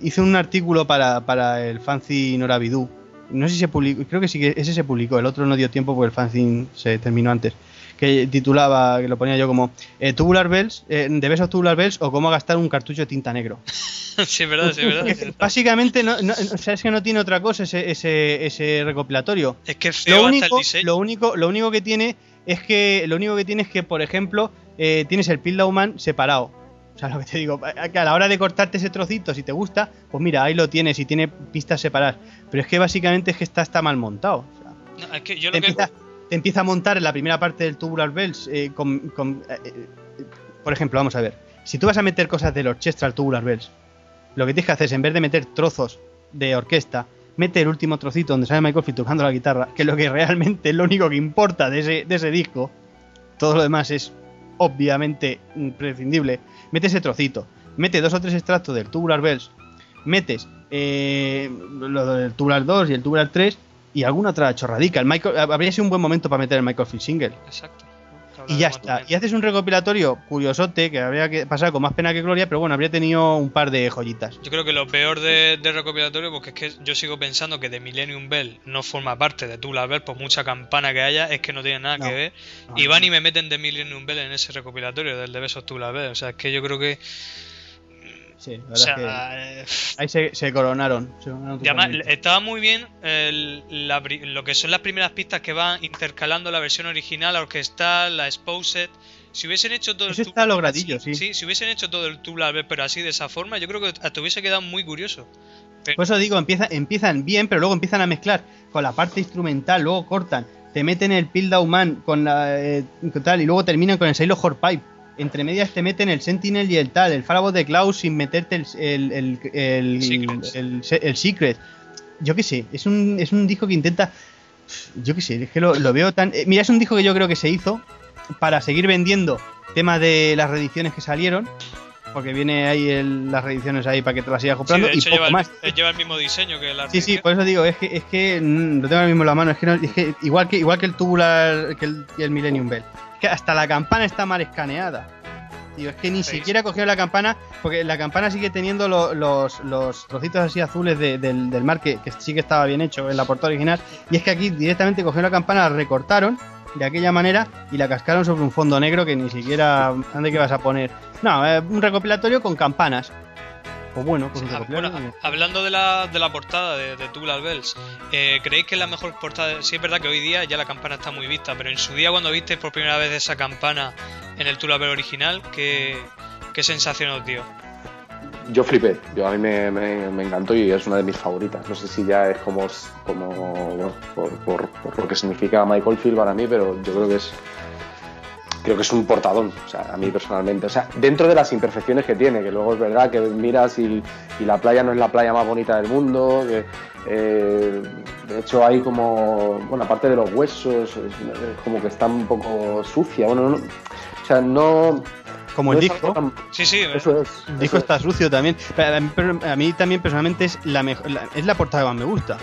Speaker 2: Hice un artículo para, para el fanzine Norabidu, no sé si se publicó, creo que sí que ese se publicó, el otro no dio tiempo porque el fanzine se terminó antes que titulaba, que lo ponía yo como eh, Tubular Bells, eh, de besos Tubular Bells o cómo gastar un cartucho de tinta negro.
Speaker 1: sí, verdad, sí, verdad.
Speaker 2: Básicamente, no, o sea, es que no tiene otra cosa ese, ese, ese recopilatorio.
Speaker 1: Es que es feo
Speaker 2: lo
Speaker 1: hasta
Speaker 2: único,
Speaker 1: el diseño.
Speaker 2: lo único, lo único que tiene es que, lo único que tiene es que, por ejemplo, eh, tienes el Pillow Man separado. O sea, lo que te digo, que a la hora de cortarte ese trocito, si te gusta, pues mira, ahí lo tienes y tiene pistas separadas. Pero es que básicamente es que está, está mal montado. O sea,
Speaker 1: No, es que yo lo que...
Speaker 2: te empieza a montar en la primera parte del Tubular Bells eh, con, eh, eh, por ejemplo, vamos a ver, si tú vas a meter cosas del orchestra al Tubular Bells, lo que tienes que hacer es en vez de meter trozos de orquesta, mete el último trocito donde sale Michael Field tocando la guitarra, que es lo que realmente es lo único que importa de ese, de ese disco. Todo lo demás es obviamente imprescindible. Mete ese trocito, mete dos o tres extractos del Tubular Bells, metes eh, lo del Tubular 2 y el Tubular 3 y alguna otra chorradica. El Michael, habría sido un buen momento para meter el Michael Field single.
Speaker 1: Exacto.
Speaker 2: Y ya está. Y haces un recopilatorio curiosote que habría que pasar con más pena que gloria, pero bueno, habría tenido un par de joyitas.
Speaker 1: Yo creo que lo peor de, de recopilatorio, porque es que yo sigo pensando que de Millennium Bell no forma parte de Tubular Bell, por mucha campana que haya, es que no tiene nada
Speaker 2: No.
Speaker 1: que ver.
Speaker 2: No,
Speaker 1: y van
Speaker 2: no.
Speaker 1: y me meten de Millennium Bell en ese recopilatorio del de Besos Tubular Bell. O sea, es que yo creo que.
Speaker 2: Sí, la
Speaker 1: O
Speaker 2: es que
Speaker 1: sea, eh,
Speaker 2: ahí se, se coronaron. se coronaron
Speaker 1: Y además,
Speaker 2: totalmente.
Speaker 1: estaba muy bien el- la lo que son las primeras pistas que van intercalando la versión original, la orquestal, la exposed. Si hubiesen hecho todo
Speaker 2: Eso
Speaker 1: el
Speaker 2: está logradillo, sí.
Speaker 1: si hubiesen hecho todo el tubular pero así de esa forma, yo creo que te hubiese quedado muy curioso.
Speaker 2: Por eso digo, empieza, empiezan bien, pero luego empiezan a mezclar con la parte instrumental, luego cortan, te meten el Peel Down Man con la eh, con tal, y luego terminan con el Sailor Horpipe. Entre medias te meten el Sentinel y el tal, el Farabot de Klaus sin meterte el, el, el, el, el- el Secret. Yo qué sé, es un, es un disco que intenta. Yo qué sé, es que lo, lo veo tan. eh, mira, es un disco que yo creo que se hizo para seguir vendiendo tema de las reediciones que salieron. Porque viene ahí el- las reediciones ahí para que te las sigas
Speaker 1: Sí,
Speaker 2: comprando
Speaker 1: de
Speaker 2: y poco
Speaker 1: lleva el,
Speaker 2: más.
Speaker 1: lleva el mismo diseño que la
Speaker 2: Sí, sí, por eso digo, es que, es que mm, lo tengo ahora mismo en la mano, es que, no- es que igual que igual que el tubular, que el, el Millennium Bell, que hasta la campana está mal escaneada. Tío, es que ni
Speaker 1: Sí,
Speaker 2: siquiera cogió la campana, porque la campana sigue teniendo lo- los, los trocitos así azules de- del, del mar, que, que sí que estaba bien hecho en la portada original, y es que aquí directamente cogió la campana, la recortaron de aquella manera y la cascaron sobre un fondo negro que ni siquiera... ¿Dónde que vas a poner? No, eh, un recopilatorio con campanas. Pues bueno, pues
Speaker 1: Ah, bueno, hablando de la, de la portada de, de Tubular Bells, eh, ¿creéis que es la mejor portada? Sí, es verdad que hoy día ya la campana está muy vista, pero en su día cuando visteis por primera vez esa campana en el Tubular Bell original, ¿qué, qué sensación os dio?
Speaker 3: Yo flipé, yo a mí me, me- me encantó y es una de mis favoritas. No sé si ya es como, como bueno, por, por- por lo que significa Michael Field para mí, pero yo creo que es creo que es un portadón, o sea, a mí personalmente. O sea, dentro de las imperfecciones que tiene, que luego es verdad que miras y, y la playa no es la playa más bonita del mundo, que eh, de hecho hay como, bueno, aparte de los huesos, es, es como que está un poco sucia, bueno, no- o sea, no...
Speaker 2: Como
Speaker 3: no
Speaker 2: el disco.
Speaker 3: tan-
Speaker 1: Sí, sí, eh,
Speaker 3: Eso es.
Speaker 2: El
Speaker 3: eso
Speaker 2: disco
Speaker 3: es.
Speaker 2: está sucio también. Pero a mí, pero a mí también personalmente es la mejor, la- es la portada que más me gusta.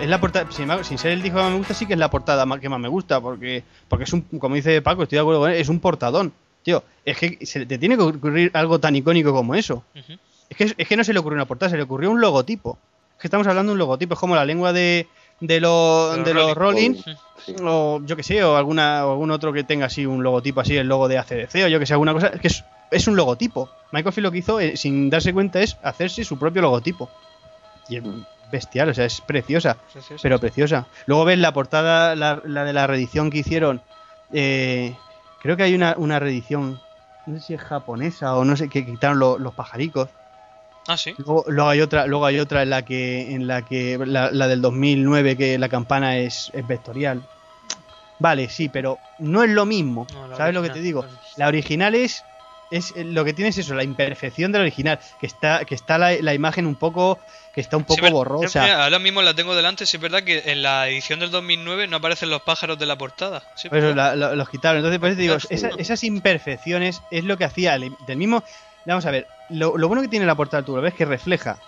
Speaker 2: Es la portada, sin, sin ser el disco que más me gusta, sí que es la portada más- que más me gusta, porque, porque es un, como dice Paco, estoy de acuerdo con él, es un portadón. Tío, es que se te tiene que ocurrir algo tan icónico como eso. Es que, es que no se le ocurrió una portada, se le ocurrió un logotipo. Es que estamos hablando de un logotipo, es como la lengua de, de, los,
Speaker 1: De los
Speaker 2: de los
Speaker 1: Rolling.
Speaker 2: Rolling,
Speaker 3: Sí.
Speaker 2: o yo que sé, o alguna o algún otro que tenga así un logotipo así, el logo de ACDC o yo que sé, alguna cosa, es que es, es un logotipo. Michael Field lo que hizo, eh, sin darse cuenta, es hacerse su propio logotipo. Y es bestial, o sea, es preciosa,
Speaker 1: sí.
Speaker 2: pero preciosa. Luego ves la portada, la, la de la reedición que hicieron, eh, creo que hay una, una reedición, no sé si es japonesa o no sé, que quitaron lo- los pajaricos.
Speaker 1: Ah, sí.
Speaker 2: Luego, luego hay otra, luego hay otra en la que, en la que la, la del 2009 que la campana es, es vectorial. Vale, sí, pero no es lo mismo.
Speaker 1: No,
Speaker 2: ¿Sabes lo que te digo? La original es es eh, lo que tiene es eso, la imperfección del original, que está, que está la, imagen un poco, que está un poco borrosa.
Speaker 1: ahora mismo la tengo delante, sí es verdad que en la edición del 2009 no aparecen los pájaros de la portada.
Speaker 2: pues los quitaron, entonces por eso digo, esas imperfecciones es lo que hacía del mismo... Vamos a ver, lo, bueno que tiene la portada tú lo ves que refleja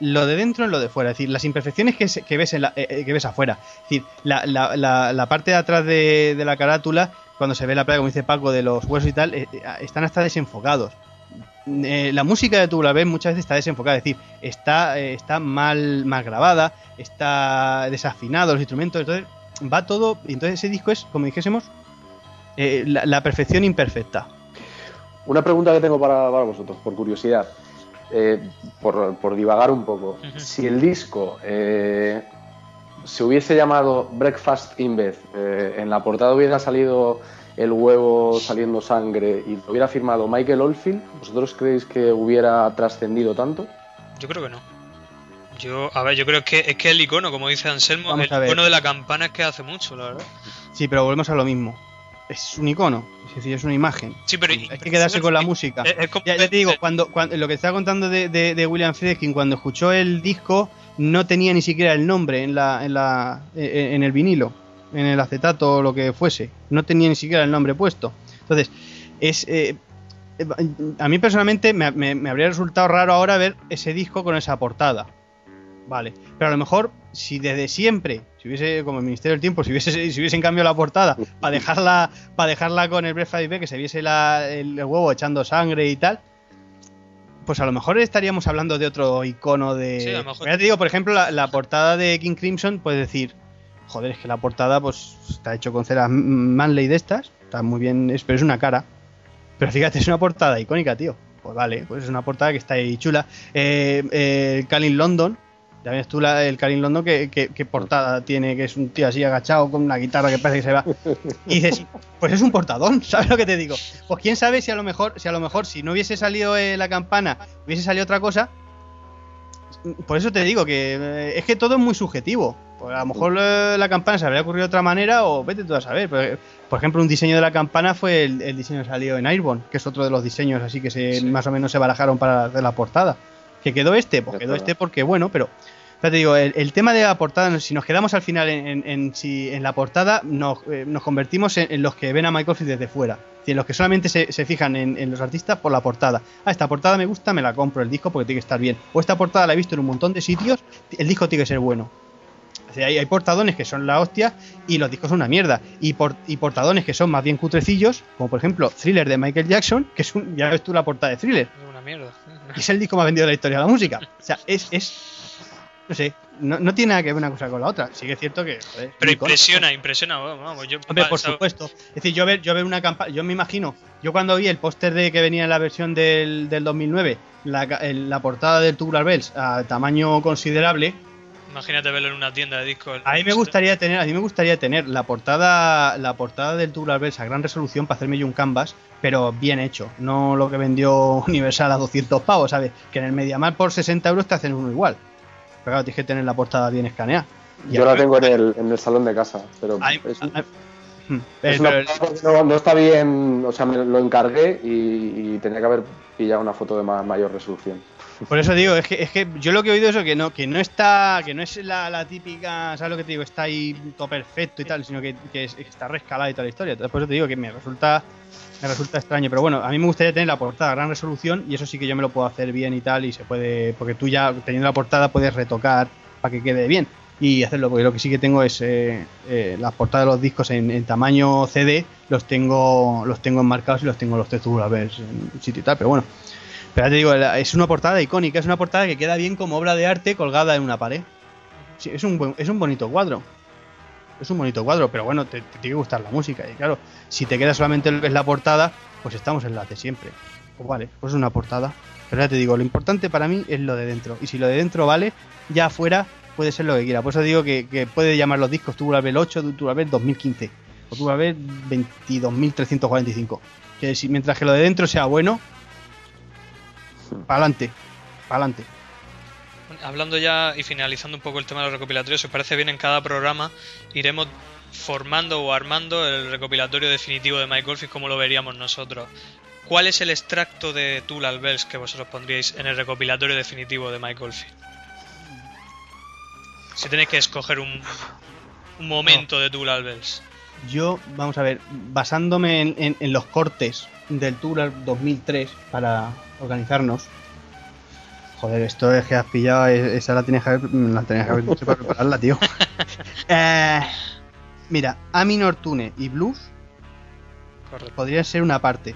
Speaker 2: lo de dentro en lo de fuera. Es decir, las imperfecciones que, ves, en la, eh, que ves afuera. Es decir, la, la, la parte de atrás de, de, la carátula cuando se ve la playa, como dice Paco, de los huesos y tal, eh, eh, están hasta desenfocados. Eh, la música de Tubular Bells muchas veces está desenfocada, es decir, está, está mal, mal grabada, está desafinado los instrumentos, entonces va todo, y entonces ese disco es, como dijésemos, la, perfección imperfecta.
Speaker 3: Una pregunta que tengo para, vosotros, por curiosidad, por, divagar un poco. Si el disco se hubiese llamado Breakfast in Bed, eh, en la portada hubiera salido el huevo saliendo sangre y lo hubiera firmado Michael Oldfield, ¿vosotros creéis que hubiera trascendido tanto?
Speaker 1: Yo creo que no. Yo, a ver, yo creo que es que el icono, como dice Anselmo, el icono de la campana es que hace mucho, la verdad.
Speaker 2: Sí, pero volvemos a lo mismo. Es un icono, es decir, es una imagen.
Speaker 1: Sí, pero
Speaker 2: hay que quedarse con la música. ya, te digo, cuando, cuando, lo que estaba contando de, de William Friedkin, cuando escuchó el disco, no tenía ni siquiera el nombre en, la, en, la, eh, en el vinilo, en el acetato o lo que fuese. No tenía ni siquiera el nombre puesto. Entonces, es eh, a mí personalmente me, me, habría resultado raro ahora ver ese disco con esa portada. Vale, pero a lo mejor si desde siempre, si hubiese, como el Ministerio del Tiempo, si hubiese, si hubiesen cambiado la portada para dejarla, para dejarla con el Breakfast que se viese el, huevo echando sangre y tal, pues a lo mejor estaríamos hablando de otro icono de. Sí, a lo mejor. Ya te digo, por ejemplo, la, portada de King Crimson, puedes decir, joder, es que la portada pues está hecho con cera Manley de estas, está muy bien, pero es una cara. Pero fíjate, es una portada icónica, tío. Pues vale, pues es una portada que está ahí chula. Eh, eh, Calin London, ya ves tú el Karim Londo que, portada tiene, que es un tío así agachado con una guitarra que parece que se va. Y dices, pues es un portadón, ¿sabes lo que te digo? Pues quién sabe si a lo mejor, si a lo mejor, si no hubiese salido eh, la campana, hubiese salido otra cosa. Por eso te digo que eh, es que todo es muy subjetivo. Pues a lo mejor eh, la campana se habría ocurrido de otra manera o vete tú a saber. Por, ejemplo, un diseño de la campana fue el, diseño que salió en Airborne, que es otro de los diseños así que se, más o menos se barajaron para hacer la portada. ¿Que quedó este? Pues quedó este porque, bueno, pero ya te digo, el, tema de la portada, si nos quedamos al final en, si, en la portada, nos, eh, nos convertimos en, los que ven a Michael Field desde fuera. En los que solamente se, fijan en, los artistas por la portada. Ah, esta portada me gusta, me la compro el disco porque tiene que estar bien. O esta portada la he visto en un montón de sitios, el disco tiene que ser bueno. hay, hay, portadones que son la hostia y los discos son una mierda. Y, y portadones que son más bien cutrecillos, como por ejemplo Thriller de Michael Jackson, que es un, ya ves tú la portada de Thriller.
Speaker 1: Es una mierda.
Speaker 2: Es el disco más vendido de la historia de la música. O sea, es, es no sé, no, tiene nada que ver una cosa con la otra. Sí que es cierto que.
Speaker 1: Pero impresiona, impresiona, vamos. Yo,
Speaker 2: Hombre, por supuesto. Es decir, yo ver, yo ver una campaña. Yo me imagino, yo cuando vi el póster de que venía en la versión del, del 2009, la, la portada del Tubular Bells a tamaño considerable.
Speaker 1: Imagínate verlo en una tienda de discos.
Speaker 2: A mí me gustaría tener, a mí me gustaría tener la portada, la portada del Tubular Bells a gran resolución para hacerme yo un canvas, pero bien hecho, no lo que vendió Universal a 200 pavos, ¿sabes? Que en el Mediamar por 60 euros te hacen uno igual. Pero claro, tienes que tener la portada bien escaneada.
Speaker 3: Yo la tengo en el, en el salón de casa, pero, hmm. no, está bien, o sea, me lo encargué y, tenía que haber pillado una foto de mayor resolución.
Speaker 2: Por eso digo, es que, es que yo lo que he oído es que no, que no está, que no es la, típica, ¿sabes lo que te digo? Está ahí todo perfecto y tal, sino que, está rescalada y toda la historia. Por eso te digo que me resulta me resulta extraño, pero bueno, a mí me gustaría tener la portada a gran resolución y eso sí que yo me lo puedo hacer bien y tal y se puede, porque tú ya teniendo la portada puedes retocar para que quede bien y hacerlo, porque lo que sí que tengo es eh, eh, las portadas de los discos en, tamaño CD, los tengo los tengo enmarcados y los tengo los textos a ver en sitio y tal, pero bueno. Pero te digo, es una portada icónica, es una portada que queda bien como obra de arte colgada en una pared. Es un, es un bonito cuadro es un bonito cuadro, pero bueno, te, tiene que gustar la música. Y claro, si te queda solamente en la portada, pues estamos en la de siempre. Pues vale, pues es una portada. Pero ya te digo, lo importante para mí es lo de dentro. Y si lo de dentro vale, ya afuera puede ser lo que quiera. Por eso digo que, puede llamar los discos Tubular Bell 8, Tubular Bell 2015 o Tubular Bell 22.345. Que si mientras que lo de dentro sea bueno, para adelante, para adelante
Speaker 1: hablando ya y finalizando un poco el tema de los recopilatorios, si os parece bien, en cada programa iremos formando o armando el recopilatorio definitivo de Mike Golf como lo veríamos nosotros. ¿cuál es el extracto de Tullal Bells que vosotros pondríais en el recopilatorio definitivo de Michael Field? Si tenéis que escoger un, un momento de Tullal Bells.
Speaker 2: Yo, vamos a ver, basándome en, en- en los cortes del Tour 2003 para organizarnos. Joder, esto es que has pillado, esa la tenías que haber, la tenías que haber dicho para prepararla, tío. Eh, mira, A minor tune y blues
Speaker 1: Correcto.
Speaker 2: podrían ser una parte.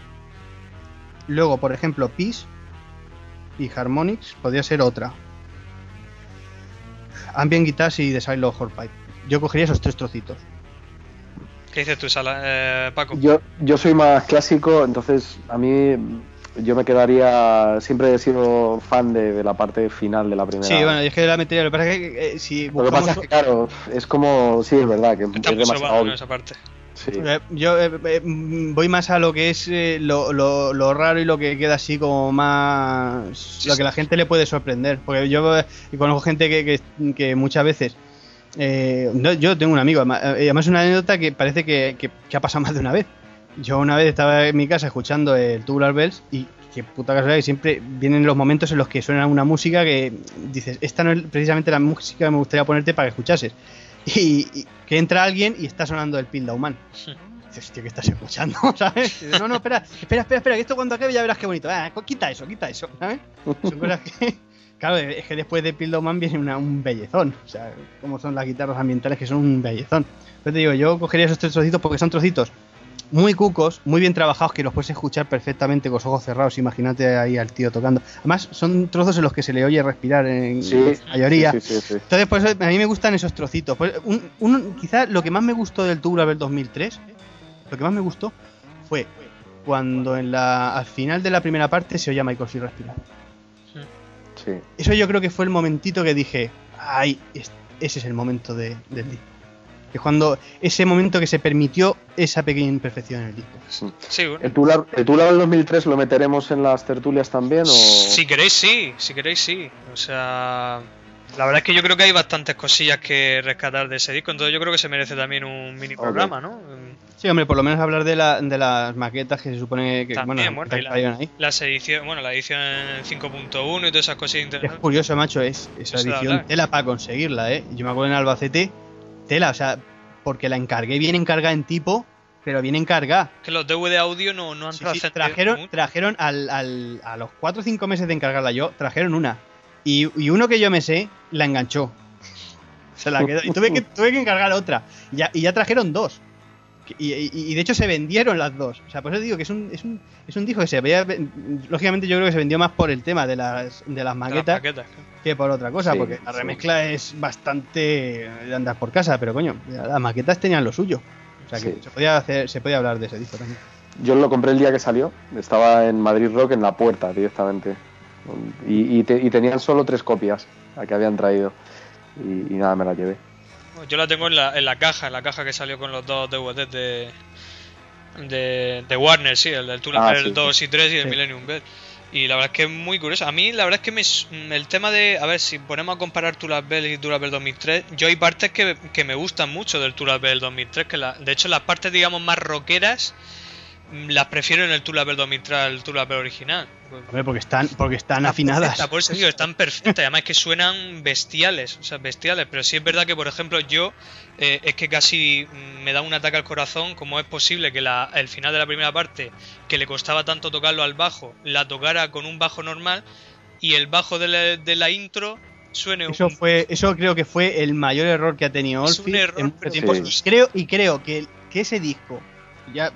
Speaker 2: Luego, por ejemplo, Peace y Harmonics podría ser otra. Ambient Guitars y The Silo Horpipe. Yo cogería esos tres trocitos.
Speaker 1: ¿Qué dices tú, Sala, eh, Paco?
Speaker 3: Yo, yo soy más clásico, entonces a mí yo me quedaría. Siempre he sido fan de, de la parte final de la primera.
Speaker 2: Sí, bueno, es que la metería. Lo que pasa es que eh, si
Speaker 3: Lo que pasa es que, claro, es como. Sí, es verdad, que
Speaker 1: Está
Speaker 3: es demasiado obvio.
Speaker 1: esa parte.
Speaker 3: Sí.
Speaker 2: Eh, Yo eh, eh, mm, voy más a lo que es eh, lo, lo- lo raro y lo que queda así como más... Lo que la gente le puede sorprender. Porque yo eh, conozco gente que, que- que muchas veces... eh, no, yo tengo un amigo, además además es una anécdota que parece que, que- que ha pasado más de una vez. Yo una vez estaba en mi casa escuchando el Tubular Bells y qué puta casualidad que siempre vienen los momentos en los que suena una música que dices, esta no es precisamente la música que me gustaría ponerte para que escuchases. Y, y que entra alguien y está sonando el Pilda Human. Dices, tío, ¿qué estás escuchando? ¿Sabes? Dices, no, no, espera, espera, espera, espera, que esto cuando acabe ya verás qué bonito. Ah, quita eso, quita eso, ¿sabes? Son cosas que. Claro, es que después de Pilda Man viene una- un bellezón. O sea, como son las guitarras ambientales que son un bellezón. Pero te digo, yo cogería esos tres trocitos porque son trocitos muy cucos, muy bien trabajados, que los puedes escuchar perfectamente con los ojos cerrados. Imagínate ahí al tío tocando. Además, son trozos en los que se le oye respirar en
Speaker 3: Sí,
Speaker 2: la mayoría.
Speaker 3: sí, sí, sí, sí.
Speaker 2: Entonces, por eso a mí me gustan esos trocitos. Pues, un, un- quizá lo que más me gustó del Tour del 2003, lo que más me gustó fue cuando en la, al final de la primera parte se oía a Michael Field respirar.
Speaker 3: Sí.
Speaker 2: Eso yo creo que fue el momentito que dije, ay, es- ese es el momento de- del disco. Que es cuando ese momento que se permitió esa pequeña imperfección en el disco.
Speaker 3: sí.
Speaker 1: Sí, bueno.
Speaker 3: ¿El Tular, ¿El Tular del 2003 lo meteremos en las tertulias también? O...
Speaker 1: Si queréis, sí. Si queréis, sí. O sea, la verdad es que yo creo que hay bastantes cosillas que rescatar de ese disco. Entonces yo creo que se merece también un mini programa, ¿no?
Speaker 2: Sí, hombre, por lo menos hablar de, la, de las maquetas que se supone que,
Speaker 1: También,
Speaker 2: bueno,
Speaker 1: la-
Speaker 2: ahí.
Speaker 1: Las ediciones, bueno, la edición en 5.1 y todas esas cosas. inter-
Speaker 2: Es curioso, macho, es esa edición tela para conseguirla, ¿eh? Yo me acuerdo en Albacete, tela, o sea, porque la encargué bien encargada en tipo, pero bien encargada.
Speaker 1: Que los DVD audio no, no han
Speaker 2: Sí, trajeron, trajeron al, al- a los 4 o 5 meses de encargarla yo, trajeron una. Y, y uno que yo me sé, la enganchó. Se la quedó. Y tuve que, tuve que encargar otra. Y ya, y ya trajeron dos. Y, y- y de hecho se vendieron las dos. O sea, por eso digo que es un, es un, es un disco que se veía. Lógicamente, yo creo que se vendió más por el tema de las, de las
Speaker 1: De las
Speaker 2: maquetas que por otra cosa,
Speaker 3: Sí,
Speaker 2: porque la
Speaker 3: sí.
Speaker 2: remezcla es bastante de andar por casa, pero coño, las maquetas tenían lo suyo. O sea que
Speaker 3: Sí.
Speaker 2: se podía hacer, se podía hablar de ese disco también.
Speaker 3: Yo lo compré el día que salió. Estaba en Madrid Rock en la puerta directamente. Y, y te- y tenían solo tres copias a que habían traído. Y, y nada, me la llevé.
Speaker 1: Yo la tengo en la, en la caja, en la caja que salió con los dos DVDs de, de, de Warner, sí, el del Tool
Speaker 3: Ah, sí.
Speaker 1: 2 y 3 y el
Speaker 2: Sí.
Speaker 1: Millennium Bell. Y la verdad es que es muy curioso. A mí la verdad es que me, el tema de, a ver, si ponemos a comparar Tool Bell y Tool Bell 2003, yo hay partes que, que me gustan mucho del Tool Bell 2003, que la, de hecho las partes digamos más rockeras las prefiero en el Tool Bell 2003 al Tool Bell original.
Speaker 2: Hombre, porque están, porque están afinadas.
Speaker 1: Está, por eso digo, están perfectas. y Además que suenan bestiales, o sea, bestiales. Pero sí es verdad que, por ejemplo, yo eh, es que casi mm, me da un ataque al corazón. ¿Cómo es posible que la, el final de la primera parte, que le costaba tanto tocarlo al bajo, la tocara con un bajo normal y el bajo de la, de la intro suene
Speaker 2: Eso
Speaker 1: un...
Speaker 2: fue, eso creo que fue el mayor error que ha tenido
Speaker 1: Es un
Speaker 2: Oldfield
Speaker 1: error,
Speaker 2: en mucho
Speaker 1: pero
Speaker 2: tiempo.
Speaker 3: sí.
Speaker 2: Y creo, y creo que, que ese disco, ya,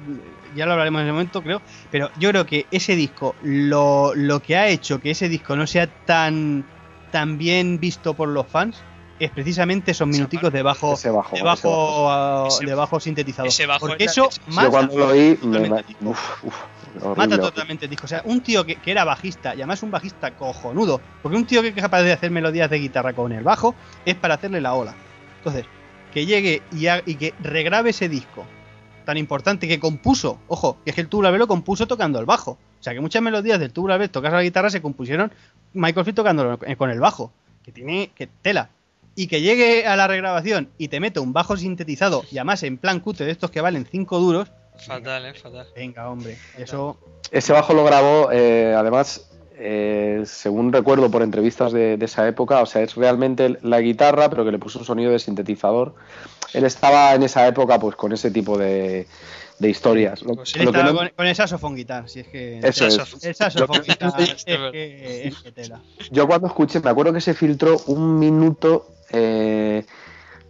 Speaker 2: ya lo hablaremos en ese momento, creo, pero yo creo que ese disco, lo, lo que ha hecho que ese disco no sea tan, tan bien visto por los fans, es precisamente esos minuticos de bajo,
Speaker 3: Ese bajo.
Speaker 2: de
Speaker 3: ese
Speaker 2: bajo, ah,
Speaker 1: Ese-
Speaker 2: de bajo sintetizado.
Speaker 1: ese bajo
Speaker 2: Porque
Speaker 1: es la
Speaker 2: eso
Speaker 1: leche.
Speaker 3: Yo
Speaker 2: mata,
Speaker 3: cuando lo oí, me, uf, uf,
Speaker 2: Mata totalmente el disco. O sea, un tío que, que era bajista, y además un bajista cojonudo, porque un tío que es capaz de hacer melodías de guitarra con el bajo es para hacerle la ola. Entonces, que llegue y, ha- y que regrabe ese disco tan importante que compuso, ojo, que es que el Tubular Bells lo compuso tocando el bajo. O sea, que muchas melodías del Tubular Bells tocadas a la guitarra se compusieron Michael Field tocándolo con el bajo, que tiene que tela. Y que llegue a la regrabación y te mete un bajo sintetizado y además en plan cute de estos que valen 5 duros,
Speaker 1: Fatal, eh, fatal.
Speaker 2: Venga, hombre. Eso.
Speaker 3: Ese bajo lo grabó, eh, además, eh, según recuerdo por entrevistas de, de esa época, o sea, es realmente la guitarra, pero que le puso un sonido de sintetizador. Él estaba en esa época, pues, con ese tipo de, de historias. Lo-
Speaker 1: Pues
Speaker 2: Él
Speaker 3: lo que
Speaker 2: estaba
Speaker 3: no-
Speaker 2: con, con el saxofón guitar, si es que.
Speaker 3: Eso es.
Speaker 2: El saxofón guitar
Speaker 1: Sí,
Speaker 2: es,
Speaker 1: es verdad.
Speaker 2: que, es que tela.
Speaker 3: Yo cuando escuché, me acuerdo que se filtró un minuto. eh,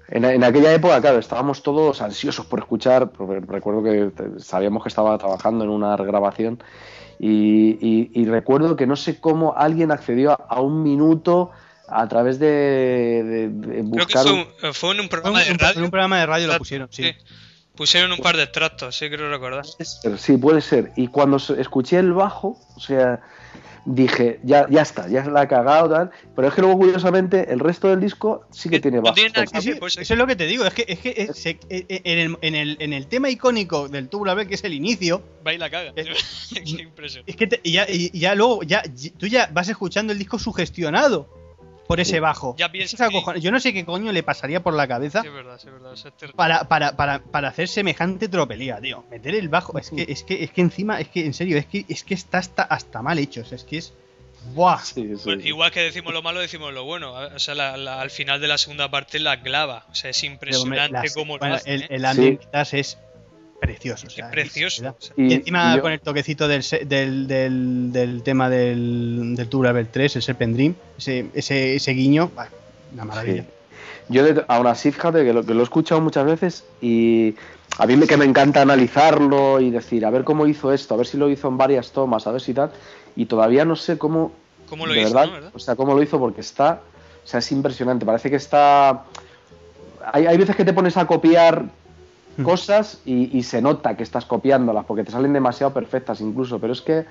Speaker 3: en, en aquella época, claro, estábamos todos ansiosos por escuchar. porque recuerdo que sabíamos que estaba trabajando en una grabación. Y, y- y recuerdo que no sé cómo alguien accedió a, a un minuto a través de, de- de
Speaker 1: Creo que
Speaker 3: buscar.
Speaker 1: fue,
Speaker 3: un-
Speaker 1: eh, fue en un programa
Speaker 2: un-
Speaker 1: de
Speaker 2: en
Speaker 1: radio.
Speaker 2: un programa de radio lo
Speaker 1: Exacto,
Speaker 2: pusieron, sí.
Speaker 1: Pusieron un par de extractos, sí, creo recordar.
Speaker 3: Sí, puede ser. Y cuando escuché el bajo, o sea, dije, ya, ya está, ya la ha cagado, tal. Pero es que luego, curiosamente, el resto del disco sí que
Speaker 1: No
Speaker 3: tiene bajo.
Speaker 1: tiene nada que
Speaker 2: Sí, sí,
Speaker 1: ver, pues,
Speaker 2: eso es lo que te digo, es que, es que es- se- eh, eh, en, el, en, el, en el tema icónico del Tubular Bells, que es el inicio,
Speaker 1: Baila caga.
Speaker 2: Eh,
Speaker 1: Qué impresión.
Speaker 2: es que te- y ya, y ya luego, ya, y- tú ya vas escuchando el disco sugestionado por ese bajo.
Speaker 1: Ya piensas
Speaker 2: Es. Yo no sé qué coño le pasaría por la cabeza
Speaker 1: Sí, es verdad, sí, es verdad. es
Speaker 2: para, para, para, para hacer semejante tropelía, tío. Meter el bajo, es que, es que, es que encima, es que, en serio, es que, es que está hasta, hasta mal hecho, o sea, es que es... ¡Buah!
Speaker 3: Sí, sí,
Speaker 1: Bueno,
Speaker 3: sí.
Speaker 1: igual que decimos lo malo, decimos lo bueno. O sea, la- la- al final de la segunda parte la clava. O sea, es impresionante
Speaker 2: las-
Speaker 1: cómo
Speaker 2: bueno,
Speaker 1: lo hace.
Speaker 2: el,
Speaker 1: ¿eh?
Speaker 2: el es precioso. o sea,
Speaker 1: es precioso.
Speaker 2: Y,
Speaker 3: Y-
Speaker 2: encima
Speaker 3: y yo-
Speaker 2: con el toquecito del, del, del, del tema del, del Bells 3, el Serpent Dream, ese, ese, ese guiño, bah, una maravilla.
Speaker 3: Sí. Yo, de- aún así, fíjate que lo, que lo he escuchado muchas veces y a mí me, que me encanta analizarlo y decir, a ver cómo hizo esto, a ver si lo hizo en varias tomas, a ver si tal. Y todavía no sé cómo.
Speaker 1: ¿Cómo lo
Speaker 3: de
Speaker 1: hizo,
Speaker 3: verdad,
Speaker 1: no? ¿Verdad?
Speaker 3: O sea, cómo lo hizo porque está. O sea, es impresionante. Parece que está. Hay, hay veces que te pones a copiar. Cosas y, y se nota que estás copiándolas porque te salen demasiado perfectas incluso, pero es que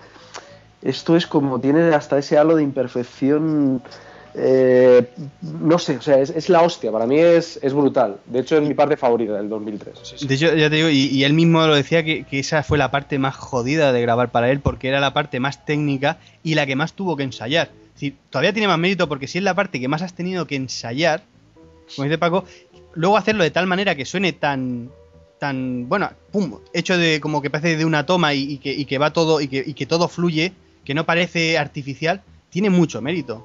Speaker 3: esto es como tiene hasta ese halo de imperfección. eh, no sé, o sea, es, es la hostia. Para mí es, es brutal. De hecho, es mi parte favorita del 2003.
Speaker 1: Sí, sí.
Speaker 2: De hecho, ya te digo, y, y él mismo lo decía que, que esa fue la parte más jodida de grabar para él, porque era la parte más técnica y la que más tuvo que ensayar. Es decir, todavía tiene más mérito porque si es la parte que más has tenido que ensayar, como dice Paco, luego hacerlo de tal manera que suene tan tan bueno, pum, hecho de como que parece de una toma y, y que, y que va todo y que, y que todo fluye, que no parece artificial, tiene mucho mérito.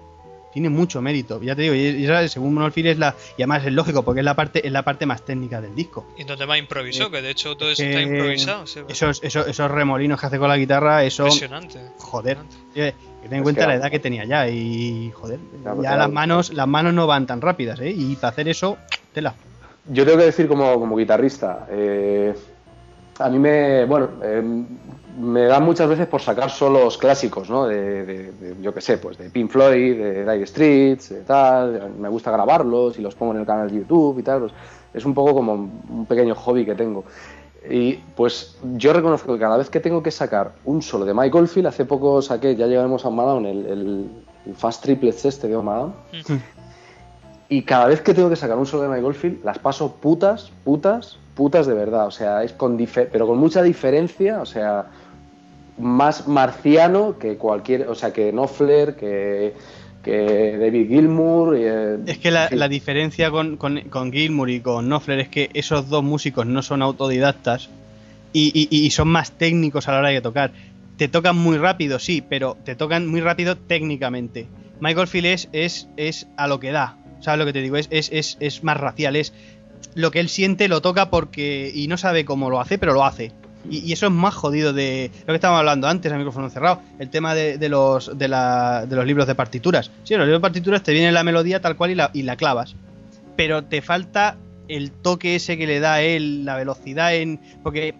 Speaker 2: Tiene mucho mérito. Ya te digo, y, y esa, según Monolfil es la y además es lógico porque es la parte es la parte más técnica del disco.
Speaker 1: Y donde más improvisó, que de hecho todo eso
Speaker 2: que
Speaker 1: está improvisado. sí,
Speaker 2: Esos, esos, esos remolinos que hace con la guitarra, eso.
Speaker 1: Impresionante.
Speaker 2: Joder.
Speaker 1: impresionante.
Speaker 2: eh, que ten en cuenta
Speaker 3: que
Speaker 2: la edad que tenía ya. Y joder,
Speaker 3: Claro,
Speaker 2: ya
Speaker 3: claro.
Speaker 2: las manos, las manos no van tan rápidas, ¿eh? Y para hacer eso, tela.
Speaker 3: Yo tengo que decir como, como guitarrista, eh, a mí me, bueno, eh, me da muchas veces por sacar solos clásicos, ¿no? De, de- de, yo qué sé, pues de Pink Floyd, de Dire Streets, de tal. Me gusta grabarlos y los pongo en el canal de YouTube y tal. pues, es un poco como un pequeño hobby que tengo. Y pues yo reconozco que cada vez que tengo que sacar un solo de Mike Oldfield, hace poco saqué, ya llegaremos a Madonna, el, el, el Fast Triplets este de Madonna. Y cada vez que tengo que sacar un solo de Mike Oldfield, las paso putas, putas, putas de verdad. O sea, es con pero con mucha diferencia. O sea, más marciano que cualquier. O sea, que Knopfler, que, que David Gilmour. eh,
Speaker 2: Es que la, la diferencia con, con, con Gilmour y con Knopfler es que esos dos músicos no son autodidactas y, y- y son más técnicos a la hora de tocar. Te tocan muy rápido, sí, pero te tocan muy rápido técnicamente. Michael Field es, es, es a lo que da. ¿Sabes lo que te digo? Es, es, es, es más racial, es lo que él siente, lo toca porque. y no sabe cómo lo hace, pero lo hace. Y, y eso es más jodido de lo que estábamos hablando antes, a micrófono cerrado, el tema de, de los, de, la- de los libros de partituras. Sí, en los libros de partituras te viene la melodía tal cual y la, y la clavas. Pero te falta el toque ese que le da él, la velocidad en. Porque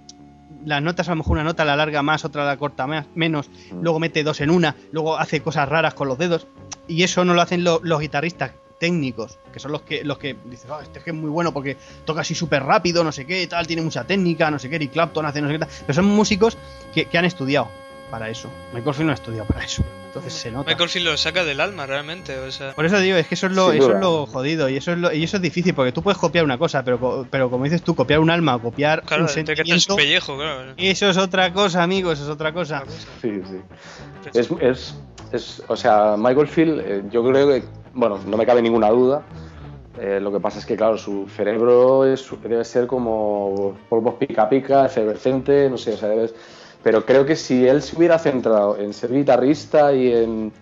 Speaker 2: las notas, a lo mejor una nota la larga más, otra la corta menos, luego mete dos en una, luego hace cosas raras con los dedos. Y eso no lo hacen lo- los guitarristas técnicos, que son los que los que dicen, "Ah, este es que es muy bueno porque toca así súper rápido, no sé qué, tal, tiene mucha técnica, no sé qué, Eric Clapton hace no sé qué tal. Pero son músicos que, que han estudiado para eso. Michael Field no ha estudiado para eso. Entonces se nota.
Speaker 1: Michael Field lo saca del alma realmente. O sea,
Speaker 2: Por eso digo, es que eso es lo, eso es lo jodido y eso es lo, y eso es difícil porque tú puedes copiar una cosa, pero, pero como dices tú, copiar un alma o copiar
Speaker 1: claro,
Speaker 2: un sentimiento,
Speaker 1: su pellejo, claro.
Speaker 2: eso es otra cosa, amigos, eso es otra cosa.
Speaker 3: Sí, sí. Es, es, es- o sea, Michael Field, eh, yo creo que, bueno, no me cabe ninguna duda, Eh, lo que pasa es que, claro, su cerebro es, debe ser como polvos pica pica, efervescente, no sé, o sea, debes... Pero creo que si él se hubiera centrado en ser guitarrista y en...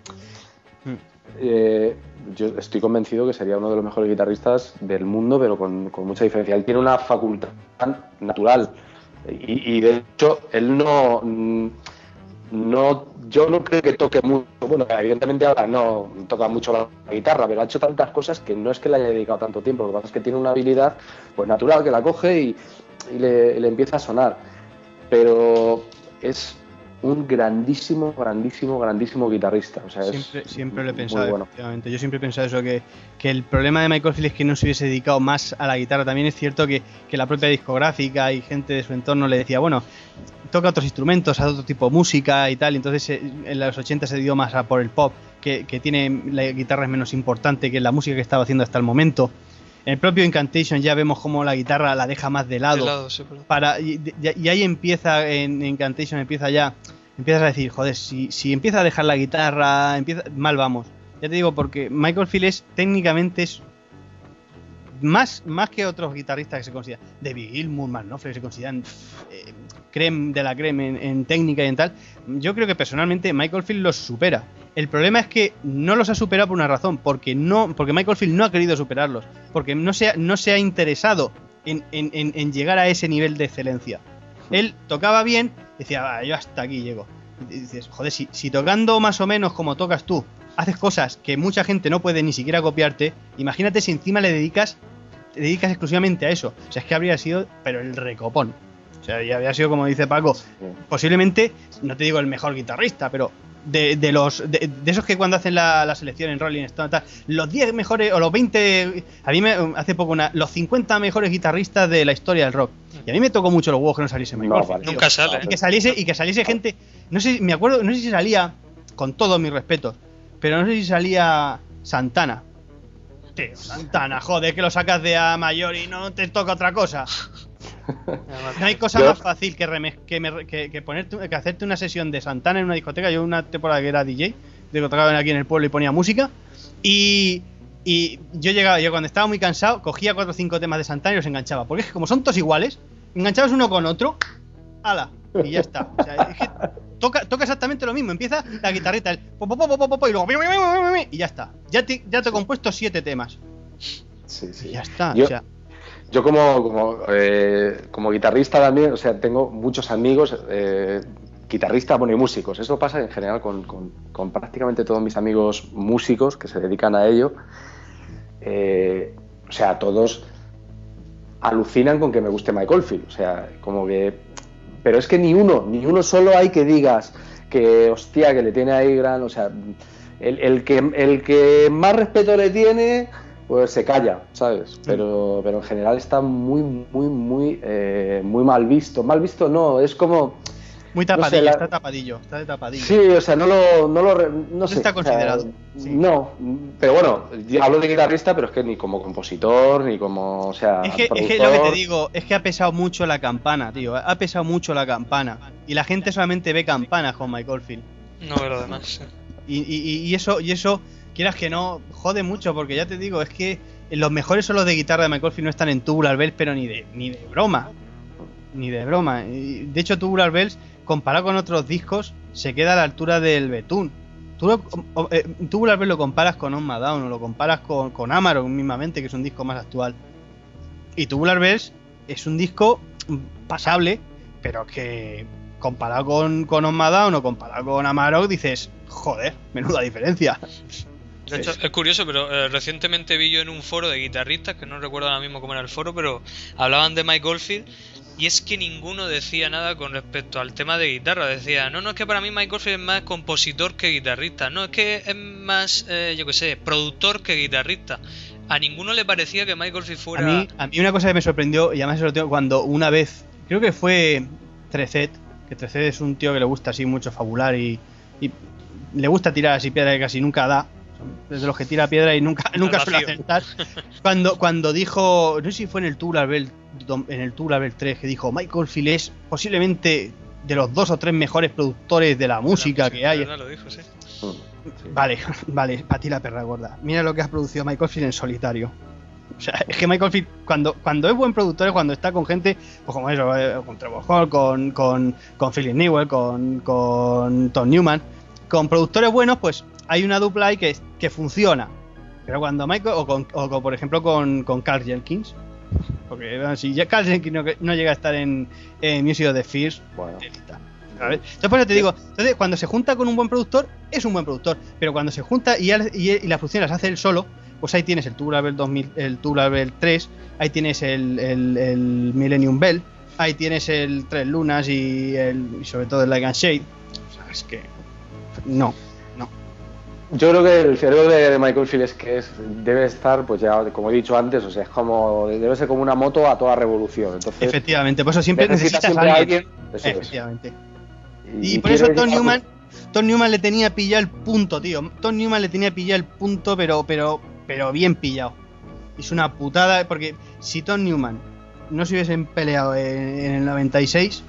Speaker 3: Hmm. Eh, yo estoy convencido que sería uno de los mejores guitarristas del mundo, pero con, mucha diferencia. Él tiene una facultad natural y, de hecho él no, no, yo no creo que toque mucho. Bueno, evidentemente ahora no toca mucho la guitarra, pero ha hecho tantas cosas que no es que le haya dedicado tanto tiempo. Lo que pasa es que tiene una habilidad pues natural que la coge y, le, le empieza a sonar. Pero es un grandísimo, grandísimo, grandísimo guitarrista. O sea,
Speaker 2: siempre, siempre lo he pensado, bueno. Yo siempre he pensado eso, que, que, el problema de Michael Field es que no se hubiese dedicado más a la guitarra. También es cierto que, que, la propia discográfica y gente de su entorno le decía, bueno, toca otros instrumentos, hace otro tipo de música y tal. Y entonces eh, en los 80 se dio más a por el pop, que, que tiene la guitarra es menos importante que la música que estaba haciendo hasta el momento. En el propio Incantation ya vemos cómo la guitarra la deja más de lado. para, y, ahí empieza, en Incantation empieza ya, empiezas a decir, joder, si, si empieza a dejar la guitarra, empieza, mal vamos. Ya te digo, porque Michael Field técnicamente es más, más que otros guitarristas que se consideran, David Gilmour, Knopfler, que se consideran eh, creme de la creme en, técnica y en tal, yo creo que personalmente Michael Field los supera. El problema es que no los ha superado por una razón, porque no, porque Michael Field no ha querido superarlos, porque no se ha, no se ha interesado en, en, llegar a ese nivel de excelencia. Él tocaba bien, decía, yo hasta aquí llego. Y dices, joder, si, si tocando más o menos como tocas tú, haces cosas que mucha gente no puede ni siquiera copiarte, imagínate si encima le dedicas, te dedicas exclusivamente a eso. O sea, es que habría sido, pero el recopón. O sea, ya había sido, como dice Paco, posiblemente, no te digo el mejor guitarrista, pero de, los de, esos que cuando hacen la, selección en Rolling Stone tal, los 10 mejores o los 20 a mí me hace poco una los 50 mejores guitarristas de la historia del rock. Y a mí me tocó mucho los huevos que no saliese
Speaker 1: Michael nunca sale
Speaker 2: y que saliese y que saliese gente no sé me acuerdo no sé si salía con todos mis respetos pero no sé si salía Santana. Tío, Santana, joder, que lo sacas de A mayor y no te toca otra cosa. No hay cosa más fácil que, que, que, ponerte, que hacerte una sesión de Santana en una discoteca. Yo una temporada que era DJ, de tocaba aquí en el pueblo y ponía música. Y, y yo llegaba, yo cuando estaba muy cansado, cogía cuatro o cinco temas de Santana y los enganchaba. Porque es que como son todos iguales, enganchabas uno con otro, ala, y ya está. O sea, es que toca, toca exactamente lo mismo. Empieza la guitarrita, el y luego y ya está. Ya te, ya te he compuesto siete temas.
Speaker 3: Sí, sí.
Speaker 2: Y ya está.
Speaker 3: o sea, yo como, como, eh, como, guitarrista también, o sea, tengo muchos amigos, eh, guitarristas, bueno, y músicos. Eso pasa en general con, con, prácticamente todos mis amigos músicos que se dedican a ello. Eh, o sea, todos alucinan con que me guste Michael Field. O sea, como que... Pero es que ni uno, ni uno solo hay que digas que, hostia, que le tiene ahí gran... O sea, el, el que, el que más respeto le tiene pues se calla, ¿sabes? Pero, pero en general está muy, muy, muy, eh, muy mal visto. Mal visto no, es como...
Speaker 2: Muy tapadillo, está tapadillo, está de tapadillo.
Speaker 3: Sí, o sea, no lo... No, lo, no,
Speaker 2: está considerado.
Speaker 3: No, pero bueno, hablo de guitarrista, pero es que ni como compositor, ni como, o sea...
Speaker 2: Es que, es que lo que te digo, es que ha pesado mucho la campana, tío, ha pesado mucho la campana. Y la gente solamente ve campanas con Michael Field.
Speaker 1: No ve lo demás.
Speaker 2: Y, y, y, eso, y eso quieras que no, jode mucho, porque ya te digo, es que los mejores solos de guitarra de Michael no están en Tubular Bells, pero ni de, ni de broma. Ni de broma. De hecho, Tubular Bells, comparado con otros discos, se queda a la altura del Betún. Tú eh, Tubular Bells lo comparas con On Down o lo comparas con, con Amarok mismamente, que es un disco más actual. Y Tubular Bells es un disco pasable, pero que comparado con, con On o comparado con Amarok dices, joder, menuda diferencia.
Speaker 1: De hecho, es curioso, pero eh, recientemente vi yo en un foro de guitarristas, que no recuerdo ahora mismo cómo era el foro, pero hablaban de Mike Goldfield y es que ninguno decía nada con respecto al tema de guitarra. Decía, no, no, es que para mí Mike Goldfield es más compositor que guitarrista. No, es que es más, eh, yo qué sé, productor que guitarrista. A ninguno le parecía que Mike Goldfield fuera...
Speaker 2: A mí, a mí una cosa que me sorprendió, y además se lo tengo cuando una vez, creo que fue Trecet, que Trecet es un tío que le gusta así mucho fabular y, y le gusta tirar así piedra que casi nunca da desde los que tira piedra y nunca, nunca suele acertar. Cuando, cuando dijo, no sé si fue en el Tour Abel, en el Tour Abel 3, que dijo Michael Field es posiblemente de los dos o tres mejores productores de la música, que hay. Vale, vale, para ti la perra gorda. Mira lo que ha producido Michael Field en solitario. O sea, es que Michael Field, cuando, cuando es buen productor, es cuando está con gente, pues como eso, eh, con Trevor Hall, con, con, con Philip Newell, con, con Tom Newman, con productores buenos, pues hay una dupla ahí que, que funciona. Pero cuando Michael, o, con, o con, por ejemplo con, con Carl Jenkins, porque bueno, si ya Carl Jenkins no, no llega a estar en, en Music of the Fears,
Speaker 3: Bueno.
Speaker 2: Entonces, por eso te digo, entonces, cuando se junta con un buen productor, es un buen productor. Pero cuando se junta y, ya- y, y la producción las hace él solo, pues ahí tienes el Tubular Bell 2000, el Tubular Bell 3, ahí tienes el, el, el Millennium Bell, ahí tienes el Tres Lunas y, el, y sobre todo el Light and Shade. O sea, es que. No, no.
Speaker 3: Yo creo que el cerebro de, Michael Field es que es, debe estar, pues ya, como he dicho antes, o sea, es como, debe ser como una moto a toda revolución. Entonces,
Speaker 2: Efectivamente, por eso siempre
Speaker 3: necesitas
Speaker 2: a alguien.
Speaker 3: alguien. Eso es.
Speaker 2: Efectivamente.
Speaker 3: Y,
Speaker 2: Y por eso Tom Newman, Tom Newman le tenía pillado el punto, tío. Tom Newman le tenía pillado el punto, pero, pero, pero bien pillado. Es una putada, porque si Tom Newman no se hubiesen peleado en, en el 96,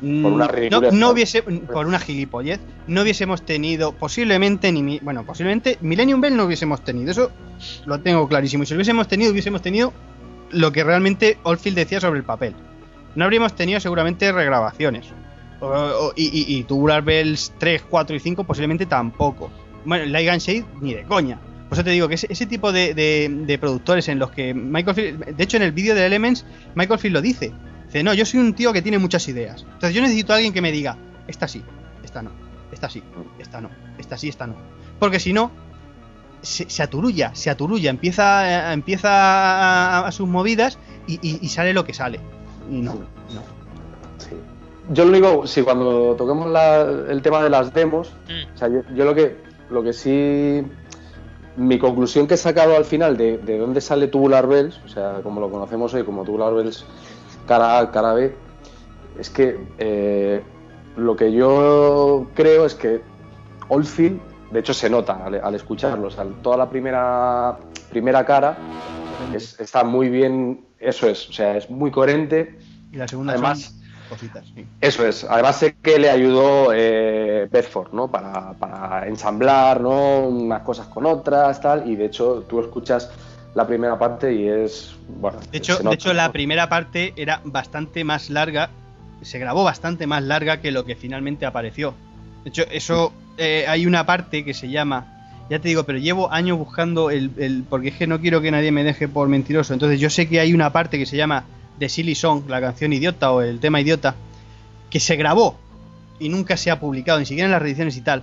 Speaker 3: Por una
Speaker 2: no,
Speaker 3: ridiculez,
Speaker 2: no
Speaker 3: ¿no?
Speaker 2: hubiese, por una gilipollez, no hubiésemos tenido, posiblemente, ni mi- bueno, posiblemente Millennium Bell no hubiésemos tenido, eso lo tengo clarísimo. Y si lo hubiésemos tenido, hubiésemos tenido lo que realmente Oldfield decía sobre el papel. No habríamos tenido seguramente regrabaciones. O- o- y, y, y Tubular Bells 3, 4 y 5 posiblemente tampoco. Bueno, Light and Shade ni de coña. Por eso te digo que ese, ese tipo de, de- de productores en los que Michael Field, de hecho en el vídeo de Elements, Michael Field lo dice. Dice, no, yo soy un tío que tiene muchas ideas. Entonces yo necesito a alguien que me diga, esta sí, esta no, esta sí, esta no, esta sí, esta no. Porque si no, se, se aturulla, se aturulla, empieza, empieza a, a sus movidas y, y- y sale lo que sale. Y no, no.
Speaker 3: Sí. Yo lo único, sí, cuando toquemos la- el tema de las demos,
Speaker 1: Mm.
Speaker 3: o sea, yo, yo lo que lo que sí mi conclusión que he sacado al final de, de dónde sale Tubular Bells, o sea, como lo conocemos hoy como Tubular Bells cara A, cara B, es que eh, lo que yo creo es que Oldfield, de hecho se nota al, al escucharlo, o sea, toda la primera primera cara es- está muy bien, eso es, o sea, es muy coherente
Speaker 2: Y la segunda
Speaker 3: Además-
Speaker 2: son cositas, sí.
Speaker 3: eso es, además sé que le ayudó eh, Bedford, ¿no? Para, para ensamblar, ¿no? Unas cosas con otras, tal, y de hecho tú escuchas la primera parte y es, bueno...
Speaker 2: De hecho, de hecho, la primera parte era bastante más larga, se grabó bastante más larga que lo que finalmente apareció. De hecho, eso eh, hay una parte que se llama, ya te digo, pero llevo años buscando el, el- porque es que no quiero que nadie me deje por mentiroso. Entonces yo sé que hay una parte que se llama The Silly Song, la canción idiota o el tema idiota, que se grabó y nunca se ha publicado, ni siquiera en las reediciones y tal.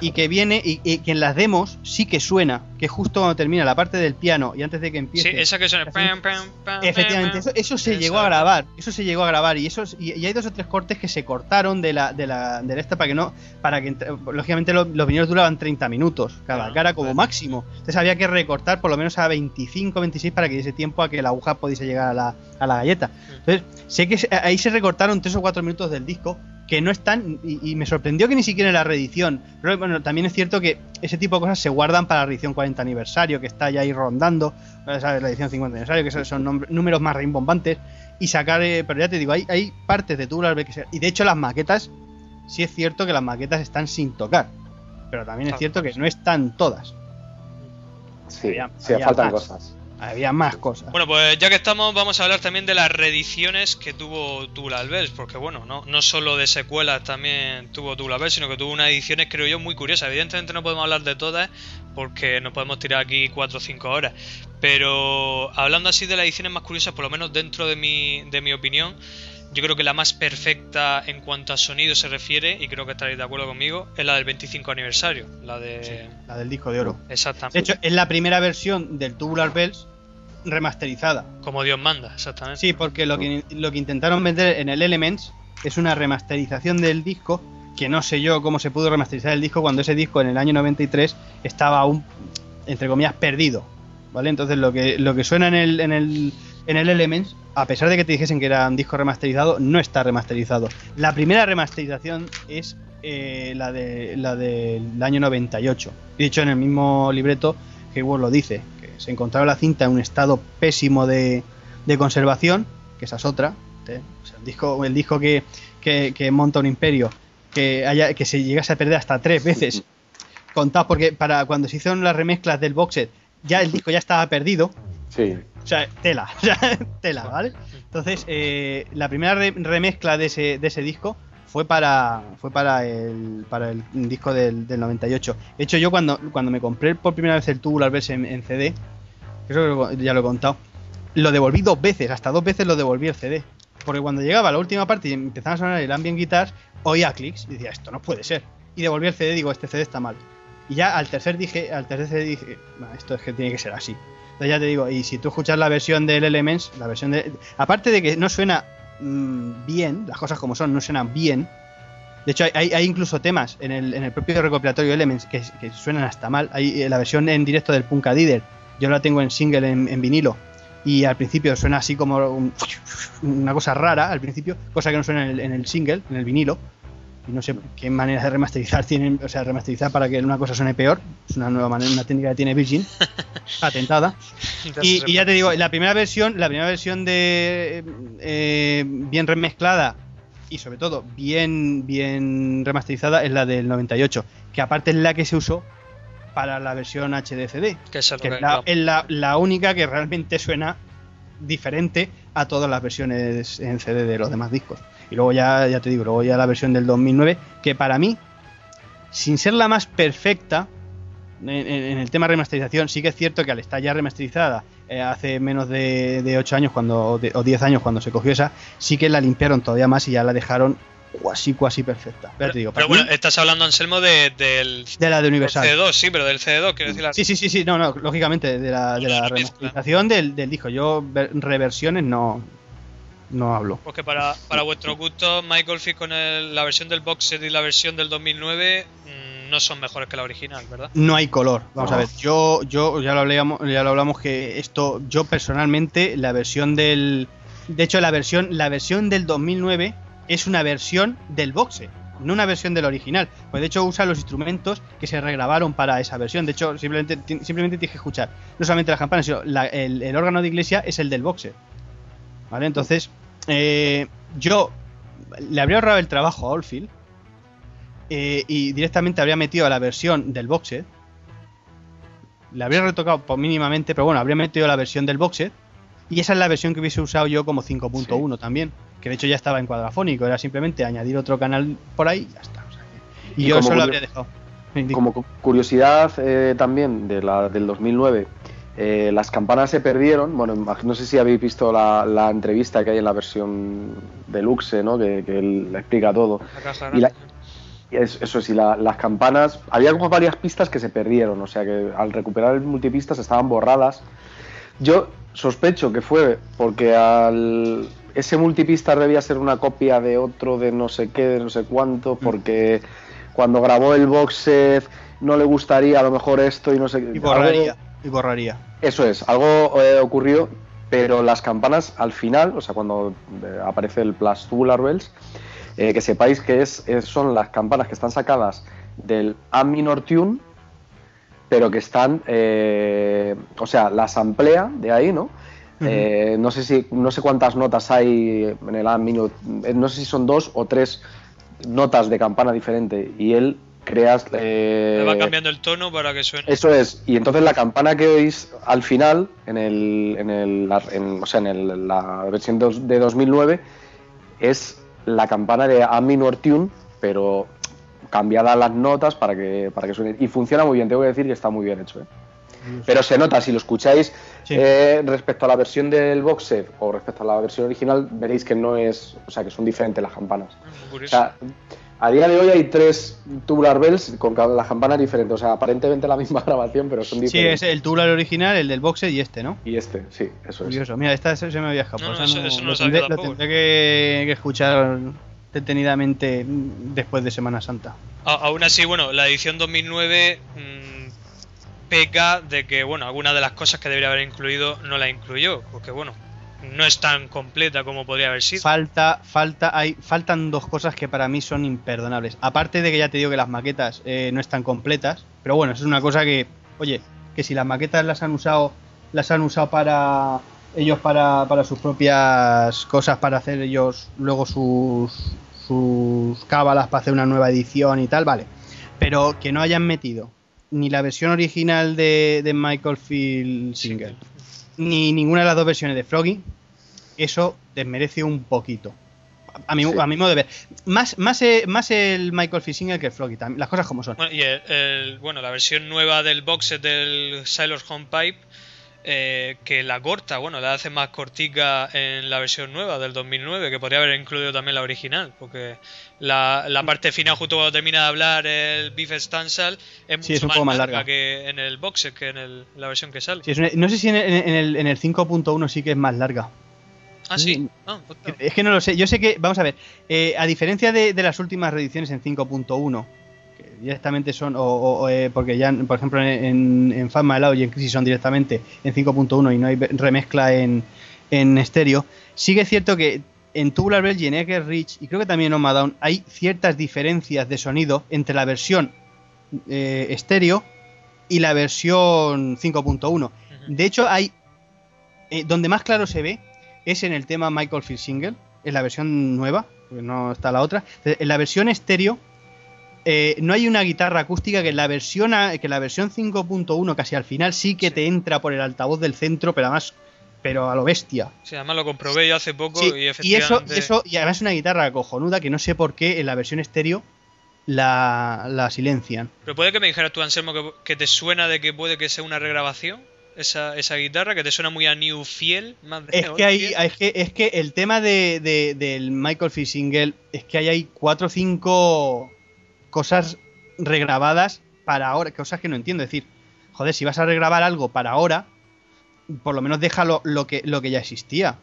Speaker 2: Y que viene y, y que en las demos sí que suena, que justo cuando termina la parte del piano y antes de que
Speaker 1: Sí,
Speaker 2: empiece.
Speaker 1: esa que suena.
Speaker 2: Así-
Speaker 1: pam, pam, pam,
Speaker 2: Efectivamente, eso, eso se llegó a grabar, eso se llegó a grabar y esos y, y hay dos o tres cortes que se cortaron de la de la de esta para que no para que lógicamente lo- los vinilos duraban 30 minutos cada cara como máximo. Entonces había que recortar por lo menos a 25, 26 para que diese tiempo a que la aguja pudiese llegar a la, a la galleta. Entonces, sé que ahí se recortaron tres o cuatro minutos del disco que no están y, y me sorprendió que ni siquiera en la reedición. Pero bueno, también es cierto que ese tipo de cosas se guardan para la reedición 40 aniversario, que está ya ahí rondando, ¿sabes? la edición 50 aniversario, que son, números más rimbombantes, y sacar, eh, pero ya te digo, hay, hay partes de Tubular Bells que se- y de hecho las maquetas, sí es cierto que las maquetas están sin tocar, pero también es cierto que no están todas,
Speaker 3: Sí,
Speaker 2: había-
Speaker 3: sí,
Speaker 2: había
Speaker 3: faltan
Speaker 2: más.
Speaker 3: cosas.
Speaker 2: Había más cosas.
Speaker 1: Bueno, pues ya que estamos, vamos a hablar también de las reediciones que tuvo Tubular Bells, porque bueno, no, no solo de secuelas también tuvo Tubular Bells, sino que tuvo unas ediciones, creo yo, muy curiosas. Evidentemente no podemos hablar de todas, porque nos podemos tirar aquí 4 o 5 horas. Pero hablando así de las ediciones más curiosas, por lo menos dentro de mi, de mi opinión, yo creo que la más perfecta en cuanto a sonido se refiere, y creo que estaréis de acuerdo conmigo, es la del 25 aniversario. La de.
Speaker 2: la del disco de oro.
Speaker 1: Exactamente.
Speaker 2: De hecho, es la primera versión del Tubular Bells remasterizada.
Speaker 1: como Dios manda, exactamente.
Speaker 2: Sí, porque lo que, lo que intentaron vender en el Elements es una remasterización del disco, que no sé yo cómo se pudo remasterizar el disco cuando ese disco en el año 93 estaba aún, entre comillas, perdido. ¿Vale? Entonces lo que, lo que suena en el, en, el, en el Elements, a pesar de que te dijesen que era un disco remasterizado, no está remasterizado. La primera remasterización es eh, la, de, la del año 98. De hecho, en el mismo libreto, Hayward lo dice, que se encontraba la cinta en un estado pésimo de, de conservación, que esa es otra. ¿eh? O sea, el disco, el disco que, que, que monta un imperio, que, haya, que se llegase a perder hasta tres veces, contado porque para cuando se hicieron las remezclas del box set, ya el disco ya estaba perdido,
Speaker 3: Sí.
Speaker 2: O sea, tela, tela, ¿vale? Entonces, eh, la primera re- remezcla de ese, de ese disco fue para fue para el, para el disco del, del 98. De hecho, yo cuando, cuando me compré por primera vez el Tubular Bells en, en CD, eso ya lo he contado, lo devolví dos veces, hasta dos veces lo devolví el CD. Porque cuando llegaba a la última parte y empezaba a sonar el ambient guitars, oía clics y decía, esto no puede ser. Y devolví el CD digo, este CD está mal. Y ya al tercer dije, al tercer CD dije, "Nah, esto es que tiene que ser así. Ya te digo, y si tú escuchas la versión del Elements, la versión de. Aparte de que no suena mm, bien, las cosas como son, no suenan bien. De hecho, hay, hay- incluso temas en el, en el propio recopilatorio Elements que, suenan hasta mal. Hay eh, la versión en directo del Punkadider, yo la tengo en single en, en vinilo. Y al principio suena así como un- una cosa rara al principio, cosa que no suena en el single, en el vinilo. Y no sé qué manera de remasterizar tienen, o sea, remasterizar para que una cosa suene peor. Es una nueva manera, una técnica que tiene Virgin, patentada. Y, y ya te digo, la primera versión, la primera versión de eh, bien remezclada y sobre todo bien bien remasterizada es la del 98, que aparte es la que se usó para la versión HDCD,
Speaker 1: Que es
Speaker 2: que- la, es la- la única que realmente suena diferente a todas las versiones en CD de los demás discos. Y luego ya, ya te digo, luego ya la versión del 2009, que para mí, sin ser la más perfecta, en, el tema remasterización, sí que es cierto que al estar ya remasterizada eh, hace menos de, de 8 años cuando, o de- o 10 años cuando se cogió esa, sí que la limpiaron todavía más y ya la dejaron cuasi cuasi perfecta. Digo,
Speaker 1: Pero bueno,
Speaker 2: mí,
Speaker 1: estás hablando, Anselmo, de, del
Speaker 2: de la de Universal.
Speaker 1: CD2, sí, pero del CD2, quiero decir. la-
Speaker 2: Sí, sí, sí, sí, no, no, lógicamente, de la, de remasterización del, del disco. Yo ver- reversiones no, no hablo.
Speaker 1: Porque para, para vuestro gusto, Michael Fish con el- la versión del box set y la versión del 2009 mm, no son mejores que la original, ¿verdad?
Speaker 2: No hay color. Vamos
Speaker 3: No.
Speaker 2: a ver, yo, yo ya lo hablamos, ya lo hablamos que esto, yo personalmente, la versión del, de hecho la versión, la versión del 2009 es una versión del boxe, no una versión del original. Pues de hecho usa los instrumentos que se regrabaron para esa versión. De hecho simplemente, simplemente tienes que escuchar no solamente las campanas, sino la- el, el órgano de iglesia es el del boxe. ¿Vale? Entonces eh, yo le habría ahorrado el trabajo a Oldfield eh, y directamente habría metido la versión del boxer. Le habría retocado mínimamente, pero bueno, habría metido la versión del boxer. Y esa es la versión que hubiese usado yo como 5.1 también. Que de hecho ya estaba en cuadrafónico. Era simplemente añadir otro canal por ahí y ya está. o sea que- y,
Speaker 3: Y
Speaker 2: yo eso lo habría dejado. Sí,
Speaker 3: Como cu- curiosidad eh, también de la, del 2009, eh, las campanas se perdieron. Bueno, no sé si habéis visto la, la entrevista que hay en la versión deluxe, ¿no? que, que él explica todo. Y la- Eso sí, la- las campanas. Había como varias pistas que se perdieron, o sea que al recuperar el multipistas estaban borradas. Yo sospecho que fue porque al, ese multipistas debía ser una copia de otro de no sé qué, de no sé cuánto, porque cuando grabó el box set no le gustaría a lo mejor esto y no sé qué.
Speaker 2: y borraría. Y borraría.
Speaker 3: eso es, algo eh, ocurrió, pero las campanas al final, o sea, cuando eh, aparece el Plus Tubular Bells, eh, que sepáis que es, es- son las campanas que están sacadas del A minor tune, pero que están, eh, o sea, las amplía de ahí, ¿no? Eh, no sé si no sé cuántas notas hay en el A minor, no sé si son dos o tres notas de campana diferente y él creas eh,
Speaker 1: Le va cambiando el tono para que suene.
Speaker 3: eso es, y entonces la campana que oís al final, en el, en el, en- o sea, en el- la versión dos- de 2009, es la campana de A minor tune, pero cambiada las notas para que, para que suene. Y funciona muy bien, tengo que decir que está muy bien hecho. ¿eh? Pero se nota, si lo escucháis
Speaker 2: Sí.
Speaker 3: eh, respecto a la versión del box set o respecto a la versión original, veréis que no es, o sea, que son diferentes las campanas.
Speaker 1: Muy
Speaker 3: O
Speaker 1: curioso.
Speaker 3: sea, a día de hoy hay tres tubular bells con cada- las campanas diferentes. O sea, aparentemente la misma grabación, pero son
Speaker 2: Sí,
Speaker 3: diferentes.
Speaker 2: es el tubular original, el del boxe y este, ¿no?
Speaker 3: Y este, sí, eso es.
Speaker 2: Curioso. Mira, esta se me había escapado.
Speaker 1: No, no,
Speaker 2: o sea,
Speaker 1: eso- eso no
Speaker 2: lo, tendré, lo tendré que, que escuchar detenidamente después de Semana Santa.
Speaker 1: A- aún así, bueno, la edición 2009 mm, peca de que, bueno, algunas de las cosas que debería haber incluido no la incluyó, porque, bueno, no es tan completa como podría haber sido.
Speaker 2: Falta, falta, hay, faltan dos cosas que para mí son imperdonables. Aparte de que ya te digo que las maquetas eh, no están completas, pero bueno, eso es una cosa que, oye, que si las maquetas las han usado, las han usado para ellos para, para sus propias cosas, para hacer ellos luego sus sus cábalas para hacer una nueva edición y tal, vale. Pero que no hayan metido ni la versión original de, de Michael Field Single, ni ninguna de las dos versiones de Froggy, eso desmerece un poquito. A mi,
Speaker 3: Sí.
Speaker 2: a mi modo de ver. Más, más, eh, más el Michael Fissinger que el Froggy, también, las cosas como son.
Speaker 1: Bueno, y el, el- bueno, la versión nueva del box set del Sailor's Home Pipe, eh, que la corta, bueno, la hace más cortica en la versión nueva del 2009, que podría haber incluido también la original, porque la, la parte final, justo cuando termina de hablar el Beef Stansal, es mucho
Speaker 2: Sí, es un
Speaker 1: más,
Speaker 2: poco más
Speaker 1: larga,
Speaker 2: larga.
Speaker 1: que en el box set, que en el- la versión que sale.
Speaker 2: Sí, es una- no sé si en, el, en el 5.1 sí que es más larga.
Speaker 1: ah, sí. Ah, hostia.
Speaker 2: Es que no lo sé. Yo sé que, vamos a ver, eh, a diferencia de, de las últimas reediciones en 5.1, que directamente son, o, o- o, eh, porque ya, por ejemplo, en, en, Fatma Lao y en Crisis son directamente en 5.1 y no hay remezcla en, en estéreo, sí que es cierto que en Tubular Bells y en Rich, y creo que también en Oma Down, hay ciertas diferencias de sonido entre la versión eh, estéreo y la versión 5.1.
Speaker 1: Ujú.
Speaker 2: De hecho, hay. eh, donde más claro se ve es en el tema Michael Field Single, en la versión nueva, porque no está la otra. En la versión estéreo, eh, no hay una guitarra acústica que en la versión, a- que en la versión 5.1, casi al final, sí que
Speaker 1: Sí.
Speaker 2: te entra por el altavoz del centro, pero además. Pero a lo bestia.
Speaker 1: Sí, además lo comprobé yo hace poco
Speaker 2: Sí,
Speaker 1: y
Speaker 2: eso,
Speaker 1: efectivamente...
Speaker 2: y eso, y además una guitarra cojonuda que no sé por qué en la versión estéreo la, la silencian.
Speaker 1: Pero puede que me dijeras tú, Anselmo, que, que te suena de que puede que sea una regrabación, esa, esa guitarra, que te suena muy a New Fiel. Más de
Speaker 2: Es que, hay, es, que, es que el tema de, de- del Michael Fish Single es que ahí hay cuatro o cinco cosas regrabadas para ahora, cosas que no entiendo. Es decir, joder, si vas a regrabar algo para ahora, por lo menos déjalo lo que, lo que ya existía.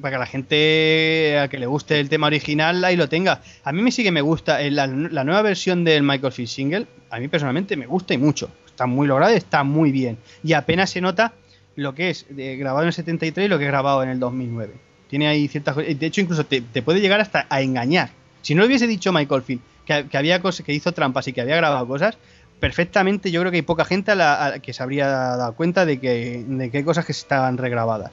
Speaker 2: Para que la gente a que le guste el tema original ahí lo tenga. A mí sí que me gusta. eh, La, nueva versión del Michael Fish Single, a mí personalmente me gusta y mucho. Está muy lograda, está muy bien. Y apenas se nota lo que es grabado en el 73 y lo que es grabado en el 2009. Tiene ahí ciertas. De hecho, incluso te, te puede llegar hasta a engañar. Si no le hubiese dicho Michael Field que, había cosas, que hizo trampas y que había grabado cosas, perfectamente yo creo que hay poca gente a la- que se habría dado cuenta de que, de que hay cosas que estaban regrabadas.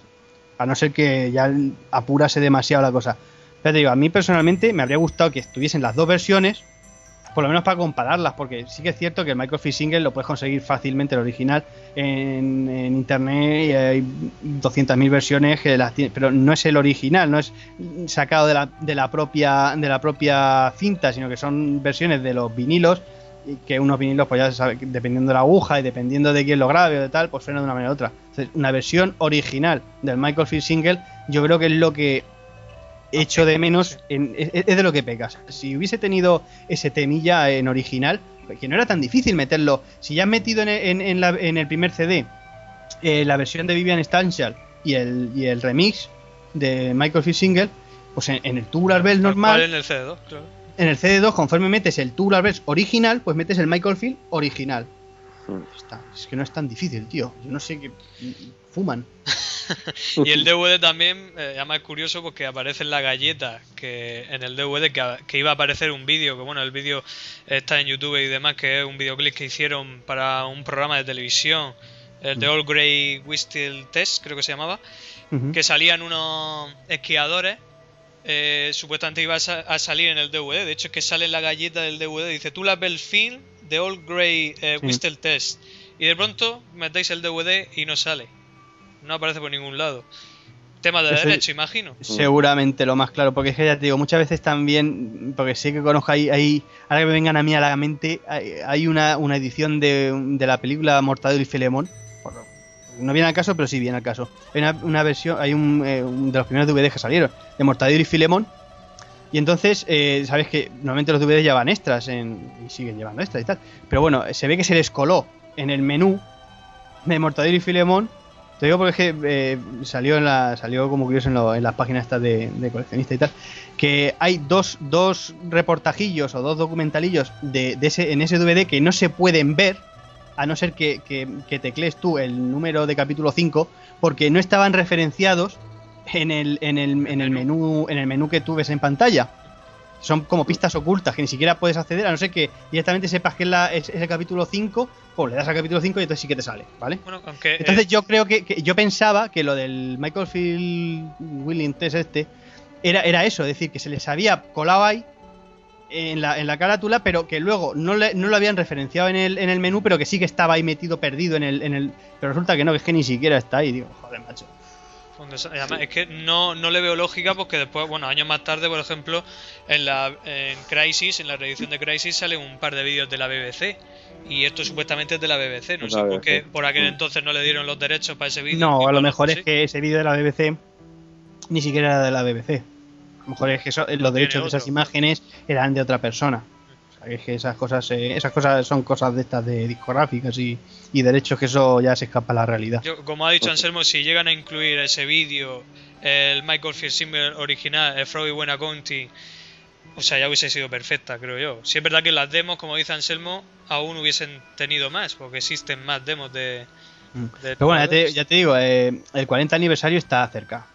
Speaker 2: A no ser que ya apurase demasiado la cosa. Pero te digo, a mí personalmente me habría gustado que estuviesen las dos versiones, por lo menos para compararlas, porque sí que es cierto que el Michael Fish lo puedes conseguir fácilmente el original en, internet y hay 200.000 versiones que las pero no es el original, no es sacado de la, de la propia de la propia cinta, sino que son versiones de los vinilos y que unos vinilos pues ya se sabe, dependiendo de la aguja y dependiendo de quién lo grabe o de tal, pues suena de una manera u otra. Entonces, una versión original del Michael Single, yo creo que es lo que echo de menos, en- es, es de lo que pecas. Si hubiese tenido ese temilla en original, que no era tan difícil meterlo, si ya has metido en el, en- en la- en el primer CD eh, la versión de Vivian Stanchel y el, y el remix de Michael Field Single, pues en, en el Tubular Bells
Speaker 1: Tal
Speaker 2: normal,
Speaker 1: en el CD2, claro.
Speaker 2: en el CD2, conforme metes el Tubular Bells original, pues metes el Michael Field original.
Speaker 3: Hmm.
Speaker 2: Está. Es que no es tan difícil, tío. Yo no sé qué. Fuman.
Speaker 1: Y el DVD también, eh, además es curioso porque aparece en la galleta que en el DVD que, que iba a aparecer un vídeo, que bueno, el vídeo está en YouTube y demás, que es un videoclip que hicieron para un programa de televisión, el de All Grey Whistle Test, creo que se llamaba, que salían unos esquiadores. eh, supuestamente iba a, sa- a salir en el DVD. De hecho, es que sale en la galleta del DVD. Dice: Tú la ves el film de All Grey eh,
Speaker 2: Sí.
Speaker 1: Whistle Test. Y de pronto metéis el DVD y no sale. No aparece por ningún lado. Tema de derecho, imagino.
Speaker 2: Seguramente lo más claro, porque es que ya te digo, muchas veces también, porque sé que conozco ahí, ahí ahora que me vengan a mí a la mente, hay, hay una, una edición de, de la película Mortadelo y Filemón. No viene al caso, pero sí viene al caso. Hay una, una versión, hay un, eh, un de los primeros DVDs que salieron, de Mortadelo y Filemón. Y entonces, eh, sabes que normalmente los DVDs llevan extras en, y siguen llevando extras y tal. Pero bueno, se ve que se les coló en el menú de Mortadelo y Filemón te digo porque es que eh, salió en la, salió como curioso en, lo- en las páginas estas de, de coleccionista y tal, que hay dos, dos reportajillos o dos documentalillos de, de ese, en ese DVD que no se pueden ver, a no ser que, que, que teclees tú el número de capítulo 5, porque no estaban referenciados en el, en el, en el menú, en el menú que tú ves en pantalla. Son como pistas ocultas que ni siquiera puedes acceder, a no ser que directamente sepas que es, la, es, es el capítulo 5, pues le das al capítulo 5 y entonces sí que te sale, ¿vale?
Speaker 1: Bueno, aunque. eh,
Speaker 2: Entonces yo creo que, que- yo pensaba que lo del Michael Field Willing Test este era, era eso, es decir, que se les había colado ahí en la, en la carátula, pero que luego no, le- no lo habían referenciado en el, en el menú, pero que sí que estaba ahí metido perdido en el, en el. Pero resulta que no, que es que ni siquiera está ahí. Digo, joder, macho.
Speaker 1: Además, es que no, no le veo lógica porque después, bueno, años más tarde, por ejemplo, en la en Crisis, en la reedición de Crisis, sale un par de vídeos de la BBC. Y esto supuestamente es de la BBC. No sé por qué por aquel entonces no le dieron los derechos para ese vídeo.
Speaker 2: No, a lo mejor es que ese vídeo de la BBC ni siquiera era de la BBC. A lo mejor es que eso- los derechos de esas imágenes eran de otra persona. Es que esas cosas, eh, esas cosas son cosas de estas de discográficas y, y derechos que eso ya se escapa a la realidad.
Speaker 1: Yo, como ha dicho Anselmo, si llegan a incluir ese vídeo, el Michael single original, el Frog y Buena County, o sea, ya hubiese sido perfecta, creo yo. Si es verdad que las demos, como dice Anselmo, aún hubiesen tenido más, porque existen más demos de.
Speaker 2: Mm.
Speaker 1: de
Speaker 2: Pero bueno, ya te,
Speaker 1: jugadores.
Speaker 2: ya te digo, eh, el 40 aniversario está cerca.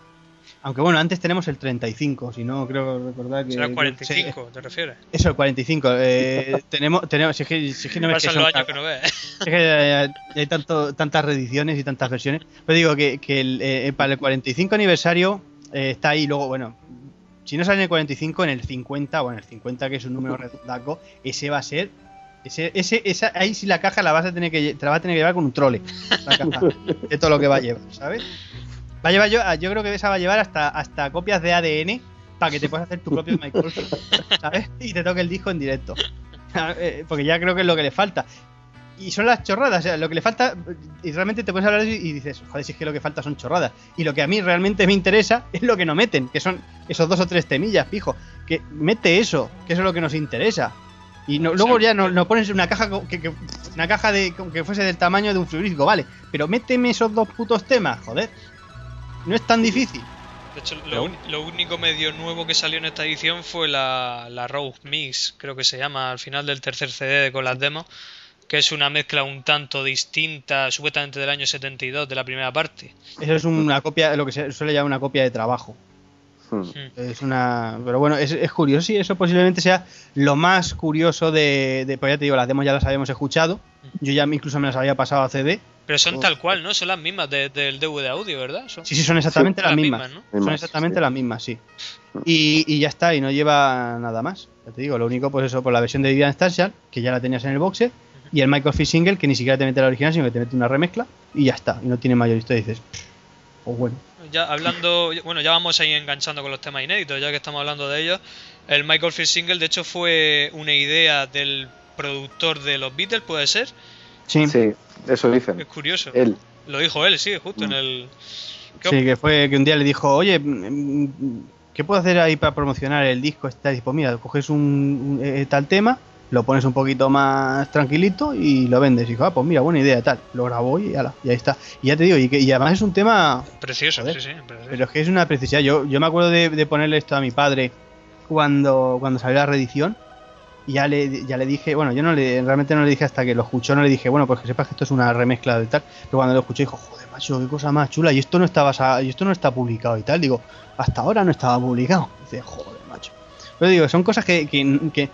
Speaker 2: Aunque bueno, antes tenemos el 35, si no creo recordar que...
Speaker 1: Será
Speaker 2: que-
Speaker 1: 45, ¿te refieres?
Speaker 2: Eso, el 45. Eh, tenemos, tenemos, si es que, si es que no ves que
Speaker 1: los
Speaker 2: son
Speaker 1: años que no ves.
Speaker 2: Es que hay, hay tanto, tantas reediciones y tantas versiones. Pero digo que, que el, eh, para el 45 aniversario eh, está ahí. Luego, bueno, si no sale en el 45, en el 50, bueno, el 50 que es un número redondaco, ese va a ser. Ese, ese, esa, ahí sí la caja la vas a tener que te la vas a tener que llevar con un trole. La caja de todo lo que va a llevar, ¿sabes? Va a llevar yo, yo creo que esa va a llevar hasta, hasta copias de ADN para que te puedas hacer tu propio Michael, ¿sabes? Y te toque el disco en directo. Eh, Porque ya creo que es lo que le falta. Y son las chorradas, o sea, lo que le falta, y realmente te puedes hablar de eso y dices, joder, si es que lo que falta son chorradas. Y lo que a mí realmente me interesa es lo que no meten, que son esos dos o tres temillas, pijo. Que mete eso, que eso es lo que nos interesa. Y no- luego ya no, no pones una caja que, que- una caja de que fuese del tamaño de un frigorífico, vale. Pero méteme esos dos putos temas, joder. No es tan difícil.
Speaker 1: De hecho, lo, único medio nuevo que salió en esta edición fue la, la Rogue Mix, creo que se llama, al final del tercer CD con las demos, que es una mezcla un tanto distinta, supuestamente del año 72, de la primera parte.
Speaker 2: Eso es una copia, lo que se suele llamar una copia de trabajo.
Speaker 3: Hmm.
Speaker 1: Mm.
Speaker 2: Es una. Pero bueno, es, es curioso y eso posiblemente sea lo más curioso de, de. Pues ya te digo, las demos ya las habíamos escuchado. Yo ya incluso me las había pasado a CD.
Speaker 1: Pero son
Speaker 2: Oh.
Speaker 1: tal cual, ¿no? Son las mismas de- del DVD audio, ¿verdad? Son
Speaker 2: Sí, sí, son exactamente
Speaker 1: las
Speaker 2: las mismas.
Speaker 1: mismas, ¿no?
Speaker 2: Son exactamente
Speaker 3: sí.
Speaker 2: las mismas, sí. Y, y ya está, y no lleva nada más. Ya te digo, lo único, pues eso, por la versión de Vivian Starshall, que ya la tenías en el boxer, y el Michael Fish Single, que ni siquiera te mete la original, sino que te mete una remezcla, y ya está. Y no tiene mayor historia. Y dices, o bueno.
Speaker 1: Ya hablando, bueno, ya vamos a ir enganchando con los temas inéditos, ya que estamos hablando de ellos. El Michael Field Single, de hecho, fue una idea del productor de los Beatles, ¿puede ser?
Speaker 2: Sí, sí,
Speaker 3: Sí, eso dicen.
Speaker 1: Es curioso.
Speaker 3: Él.
Speaker 1: Lo dijo él, sí, justo en
Speaker 3: Mm.
Speaker 1: el... ¿Qué
Speaker 2: que fue que un día le dijo, oye, mm, ¿qué puedo hacer ahí para promocionar el disco? Está, dice, pues mira, coges un, un- eh, tal tema, lo pones un poquito más tranquilito y lo vendes. Y dijo, ah, pues mira, buena idea, tal. Lo grabó y, ala, y ahí está. Y ya te digo, y, que, y además es un tema
Speaker 1: Precioso,
Speaker 2: Joder.
Speaker 1: sí, sí. precioso.
Speaker 2: Pero es que es una precisidad. Yo, yo me acuerdo de, de ponerle esto a mi padre cuando, cuando salió la reedición. Ya le, ya le dije, bueno, yo no le, realmente no le dije hasta que lo escuchó, no le dije, bueno, pues que sepas que esto es una remezcla de tal. Pero cuando lo escuché dijo, joder, macho, qué cosa más chula. Y esto no estaba y esto no está publicado y tal. Digo, hasta ahora no estaba publicado. Dice, joder, macho. Pero digo, son cosas que, que,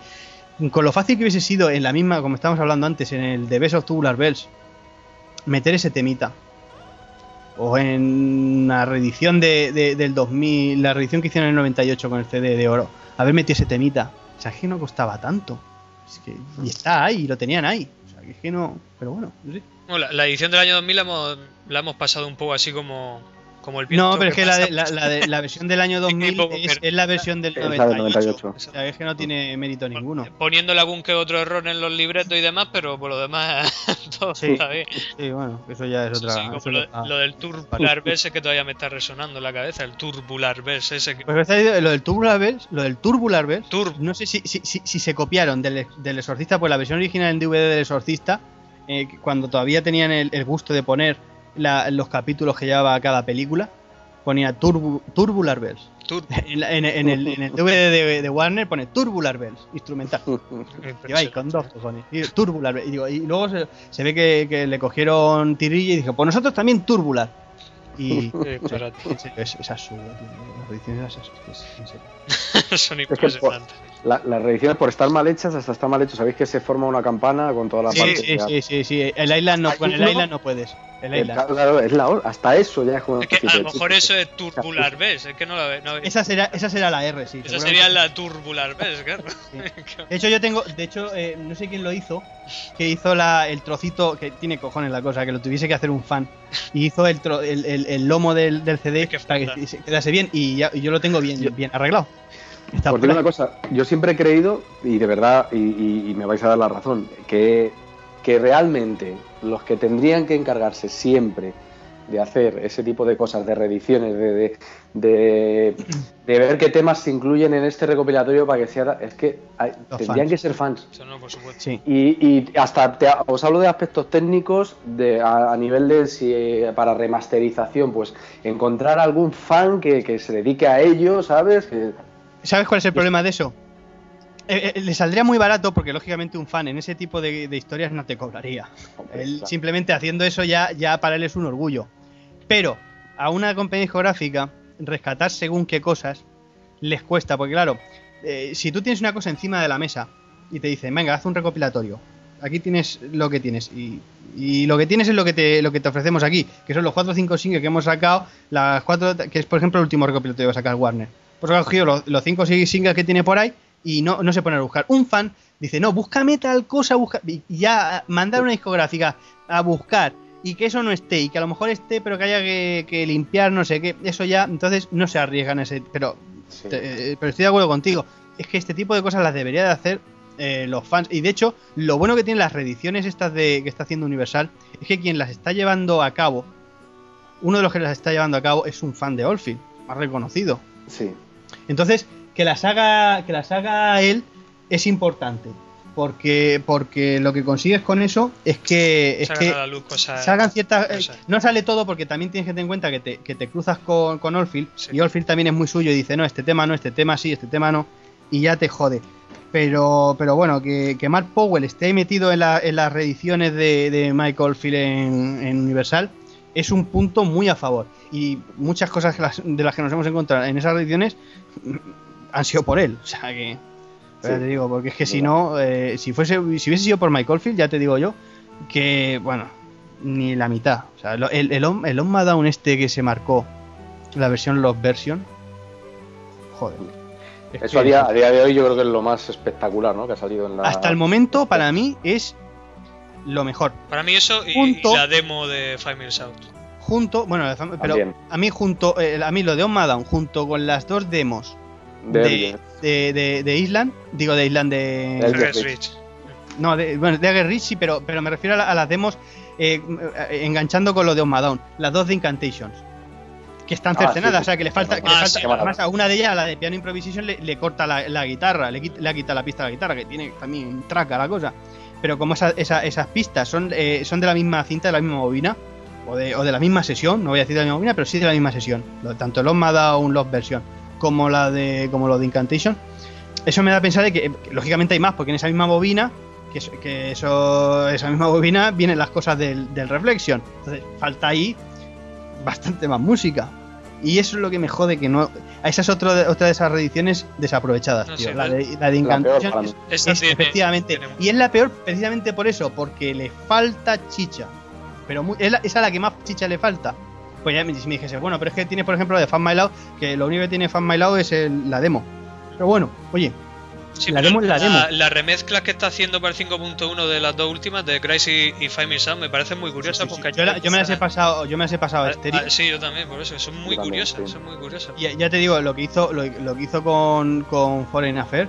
Speaker 2: con lo fácil que hubiese sido en la misma, como estábamos hablando antes, en el de Best of Tubular Bells, meter ese temita. O en la reedición de, de- del 2000, la reedición que hicieron en el 98 con el CD de oro, haber metido ese temita. O sea, es que no costaba tanto. Es que, y está ahí, y lo tenían ahí. O sea, que es que no. Pero bueno, no sé.
Speaker 1: Bueno, la, la edición del año 2000 la hemos, la hemos pasado un poco así como, como el
Speaker 2: No, pero es que la, de- la, la de- la versión del año 2000
Speaker 1: poco
Speaker 2: es, es la versión del
Speaker 3: Es la del
Speaker 2: 98.
Speaker 3: 98.
Speaker 2: O sea, es que no tiene mérito ninguno.
Speaker 1: Poniéndole algún que otro error en los libretos y demás, pero por lo demás todo
Speaker 2: Sí.
Speaker 1: está bien.
Speaker 2: Sí, bueno, eso ya es
Speaker 1: Sí,
Speaker 2: otra.
Speaker 1: sí, como
Speaker 2: eso
Speaker 1: lo, del turbular verse que todavía me está resonando en la cabeza, el turbular verse ese que...
Speaker 2: Pues está diciendo, lo del Tubular Bells, lo del Turbular Bells,
Speaker 1: Tur-
Speaker 2: no sé si, si, si, si se copiaron del, del Exorcista, pues la versión original en DVD del Exorcista, eh, cuando todavía tenían el, el gusto de poner la- los capítulos que llevaba cada película, ponía Turbu- Turbular Bells.
Speaker 1: tur-
Speaker 2: En, la- en- en el, en el DVD de, de Warner pone Turbular Bells, instrumental. Ahí con dos cojones. Y Turbular Bells. Y, digo, y luego se, se ve que, que le cogieron tirilla y dije, pues nosotros también Turbular. Y es, es absurdo, tío. Las ediciones es, es- en serio.
Speaker 1: Son impresionantes.
Speaker 3: La- las reediciones por estar mal hechas, hasta estar mal hechas. Sabéis que se forma una campana con toda la
Speaker 2: Sí,
Speaker 3: parte.
Speaker 2: sí,
Speaker 3: ya-
Speaker 2: sí, sí, sí. El Island no, con el Island no puedes. El
Speaker 3: Eh,
Speaker 2: Island.
Speaker 3: Claro, es la hasta eso ya es como.
Speaker 1: Es que a lo mejor eso es Turbular Bes, es que no la ve. No,
Speaker 2: Esa será, esa será la R, sí.
Speaker 1: esa sería la Turbular Bes, claro.
Speaker 2: De hecho, yo tengo. De hecho, eh, no sé quién lo hizo. Que hizo la, el trocito. Que tiene cojones la cosa. Que lo tuviese que hacer un fan. Y hizo el, tro- el, el- el lomo del, del CD
Speaker 1: Es que
Speaker 2: para que se quedase bien. Y ya, y yo lo tengo bien, bien arreglado. Está
Speaker 3: Os
Speaker 2: por
Speaker 3: digo
Speaker 2: ahí.
Speaker 3: una cosa, yo siempre he creído, y de verdad, y, y- y me vais a dar la razón, que, que realmente los que tendrían que encargarse siempre de hacer ese tipo de cosas, de reediciones, de, de, de- de ver qué temas se incluyen en este recopilatorio para que sea... Es que hay- tendrían
Speaker 2: fans.
Speaker 3: que ser fans.
Speaker 1: Eso no, por supuesto.
Speaker 2: Sí.
Speaker 3: Y, y hasta te- os hablo de aspectos técnicos de, a, a nivel de si eh, para remasterización, pues encontrar algún fan que, que se dedique a ello, ¿sabes? Que-
Speaker 2: ¿Sabes cuál es el problema de eso? Eh, eh, le saldría muy barato porque lógicamente un fan en ese tipo de, de historias no te cobraría.
Speaker 3: hombre,
Speaker 2: Él
Speaker 3: claro.
Speaker 2: simplemente haciendo eso ya, ya para él es un orgullo. Pero a una compañía discográfica rescatar según qué cosas les cuesta, porque claro, eh, si tú tienes una cosa encima de la mesa y te dicen, venga, haz un recopilatorio, aquí tienes lo que tienes y, y lo que tienes es lo que te lo que te ofrecemos aquí, que son los 4 o 5 singles que hemos sacado, las cuatro que es por ejemplo el último recopilatorio que va a sacar Warner. Pues ha cogido los, los 5 o 6 singles que tiene por ahí y no, no se pone a buscar. Un fan dice, no, búscame tal cosa, busca... y ya mandar una discográfica a buscar y que eso no esté, y que a lo mejor esté, pero que haya que, que limpiar, no sé qué, eso ya, entonces no se arriesgan ese. Pero,
Speaker 3: Sí.
Speaker 2: te- eh, pero estoy de acuerdo contigo, es que este tipo de cosas las debería de hacer eh, los fans, y de hecho, lo bueno que tienen las reediciones estas de que está haciendo Universal es que quien las está llevando a cabo, uno de los que las está llevando a cabo es un fan de Oldfield, más reconocido.
Speaker 3: Sí.
Speaker 2: Entonces, que las haga, que las haga él es importante. Porque, porque lo que consigues con eso es que, es que
Speaker 1: a la luz cosas.
Speaker 2: salgan ciertas. eh, no sale todo porque también tienes que tener en cuenta que te, que te cruzas con, con Oldfield.
Speaker 1: Sí.
Speaker 2: Y Oldfield también es muy suyo y dice, no, este tema no, este tema sí, este tema no. Y ya te jode. Pero, pero bueno, que, que Mark Powell esté metido en, la- en las reediciones de, de Mike Oldfield en, en Universal es un punto muy a favor. Y muchas cosas de las que nos hemos encontrado en esas reediciones mm, han sido por él. O sea que.
Speaker 3: Sí.
Speaker 2: te digo, porque es que si no, eh, si fuese, si hubiese sido por Mike Oldfield, ya te digo yo, que bueno, ni la mitad. O sea, el, el, el On Ma Down este que se marcó, la versión Love Version, joder. es
Speaker 3: Eso a día, a día de hoy yo creo que es lo más espectacular, ¿no? Que ha salido en la.
Speaker 2: hasta el momento, para mí, es lo mejor.
Speaker 1: Para mí eso y,
Speaker 2: Punto.
Speaker 1: y la demo de Five Minutes Out.
Speaker 2: Junto, bueno, pero
Speaker 3: También.
Speaker 2: a mí junto, eh, a mí lo de On Down, junto con las dos demos
Speaker 3: de
Speaker 2: de, de, de- de Island, digo de Island de... No, de, bueno, de Ridge sí, pero, pero me refiero a, la- a las demos eh, enganchando con lo de On Down, las dos de Incantations. Que están
Speaker 3: Ah,
Speaker 2: cercenadas,
Speaker 3: sí,
Speaker 2: o sea, que le falta. Que le falta
Speaker 1: sí,
Speaker 3: qué maravilla.
Speaker 2: además, a una de ellas, a la de Piano Improvisation, le, le corta la, la guitarra, le, quita- le ha quitado la pista a la guitarra, que tiene también traca la cosa. Pero como esa- esa- esas pistas son, eh, son de la misma cinta, de la misma bobina, o de, o de la misma sesión, no voy a decir de la misma bobina, pero sí de la misma sesión. Tanto el On Ma Down Love versión como la de como lo de Incantation. Eso me da a pensar de que, lógicamente hay más, porque en esa misma bobina, que, que eso, esa misma bobina, vienen las cosas del, del Reflection. Entonces, falta ahí bastante más música. Y eso es lo que me jode que no. Esa es otro de- otra de esas reediciones desaprovechadas,
Speaker 1: No
Speaker 2: tío.
Speaker 1: sé,
Speaker 2: la, de, la de
Speaker 3: La peor
Speaker 2: Incantation es,
Speaker 1: tiene-
Speaker 2: efectivamente.
Speaker 1: tiene-
Speaker 2: Y es la peor precisamente por eso, porque le falta chicha. Pero mu- es, la, es a la que más chicha le falta. Pues ya me, si me dijese, bueno, pero es que tiene, por ejemplo, la de Fan My Loud, que lo único que tiene Fan My Loud es el- la demo. Pero bueno, oye,
Speaker 1: Sí,
Speaker 2: La
Speaker 1: pero
Speaker 2: demo es la demo.
Speaker 1: la remezcla que está haciendo para el 5.1 de las dos últimas, de Crysis y Five Minutes me parece muy curiosa.
Speaker 2: sí, sí,
Speaker 1: porque
Speaker 2: yo, la- yo me las he pasado, yo me las he pasado a
Speaker 1: Ah,
Speaker 2: estéreo.
Speaker 1: ah, Sí, yo también, por eso. Son muy
Speaker 3: también,
Speaker 1: curiosas,
Speaker 3: sí.
Speaker 1: son muy curiosas.
Speaker 2: Y ya te digo, lo que hizo, lo, lo que hizo con, con Foreign Affair,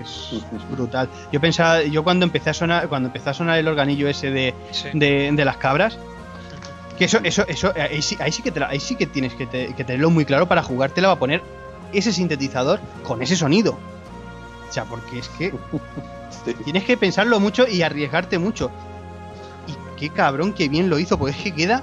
Speaker 2: es, es brutal. Yo pensaba, yo cuando empecé a sonar, cuando empezó a sonar el organillo ese de,
Speaker 1: Sí.
Speaker 2: de, de las cabras, que eso, eso, eso, ahí sí, ahí sí que te la- ahí sí que tienes que, te- que tenerlo muy claro para jugártela va a poner ese sintetizador con ese sonido. Porque es que
Speaker 3: Sí.
Speaker 2: tienes que pensarlo mucho y arriesgarte mucho. Y qué cabrón, qué bien lo hizo, porque es que queda,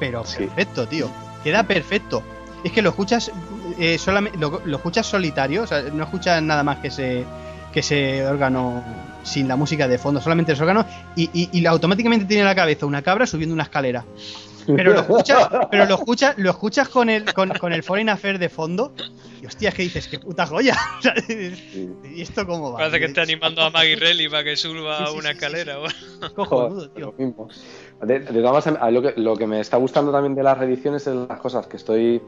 Speaker 2: pero
Speaker 3: Sí.
Speaker 2: perfecto, tío. Queda perfecto. Es que lo escuchas eh, solamente, lo, lo escuchas solitario, o sea, no escuchas nada más que ese, que ese órgano sin la música de fondo, solamente ese órgano, y, y, y automáticamente tiene en la cabeza una cabra subiendo una escalera. Pero lo escuchas, pero lo escuchas, lo escuchas con el, con, con el Foreign Affair de fondo. Y hostia, que dices, qué puta joya. ¿Y esto cómo va?
Speaker 1: Parece que está animando a Maggie Relly para que suba
Speaker 2: Sí, sí,
Speaker 1: una
Speaker 2: sí,
Speaker 1: escalera.
Speaker 2: Cojonudo, tío.
Speaker 3: Lo mismo. De, de todas maneras, a lo que, lo que me está gustando también de las reediciones es las cosas que estoy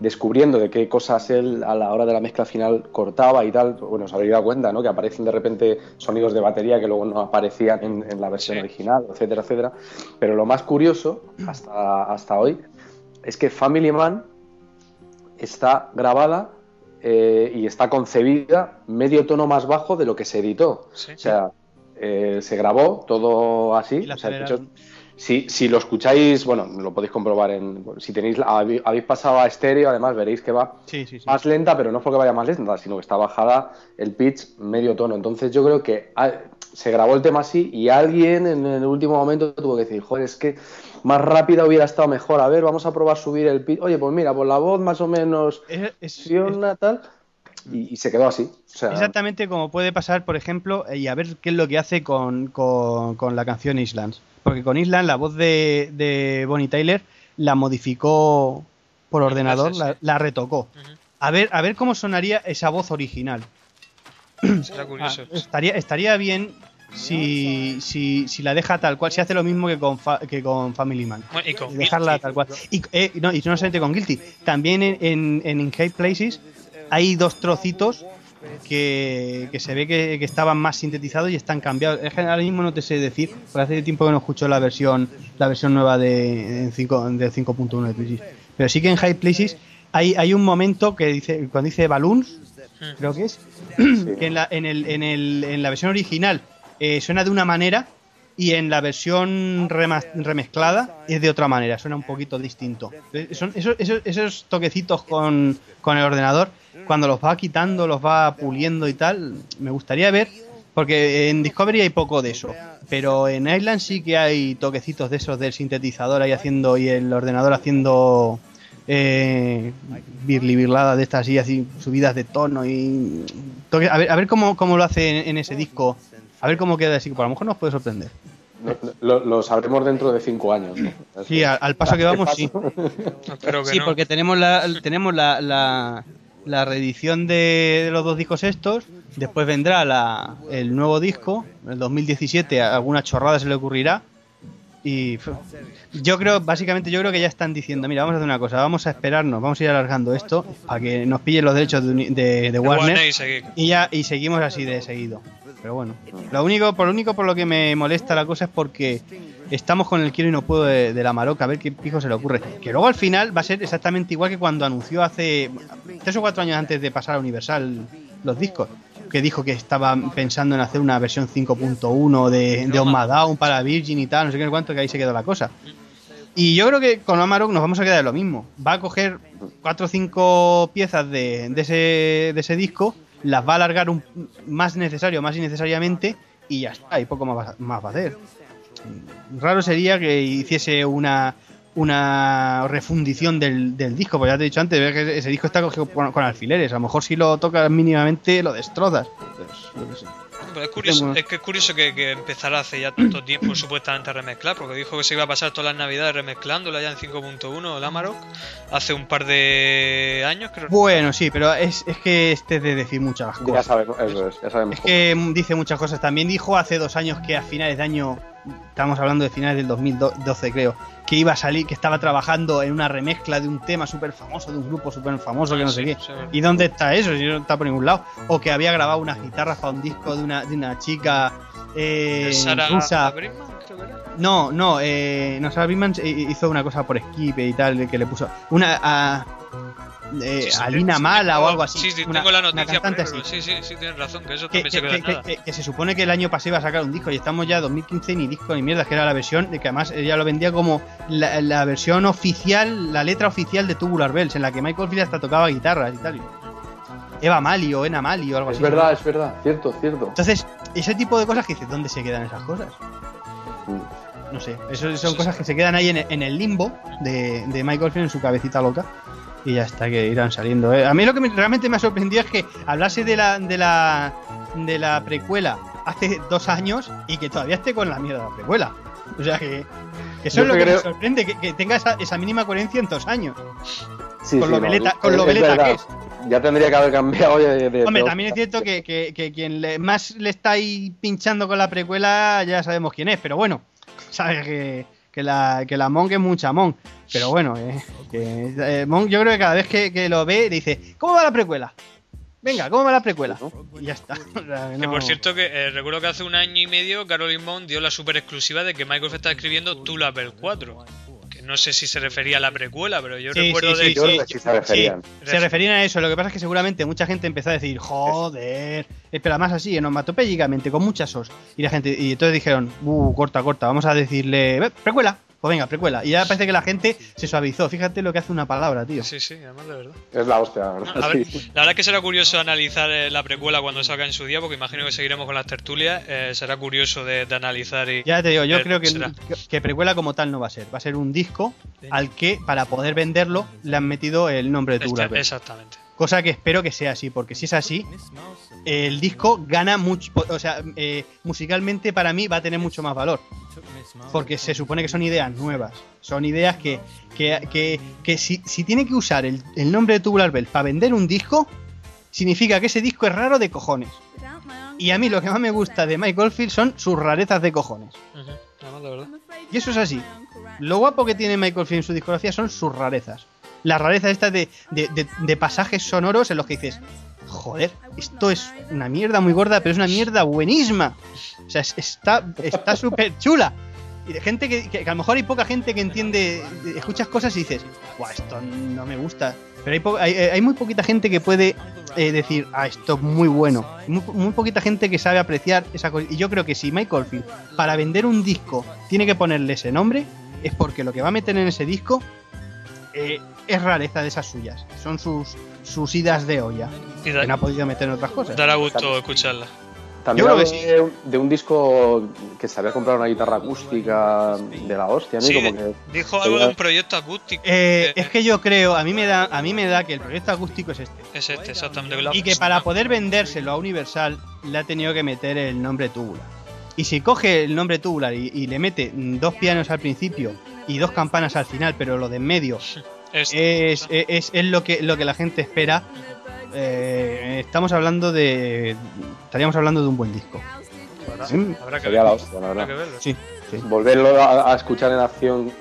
Speaker 3: descubriendo de qué cosas él a la hora de la mezcla final cortaba y tal. Bueno, os habréis dado cuenta, ¿no? Que aparecen de repente sonidos de batería que luego no aparecían en, en la versión
Speaker 1: Sí.
Speaker 3: original, etcétera, etcétera. Pero lo más curioso hasta, hasta hoy es que Family Man está grabada eh, y está concebida medio tono más bajo de lo que se editó.
Speaker 1: Sí.
Speaker 3: O sea, eh, se grabó todo así. O sea, de hecho,
Speaker 2: aceleraron.
Speaker 3: Si, si lo escucháis, bueno, lo podéis comprobar en. Si tenéis, habéis pasado a estéreo, además veréis que va
Speaker 2: Sí, sí, sí.
Speaker 3: más lenta, pero no es porque vaya más lenta, sino que está bajada el pitch medio tono. Entonces yo creo que ah, se grabó el tema así y alguien en el último momento tuvo que decir, joder, es que más rápida hubiera estado mejor. A ver, vamos a probar subir el pitch. Oye, pues mira, pues la voz más o menos
Speaker 2: Es- es-
Speaker 3: tal. Y, y se quedó así. O sea,
Speaker 2: Exactamente como puede pasar, por ejemplo, eh, y a ver qué es lo que hace con, con- con la canción Islands. Porque con Island la voz de, de Bonnie Tyler la modificó por ordenador, la,
Speaker 1: sí.
Speaker 2: la retocó. A ver, a ver cómo sonaría esa voz original. Ah, estaría, estaría bien si, si, si la deja tal cual, si hace lo mismo que con, Fa- que con Family Man.
Speaker 1: Bueno, y con
Speaker 2: dejarla
Speaker 1: Guilty.
Speaker 2: tal cual. Y, eh, no, y no solamente con Guilty, también en, en, en In High Places hay dos trocitos que, que se ve que, que estaban más sintetizados y están cambiados. Es que ahora mismo no te sé decir, porque hace tiempo que no escucho la versión la versión nueva de, en cinco- de 5.1 de Places. Pero sí que en High Places hay, hay un momento que dice, cuando dice Balloons, creo que es, que en la, en el, en el, en la versión original eh, suena de una manera y en la versión remezclada es de otra manera, suena un poquito distinto. Eh, Son esos, esos, esos toquecitos con, el ordenador, cuando los va quitando, los va puliendo y tal, me gustaría ver, porque en Discovery hay poco de eso, pero en Island sí que hay toquecitos de esos del sintetizador ahí haciendo y el ordenador haciendo eh, birlada de estas y así subidas de tono y a ver, a ver cómo, cómo lo hace en ese disco a ver cómo queda así que a lo mejor nos puede sorprender
Speaker 3: no- lo, lo sabremos dentro de cinco años. ¿no?
Speaker 2: sí al, al paso que vamos sí
Speaker 1: que
Speaker 2: sí
Speaker 1: no.
Speaker 2: porque tenemos la tenemos la, la, la reedición de, de los dos discos estos después vendrá la, el nuevo disco en el 2017 alguna chorrada se le ocurrirá y yo creo, básicamente yo creo que ya están diciendo, mira, vamos a hacer una cosa, vamos a esperarnos, vamos a ir alargando esto para que nos pillen los derechos de, de- de Warner
Speaker 1: y
Speaker 2: ya y seguimos así de seguido. Pero bueno, lo único por lo único por lo que me molesta la cosa es porque estamos con el quiero y no puedo de, de la Maroca, a ver qué pijo se le ocurre. Que luego al final va a ser exactamente igual que cuando anunció hace tres o cuatro años antes de pasar a Universal los discos, que dijo que estaba pensando en hacer una versión 5.1 de, de On My Down para Virgin y tal, no sé qué cuánto, que ahí se quedó la cosa. Y yo creo que con Amarok nos vamos a quedar lo mismo. Va a coger cuatro o cinco piezas de, de ese, de ese disco, las va a alargar un, más necesario, más innecesariamente, y ya está, y poco más, más va a hacer. Raro sería que hiciese una una refundición del, del disco, porque ya te he dicho antes, ve que ese disco está cogido con, con alfileres, a lo mejor si lo tocas mínimamente lo destrozas. Pues, yo qué sé.
Speaker 1: Pero es curioso, es que es curioso que, que empezara hace ya tanto tiempo supuestamente a remezclar, porque dijo que se iba a pasar todas las navidades remezclándola ya en 5.1 el Amarok hace un par de años, creo.
Speaker 2: Bueno, sí, pero es, es que este es de decir muchas
Speaker 3: Ya
Speaker 2: cosas.
Speaker 3: sabemos, eso es, ya sabemos.
Speaker 2: Es que dice muchas cosas. También dijo hace dos años que a finales de año, estamos hablando de finales del 2012 creo, que iba a salir, que estaba trabajando en una remezcla de un tema súper famoso, de un grupo súper famoso, que no sé qué.
Speaker 1: sí.
Speaker 2: ¿Y dónde está eso? Si no está por ningún lado. O que había grabado unas guitarras para un disco de una, de una chica eh,
Speaker 1: Sara
Speaker 2: rusa. No, no, eh, no, Sarah Bigman hizo una cosa por Skip y tal, que le puso una a, eh,
Speaker 1: Sí,
Speaker 2: Alina
Speaker 1: sí,
Speaker 2: Mala
Speaker 1: tengo-
Speaker 2: o algo así.
Speaker 1: Sí, sí,
Speaker 2: una-
Speaker 1: tengo la noticia. Sí, sí, sí, tienes razón, que eso
Speaker 2: Que,
Speaker 1: también
Speaker 2: que-
Speaker 1: se quedó en
Speaker 2: que-
Speaker 1: nada.
Speaker 2: que- que se supone que el año pasado iba a sacar un disco y estamos ya 2015 ni disco ni mierda, que era la versión, que además ella lo vendía como la, la versión oficial, la letra oficial de Tubular Bells, en la que Michael Field hasta tocaba guitarras y tal. Eva Mali o Ena Mali o algo
Speaker 3: Es
Speaker 2: así.
Speaker 3: verdad, es verdad, cierto, cierto.
Speaker 2: Entonces, ese tipo de cosas que dices, ¿dónde se quedan esas cosas?
Speaker 3: Mm.
Speaker 2: No sé, eso son cosas que se quedan ahí en, en el limbo de, de Michael Field en su cabecita loca. Y ya está, que irán saliendo. ¿eh? A mí lo que me- realmente me ha sorprendido es que hablase de la, de la de la precuela hace dos años y que todavía esté con la mierda de la precuela. O sea que, Que eso
Speaker 3: Yo
Speaker 2: es lo que
Speaker 3: creo-
Speaker 2: me sorprende, que, que tenga esa, esa mínima coherencia en dos años.
Speaker 3: Sí,
Speaker 2: con
Speaker 3: sí,
Speaker 2: lo
Speaker 3: no,
Speaker 2: veleta- con lo
Speaker 3: es
Speaker 2: veleta
Speaker 3: verdad.
Speaker 2: que es.
Speaker 3: Ya tendría que haber cambiado de, de-
Speaker 2: Hombre,
Speaker 3: de-
Speaker 2: también es cierto que, que- que quien le- más le está ahí pinchando con la precuela ya sabemos quién es, pero bueno, sabes que, que la, que la Monk es mucha Monk. Pero bueno, eh, que, eh, Monk yo creo que cada vez que, que lo ve dice, ¿cómo va la precuela? Venga, ¿cómo va la precuela? Y ya está. O sea,
Speaker 1: Que por cierto, que eh, recuerdo que hace un año y medio Caroline Mount dio la super exclusiva de que Microsoft está escribiendo To Level 4. No sé si se refería a la precuela, pero yo
Speaker 2: Sí,
Speaker 1: recuerdo
Speaker 2: sí,
Speaker 1: de.
Speaker 2: sí,
Speaker 3: Yo creo que sí se referían.
Speaker 2: Se referían a eso, lo que pasa es que seguramente mucha gente empezó a decir, joder, eh, pero además así, onomatopéyicamente, con muchas os. Y la gente, y entonces dijeron, uh, corta, corta, vamos a decirle, "Ve, precuela, pues venga, precuela. Y ya parece que la gente se suavizó, fíjate lo que hace una palabra, tío.
Speaker 1: Sí, sí, además de verdad.
Speaker 3: Es la hostia, la verdad.
Speaker 1: A ver,
Speaker 3: sí.
Speaker 1: la verdad es que será curioso analizar eh, la precuela cuando salga en su día, porque imagino que seguiremos con las tertulias. eh, será curioso de, de analizar y.
Speaker 2: Ya te digo, yo creo que, que, que precuela como tal no va a ser, va a ser un disco al que, para poder venderlo, le han metido el nombre de Tubular Bells.
Speaker 1: exactamente.
Speaker 2: Cosa que espero que sea así, porque si es así, el disco gana mucho, o sea, eh, musicalmente para mí va a tener mucho más valor. Porque se supone que son ideas nuevas. Son ideas que, que, que, que si, si tiene que usar el, el nombre de Tubular Bells para vender un disco, significa que ese disco es raro de cojones. Y a mí lo que más me gusta de Mike Oldfield son sus rarezas de cojones.
Speaker 1: De verdad.
Speaker 2: Y eso es así. Lo guapo que tiene Michael Field en su discografía son sus rarezas. La rareza esta de, de, pasajes sonoros en los que dices, joder, esto es una mierda muy gorda, pero es una mierda buenísima. O sea, es- está está súper chula. Y de gente que, que- a lo mejor hay poca gente que entiende, escuchas cosas y dices, Buah, esto no me gusta. Pero hay, po- hay, hay muy poquita gente que puede eh, decir, ah, esto es muy bueno. Muy, muy poquita gente que sabe apreciar esa cosa. Y yo creo que si Michael Field, para vender un disco, tiene que ponerle ese nombre, es porque lo que va a meter en ese disco eh, es rareza de esas suyas. Son sus, sus idas de olla.
Speaker 1: Y da-
Speaker 2: Que no ha podido meter en otras cosas.
Speaker 1: dará gusto escucharla.
Speaker 3: También
Speaker 2: Yo creo que
Speaker 3: de, de un disco que se había comprado una guitarra acústica de la hostia, ¿no?
Speaker 1: Sí,
Speaker 3: como que
Speaker 1: dijo algo de un proyecto acústico.
Speaker 2: Eh,
Speaker 1: Eh,
Speaker 2: es que yo creo, a mí me da, a mí me da que el proyecto acústico es este.
Speaker 1: Es este, exactamente.
Speaker 2: Y que para poder vendérselo a Universal le ha tenido que meter el nombre Tubular. Y si coge el nombre Tubular y, y le mete dos pianos al principio y dos campanas al final, pero lo de en medio
Speaker 1: Es-
Speaker 2: es, es, es- lo que lo que la gente espera, eh, estamos hablando de. Estaríamos hablando de un buen disco.
Speaker 1: habrá,
Speaker 2: Sí.
Speaker 1: habrá que
Speaker 3: sería la
Speaker 1: verlo.
Speaker 3: hostia, la
Speaker 1: Habrá
Speaker 3: verdad.
Speaker 1: que verlo.
Speaker 2: Sí, sí.
Speaker 3: Volverlo a, a escuchar en acción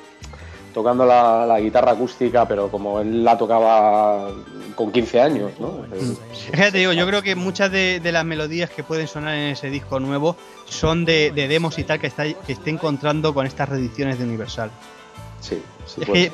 Speaker 3: tocando la, la guitarra acústica, pero como él la tocaba con 15 años, ¿no? Eh,
Speaker 2: Es que ya te digo, yo creo que muchas de, de las melodías que pueden sonar en ese disco nuevo son de, de demos y tal que está, que esté encontrando con estas reediciones de Universal.
Speaker 3: Sí, sí,
Speaker 2: Es que.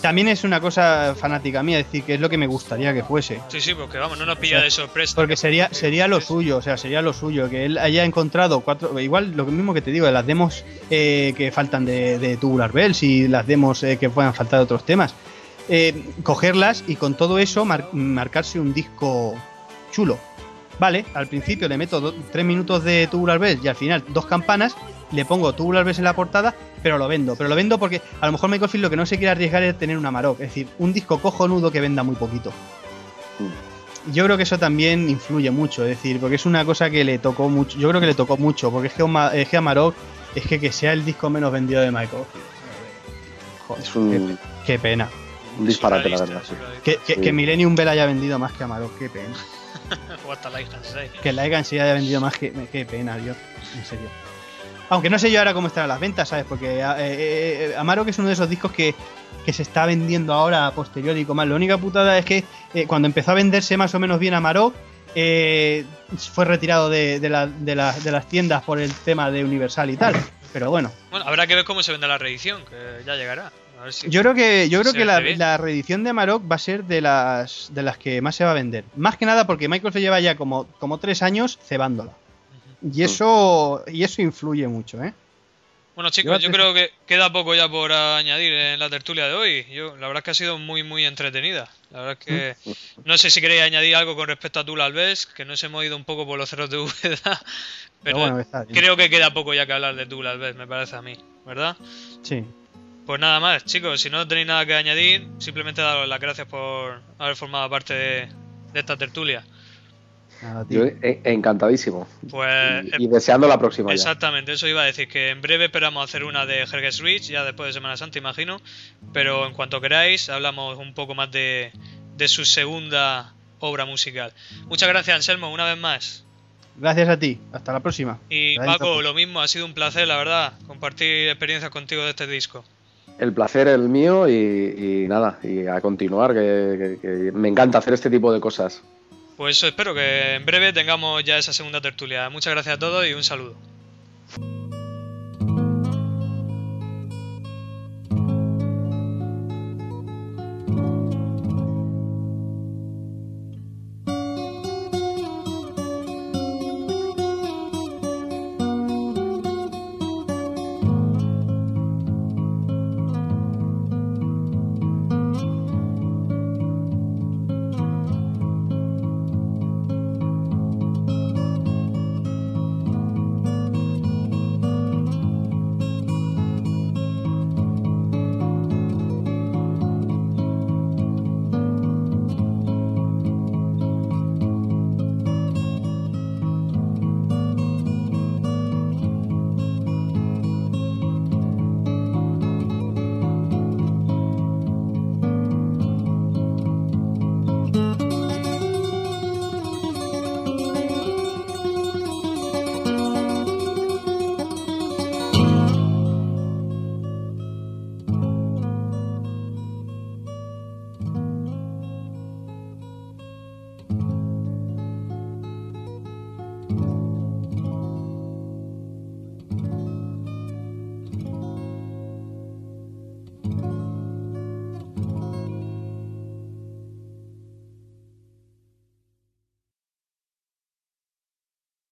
Speaker 2: También es una cosa fanática mía, es decir, que es lo que me gustaría que fuese.
Speaker 1: Sí, sí, porque vamos, no nos pilla de sorpresa.
Speaker 2: Porque sería, sería lo suyo, o sea, sería lo suyo, que él haya encontrado cuatro, igual lo mismo que te digo, de las demos eh, que faltan de, de Tubular Bells y las demos eh, que puedan faltar de otros temas, eh, cogerlas y con todo eso mar- marcarse un disco chulo. Vale, al principio le meto do- tres minutos de Tubular Bells y al final dos campanas, le pongo Tubular Bells en la portada, pero lo vendo. Pero lo vendo porque a lo mejor Michael Field lo que no se quiere arriesgar es tener una Maroc, es decir, un disco cojonudo que venda muy poquito. Yo creo que eso también influye mucho, es decir, porque es una cosa que le tocó mucho. Yo creo que le tocó mucho, porque es que, Oma- es que Amarok es que, que sea el disco menos vendido de Michael. Joder,
Speaker 3: Es un,
Speaker 2: qué, qué pena.
Speaker 3: un disparate, la verdad. sí.
Speaker 2: Que, que,
Speaker 3: Sí.
Speaker 2: que Millennium Bell haya vendido más que Amarok, qué pena.
Speaker 1: O hasta la Island 6.
Speaker 2: Que la sí haya vendido más que. Qué pena, Dios. En serio. Aunque no sé yo ahora cómo estarán las ventas, ¿sabes? Porque eh, eh, eh, Amarok es uno de esos discos que, que se está vendiendo ahora a posteriori y como La única putada es que eh, cuando empezó a venderse más o menos bien Amarok, eh, fue retirado de, de la- de la- de las tiendas por el tema de Universal y tal. Pero bueno,
Speaker 1: Bueno, habrá que ver cómo se vende la reedición, que ya llegará. A ver si...
Speaker 2: yo creo que yo creo que la, la reedición de Amarok va a ser de las de las que más se va a vender. Más que nada porque Michael se lleva ya como, como tres años cebándola. Y eso, y eso influye mucho, ¿eh?
Speaker 1: Bueno chicos, yo creo que queda poco ya por añadir en la tertulia de hoy. Yo, la verdad es que ha sido muy muy entretenida. La verdad es que no sé si queréis añadir algo con respecto a Tula Alves, que nos hemos ido un poco por los cerros de Úbeda, pero
Speaker 2: bueno,
Speaker 1: creo que queda poco ya que hablar de Tula Alves, me parece a mí, ¿verdad?
Speaker 2: Sí.
Speaker 1: Pues nada más, chicos, si no tenéis nada que añadir, simplemente daros las gracias por haber formado parte de, de esta tertulia.
Speaker 3: Yo encantadísimo.
Speaker 1: Pues,
Speaker 3: y, deseando la próxima.
Speaker 1: Exactamente, eso iba a decir, que en breve esperamos hacer una de Herges Rich, ya después de Semana Santa, imagino. Pero en cuanto queráis, hablamos un poco más de, de su segunda obra musical. Muchas gracias, Anselmo, una vez más.
Speaker 2: Gracias a ti, hasta la próxima.
Speaker 1: Y Paco, lo mismo, ha sido un placer, la verdad, compartir experiencias contigo de este disco.
Speaker 3: El placer es el mío y, nada, y a continuar, que, me encanta hacer este tipo de cosas.
Speaker 1: Pues espero que en breve tengamos ya esa segunda tertulia. Muchas gracias a todos y un saludo.